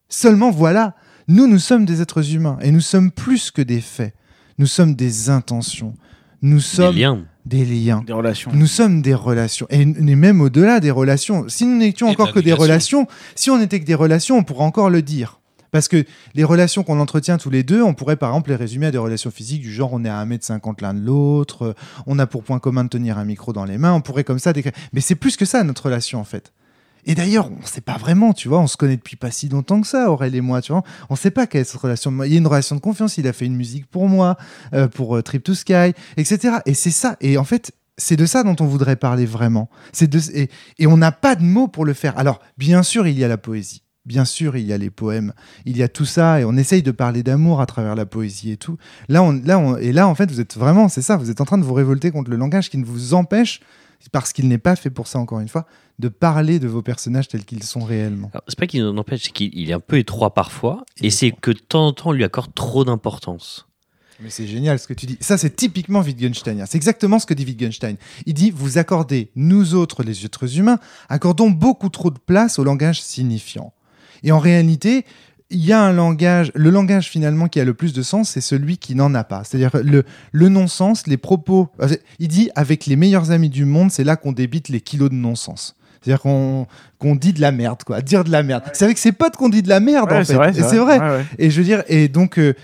Seulement voilà, nous, nous sommes des êtres humains et nous sommes plus que des faits. Nous sommes des intentions. Nous Des sommes liens. des liens. Des relations. Nous sommes des relations. Et, et même au-delà des relations. Si nous n'étions encore que des relations, si on n'était que des relations, on pourrait encore le dire. Parce que les relations qu'on entretient tous les deux, on pourrait par exemple les résumer à des relations physiques du genre on est à 1m50 l'un de l'autre, euh, on a pour point commun de tenir un micro dans les mains, on pourrait comme ça décrire. Mais c'est plus que ça notre relation en fait. Et d'ailleurs, on ne sait pas vraiment, tu vois, on se connaît depuis pas si longtemps que ça, Aurèle et moi, tu vois. On ne sait pas quelle est cette relation. Il y a une relation de confiance, il a fait une musique pour moi, euh, pour euh, Trip to Sky, etc. Et c'est ça. Et en fait, c'est de ça dont on voudrait parler vraiment. Et, et on n'a pas de mots pour le faire. Alors, bien sûr, il y a la poésie. Bien sûr, il y a les poèmes, il y a tout ça, et on essaye de parler d'amour à travers la poésie et tout. Là, on, là, on- et là, en fait, vous êtes vraiment, c'est ça, vous êtes en train de vous révolter contre le langage qui ne vous empêche, parce qu'il n'est pas fait pour ça, encore une fois, de parler de vos personnages tels qu'ils sont réellement. C'est pas qu'il en empêche, c'est qu'il il est un peu étroit parfois, et est c'est que de temps en temps, on lui accorde trop d'importance. Mais c'est génial ce que tu dis. Ça, c'est typiquement Wittgensteinien. C'est exactement ce que dit Wittgenstein. Il dit Vous accordez, nous autres, les êtres humains, accordons beaucoup trop de place au langage signifiant. Et en réalité, il y a un langage, le langage finalement qui a le plus de sens, c'est celui qui n'en a pas. C'est-à-dire le, le non-sens, les propos. Il dit Avec les meilleurs amis du monde, c'est là qu'on débite les kilos de non-sens. C'est-à-dire qu'on qu'on dit de la merde, quoi. Dire de la merde. C'est avec ses potes qu'on dit de la merde, Ouais, en fait. c'est vrai. Vrai. Ouais, ouais. Et je veux dire, et donc. euh,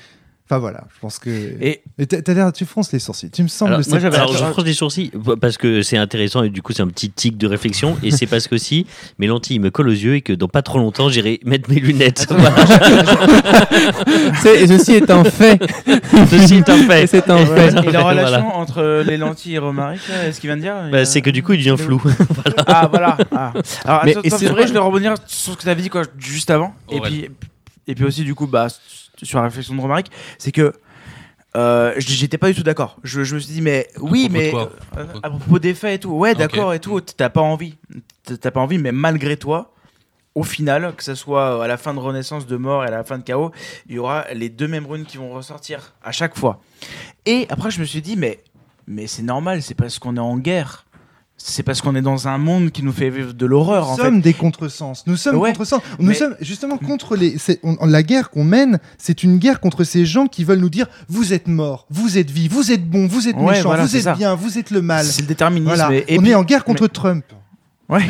Enfin voilà, je pense que. Et Mais t'as l'air, tu fronces les sourcils. Tu me sembles. Alors, moi, j'avais- alors, je fronce les sourcils parce que c'est intéressant et du coup c'est un petit tic de réflexion et c'est parce qu'aussi mes lentilles me collent aux yeux et que dans pas trop longtemps j'irai mettre mes lunettes. [laughs] Et ceci est un fait. [laughs] ceci est un fait. Et c'est un fait. Et la Voilà. relation entre les lentilles et Romaric, là, est-ce qu'il vient de dire Bah, c'est que du coup il devient flou. [laughs] Ah voilà. Ah. Alors attends, et c'est vrai, je vais rebondir sur ce que tu avais dit quoi, juste avant. Et puis, et puis aussi du coup, bah, sur la réflexion de Romaric, c'est que euh, j'étais pas du tout d'accord. Je, je me suis dit mais oui, mais quoi euh, à propos des faits et tout. Ouais, d'accord et tout. T'as pas envie. T'as pas envie, mais malgré toi. Au final, que ce soit à la fin de Renaissance, de Mort et à la fin de Chaos, il y aura les deux mêmes runes qui vont ressortir à chaque fois. Et après, je me suis dit, mais, mais c'est normal, c'est parce qu'on est en guerre. C'est parce qu'on est dans un monde qui nous fait vivre de l'horreur, en Nous fait. sommes des contresens. Nous sommes Ouais, contresens. Nous mais- sommes justement contre les. on- la guerre qu'on mène, c'est une guerre contre ces gens qui veulent nous dire vous êtes morts, vous êtes vifs, vous êtes bons, vous êtes Ouais, voilà, vous êtes ça. bien, vous êtes le mal. C'est le déterminisme. Voilà. Et, et on puis- est en guerre contre Trump. Ouais.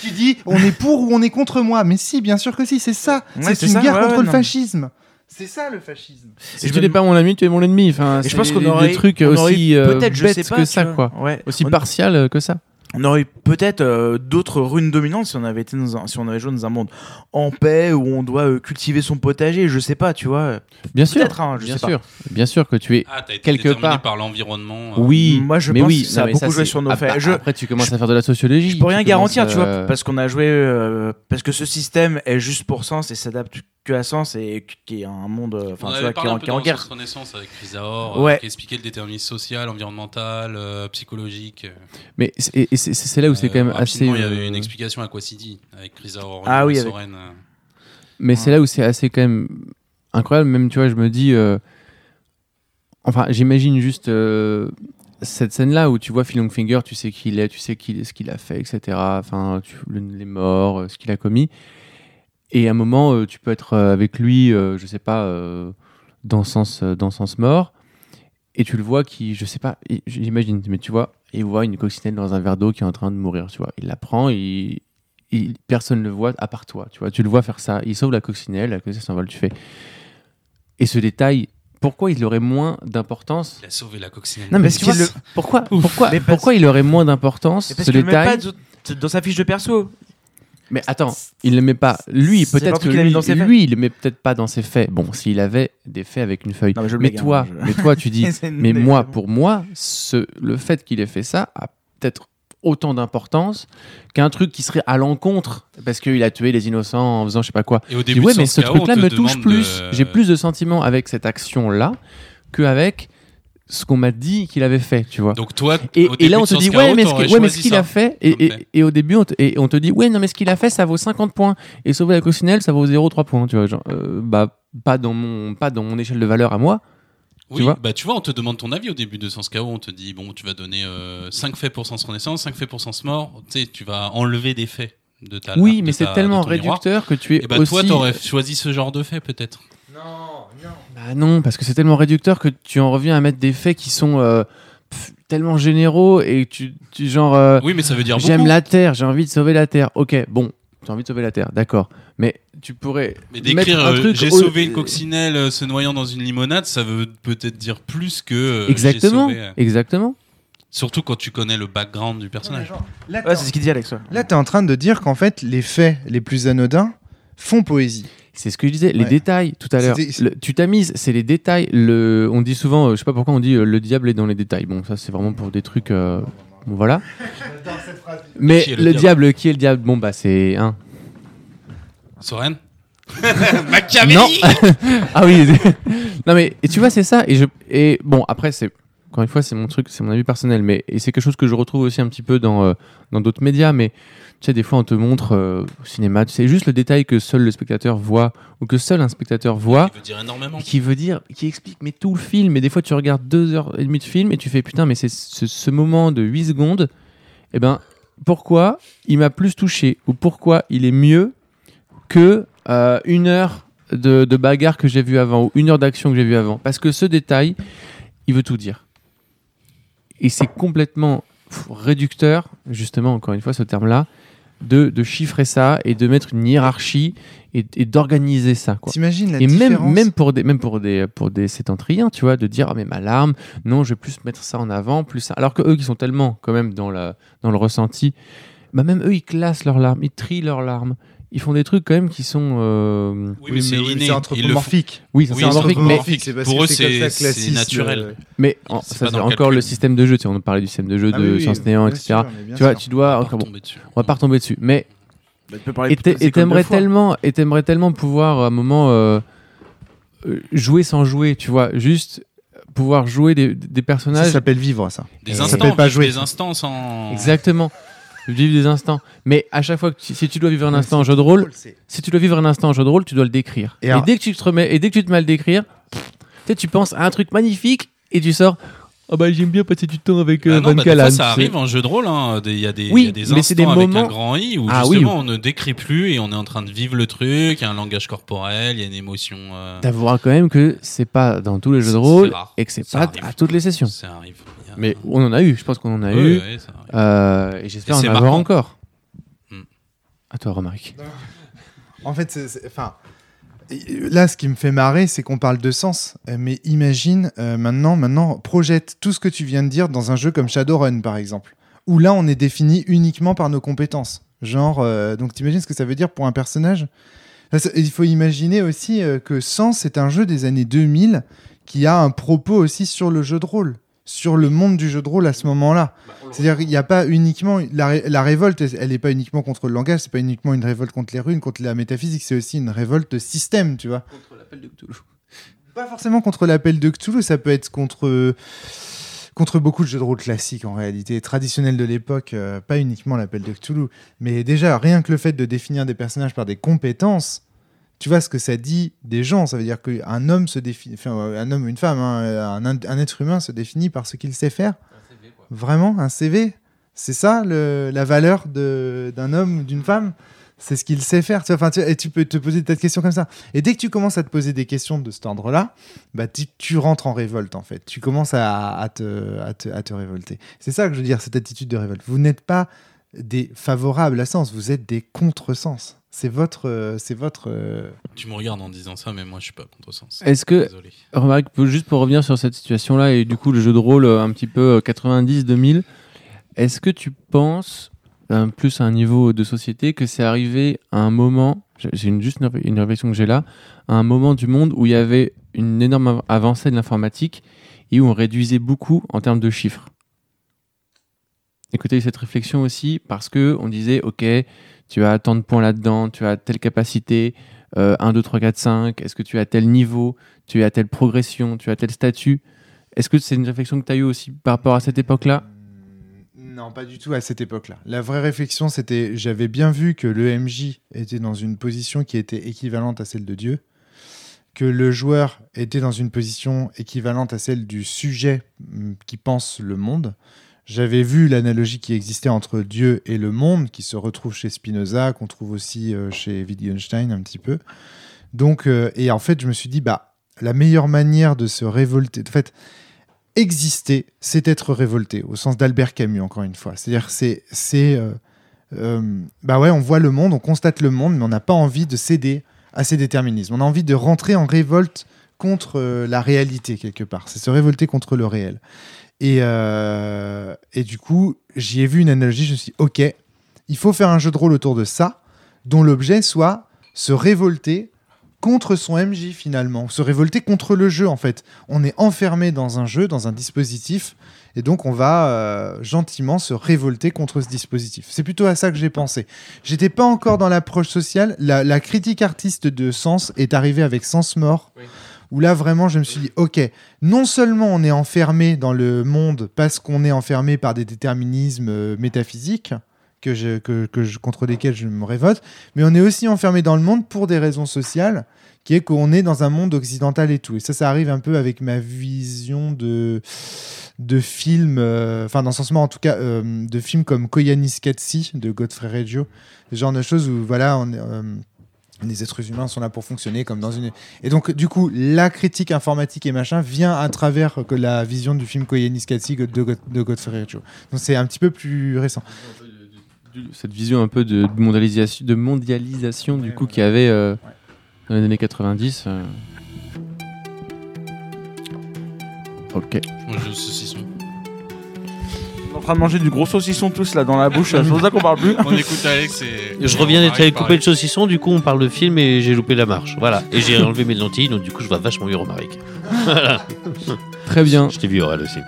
Tu dis on est pour ou on est contre moi. Mais si, bien sûr que si, c'est ça. Ouais, c'est une ça, guerre ouais, contre ouais, le non. fascisme. C'est ça le fascisme. Si tu n'es pas mon ami, tu es mon ennemi. Enfin, Et je pense qu'on aurait des trucs on aussi euh, peut-être, bêtes que ça, quoi. Ouais. Aussi on, partial que ça. On aurait peut-être euh, d'autres runes dominantes si on avait été dans un, si on avait joué dans un monde en paix où on doit euh, cultiver son potager. Je sais pas, tu vois. Bien sûr. Peut-être, hein, je Bien sais pas. sûr. Bien sûr que tu es. Ah, t'as été Quelque part. par l'environnement. euh. Oui, Moi, je mais pense oui, que ça non, a beaucoup joué sur nos après- faits. Je- Après, tu commences à faire de la sociologie. Je peux rien tu garantir, tu vois, parce qu'on a joué, euh, parce que ce système est juste pour Sens et s'adapte que à Sens et qui est un monde, euh, enfin, tu avait vois, qui est parlé en, un qui peu est en guerre. Renaissance avec Chrysaor, Ouais. euh, qui expliquait le déterminisme social, environnemental, euh, psychologique. euh. Mais c'est- là où c'est quand même Euh, assez. Il y avait euh, une explication à Quacidi avec Chrysaor. Ah oui, Soren, euh. Mais c'est là où c'est assez quand même incroyable. Même, tu vois, je me dis. euh, Enfin, j'imagine juste euh, cette scène-là où tu vois Phil Longfinger, tu sais qui il est, tu sais qui, ce qu'il a fait, etc. Enfin, tu, les morts, euh, ce qu'il a commis. Et à un moment, euh, tu peux être euh, avec lui, euh, je sais pas, euh, dans sens, euh, dans sens mort, et tu le vois qui, je sais pas, j'imagine, mais tu vois, il voit une coccinelle dans un verre d'eau qui est en train de mourir, tu vois. Il la prend, il, il- personne ne le voit à part toi, tu vois. Tu le vois faire ça, il sauve la coccinelle, la coccinelle s'envole, tu fais. Et ce détail, pourquoi il aurait moins d'importance Il a sauvé la coccinelle. Non, mais Parce tu vois, qu'il le- pourquoi, pourquoi, Mais parce- pourquoi il aurait moins d'importance ce pas détail dans- dans sa fiche de perso. Mais attends, il le met pas. Lui, peut-être que lui, dans ses faits. lui, il le met peut-être pas dans ses faits. Bon, s'il avait des faits avec une feuille. Non, mais je mais blague, toi, je- mais toi, tu dis. [laughs] Mais moi, pour moi, ce, le fait qu'il ait fait ça a peut-être autant d'importance qu'un truc qui serait à l'encontre parce qu'il a tué les innocents en faisant je sais pas quoi. Et au dis, début, ouais, mais ce truc-là me touche plus. de- J'ai plus de sentiments avec cette action-là qu'avec ce qu'on m'a dit qu'il avait fait, tu vois. Donc toi, Et, et là, on te dit, ouais, mais ouais, mais ce qu'il a fait, et, et- au début, on te, et on te dit, ouais, non, mais ce qu'il a fait, ça vaut 50 points, et sauver la coccinelle, ça vaut 0,3 points, tu vois. Genre, euh, bah, pas dans, mon, pas dans mon échelle de valeur à moi. Oui, vois bah tu vois, on te demande ton avis au début de Sens KO. On te dit, bon, tu vas donner 5 faits pour Sens Renaissance, 5 faits pour Sens Mort. Tu sais, tu vas enlever des faits de ta Oui, de mais c'est tellement miroir. réducteur que tu es Et bah aussi. toi, t'aurais choisi ce genre de fait peut-être. Bah non, parce que c'est tellement réducteur que tu en reviens à mettre des faits qui sont euh, pff, tellement généraux et tu, tu genre. euh, Oui, mais ça veut dire beaucoup. J'aime la Terre, j'ai envie de sauver la Terre. Ok, bon, tu as envie de sauver la Terre, d'accord. Mais tu pourrais. Mais mettre d'écrire un euh, truc j'ai au- sauvé une coccinelle euh, se noyant dans une limonade, ça veut peut-être dire plus que euh, j'ai Exactement, sauvé, euh, exactement. Surtout quand tu connais le background du personnage. Là, Ouais, c'est ce qu'il dit Alex. ouais. Là, t'es en train de dire qu'en fait, les faits les plus anodins font poésie. C'est ce que je disais, les Ouais. détails tout à l'heure. Tu t'amuses, c'est les détails. Le, on dit souvent, euh, je sais pas pourquoi on dit euh, le diable est dans les détails. Bon, ça c'est vraiment pour des trucs. euh, bon, voilà. Mais le, le diable, qui est le diable? Bon, bah c'est un. Soren? [laughs] Non. [laughs] ah oui. [laughs] non mais et tu vois c'est ça et je et bon après c'est encore une fois c'est mon truc c'est mon avis personnel mais et c'est quelque chose que je retrouve aussi un petit peu dans euh, dans d'autres médias mais tu sais des fois on te montre euh, au cinéma tu sais juste le détail que seul le spectateur voit ou que seul un spectateur voit Qui veut dire énormément. qui veut dire qui explique mais tout le film et des fois tu regardes deux heures et demie de film et tu fais putain mais c'est ce, ce moment de 8 secondes et ben pourquoi il m'a plus touché ou pourquoi il est mieux que euh, une heure de, de bagarre que j'ai vu avant ou une heure d'action que j'ai vu avant? Parce que ce détail il veut tout dire et c'est complètement réducteur justement encore une fois ce terme là de, de chiffrer ça et de mettre une hiérarchie et, et d'organiser ça quoi. T'imagines la et même, différence même pour des même pour des pour des sétentriens tu vois de dire ah mais ma larme non je vais plus mettre ça en avant plus ça. Alors que eux qui sont tellement quand même dans la dans le ressenti. Bah même eux ils classent leurs larmes ils trient leurs larmes ils font des trucs quand même qui sont euh, Oui, mais c'est c'est Ils le anthropomorphique. oui Oui, c'est anthropomorphique, mais anthropomorphique. c'est parce Pour que eux, c'est naturel. mais en- C'est ça c'est encore le système de jeu tu sais, on parlait du système de jeu Ah de oui, oui, science néant etc sûr, tu vois sûr. tu dois On va encore pas bon, tomber dessus. on va pas retomber dessus mais Bah, tu peux parler et t'aimerais tellement et t'aimerais tellement pouvoir à un moment euh, euh, jouer sans jouer tu vois juste pouvoir jouer des, des Ça personnages s'appelle vivre, ça. Des Ça instants, s'appelle pas jouer. des instants sans. Exactement. Vivre des instants. Mais à chaque fois que tu- si tu dois vivre un instant en jeu de rôle, si tu dois vivre un instant en jeu de rôle, tu dois le décrire. Et Et, alors- dès que tu te remets, et dès que tu te mets à le décrire, pff, tu sais, tu penses à un truc magnifique et tu sors. Oh bah j'aime bien passer du temps avec euh, non, Van bah, des fois, Callen. ça arrive en jeu de rôle. hein. Il y a des, Oui, il y a des mais c'est instants des avec un moments- grand I où Ah oui, justement on ne décrit plus et on est en train de vivre le truc. Il y a un langage corporel, il y a une émotion. euh, T'avoueras quand même que c'est pas dans tous les jeux de rôle et que c'est pas arrive. à toutes les sessions. Ça arrive. A- Mais on en a eu, je pense qu'on en a Ouais, eu. ça arrive. euh, et j'espère en avoir encore. Hmm. À toi, Romaric. En fait, c'est- c'est- enfin, là, ce qui me fait marrer, c'est qu'on parle de sens. Euh, Mais imagine euh, maintenant, maintenant, projette tout ce que tu viens de dire dans un jeu comme Shadowrun, par exemple, où là, on est défini uniquement par nos compétences. Genre, euh, donc, t'imagines ce que ça veut dire pour un personnage? Il faut imaginer aussi que Sens est un jeu des années 2000 qui a un propos aussi sur le jeu de rôle, sur le monde du jeu de rôle à ce moment-là. C'est-à-dire qu'il n'y a pas uniquement la, ré- la révolte, elle n'est pas uniquement contre le langage, c'est pas uniquement une révolte contre les runes, contre la métaphysique, c'est aussi une révolte de système, tu vois. Contre l'appel de Cthulhu. Pas forcément contre l'appel de Cthulhu, ça peut être contre contre beaucoup de jeux de rôle classiques en réalité, traditionnels de l'époque, euh, pas uniquement l'appel de Cthulhu, mais déjà rien que le fait de définir des personnages par des compétences. Tu vois ce que ça dit des gens Ça veut dire qu'un homme se définit, enfin, un homme ou une femme, hein, un, un être humain se définit par ce qu'il sait faire. Vraiment, un CV C'est ça le- la valeur d'un homme ou d'une femme? C'est ce qu'il sait faire. Tu vois, enfin, tu, et tu peux te poser des questions comme ça. Et dès que tu commences à te poser des questions de cet ordre-là, bah, tu, tu rentres en révolte en fait. Tu commences à, à te, à, te, à te révolter. C'est ça que je veux dire, cette attitude de révolte. Vous n'êtes pas des favorables à sens, vous êtes des contresens. C'est votre, euh, c'est votre. euh, Tu me regardes en disant ça, mais moi je suis pas contre sens. Est-ce que Désolé. Remarque, juste pour revenir sur cette situation-là et du coup le jeu de rôle euh, un petit peu 90-2000, est-ce que tu penses, euh, plus à un niveau de société, que c'est arrivé à un moment, j'ai- c'est une, juste une, une réflexion que j'ai là, à un moment du monde où il y avait une énorme av- avancée de l'informatique et où on réduisait beaucoup en termes de chiffres? Écoutez cette réflexion aussi parce que on disait, ok, tu as tant de points là-dedans, tu as telle capacité, euh, 1, 2, 3, 4, 5, est-ce que tu as tel niveau, tu as telle progression, tu as tel statut Est-ce que c'est une réflexion que tu as eue aussi par rapport à cette époque-là? Mm, Non, pas du tout à cette époque-là. La vraie réflexion, c'était j'avais bien vu que le MJ était dans une position qui était équivalente à celle de Dieu, que le joueur était dans une position équivalente à celle du sujet mm, qui pense le monde. J'avais vu l'analogie qui existait entre Dieu et le monde, qui se retrouve chez Spinoza, qu'on trouve aussi euh, chez Wittgenstein un petit peu. Donc, euh, et en fait, je me suis dit, bah, la meilleure manière de se révolter, en fait, exister, c'est être révolté, au sens d'Albert Camus, encore une fois. C'est-à-dire, c'est, c'est, euh, bah ouais, on voit le monde, on constate le monde, mais on n'a pas envie de céder à ces déterminismes. On a envie de rentrer en révolte contre la réalité quelque part. C'est se révolter contre le réel. Et, euh, et du coup, j'y ai vu une analogie. Je me suis dit, ok, il faut faire un jeu de rôle autour de ça, dont l'objet soit se révolter contre son MJ finalement, se révolter contre le jeu en fait. On est enfermé dans un jeu, dans un dispositif, et donc on va euh, gentiment se révolter contre ce dispositif. C'est plutôt à ça que j'ai pensé. J'étais pas encore dans l'approche sociale. La, la critique artiste de Sens est arrivée avec Sens Mort. Oui. Où là vraiment je me suis dit ok non seulement on est enfermé dans le monde parce qu'on est enfermé par des déterminismes euh, métaphysiques que je, que, contre lesquels je me révolte mais on est aussi enfermé dans le monde pour des raisons sociales qui est qu'on est dans un monde occidental et tout. Et ça ça arrive un peu avec ma vision de de films euh, enfin dans ce sens en tout cas euh, de films comme Koyaanisqatsi de Godfrey Reggio ce genre de choses où voilà on est, les êtres humains sont là pour fonctionner comme dans une et donc du coup la critique informatique et machin vient à travers que la vision du film Koyaanisqatsi de, God- de Godfrey Reggio donc c'est un petit peu plus récent Cette vision un peu de, de mondialisation, de mondialisation du coup qu'il y avait euh, dans les années 90. euh. Ok. Moi, je saucisson. On est en train de manger du gros saucisson tous là dans la bouche. C'est pour ça qu'on parle plus. On écoute Alex et. Je reviens d'être allé couper le saucisson, du coup on parle de film et j'ai loupé la marche. Voilà. Et j'ai enlevé mes lentilles, donc du coup je vois vachement mieux Romaric. [laughs] Très bien. Je t'ai vu Aurel aussi.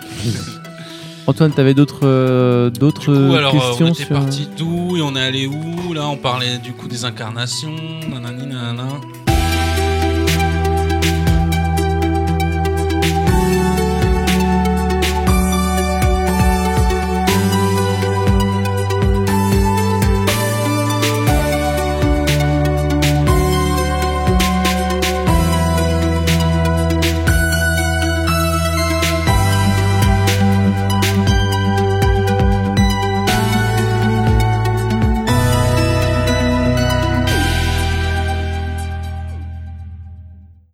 Antoine, t'avais d'autres euh, Du d'autres coup, alors, euh, questions on était sur... parti d'où et on est allé où? Là, on parlait du coup des incarnations, nanani, nanana.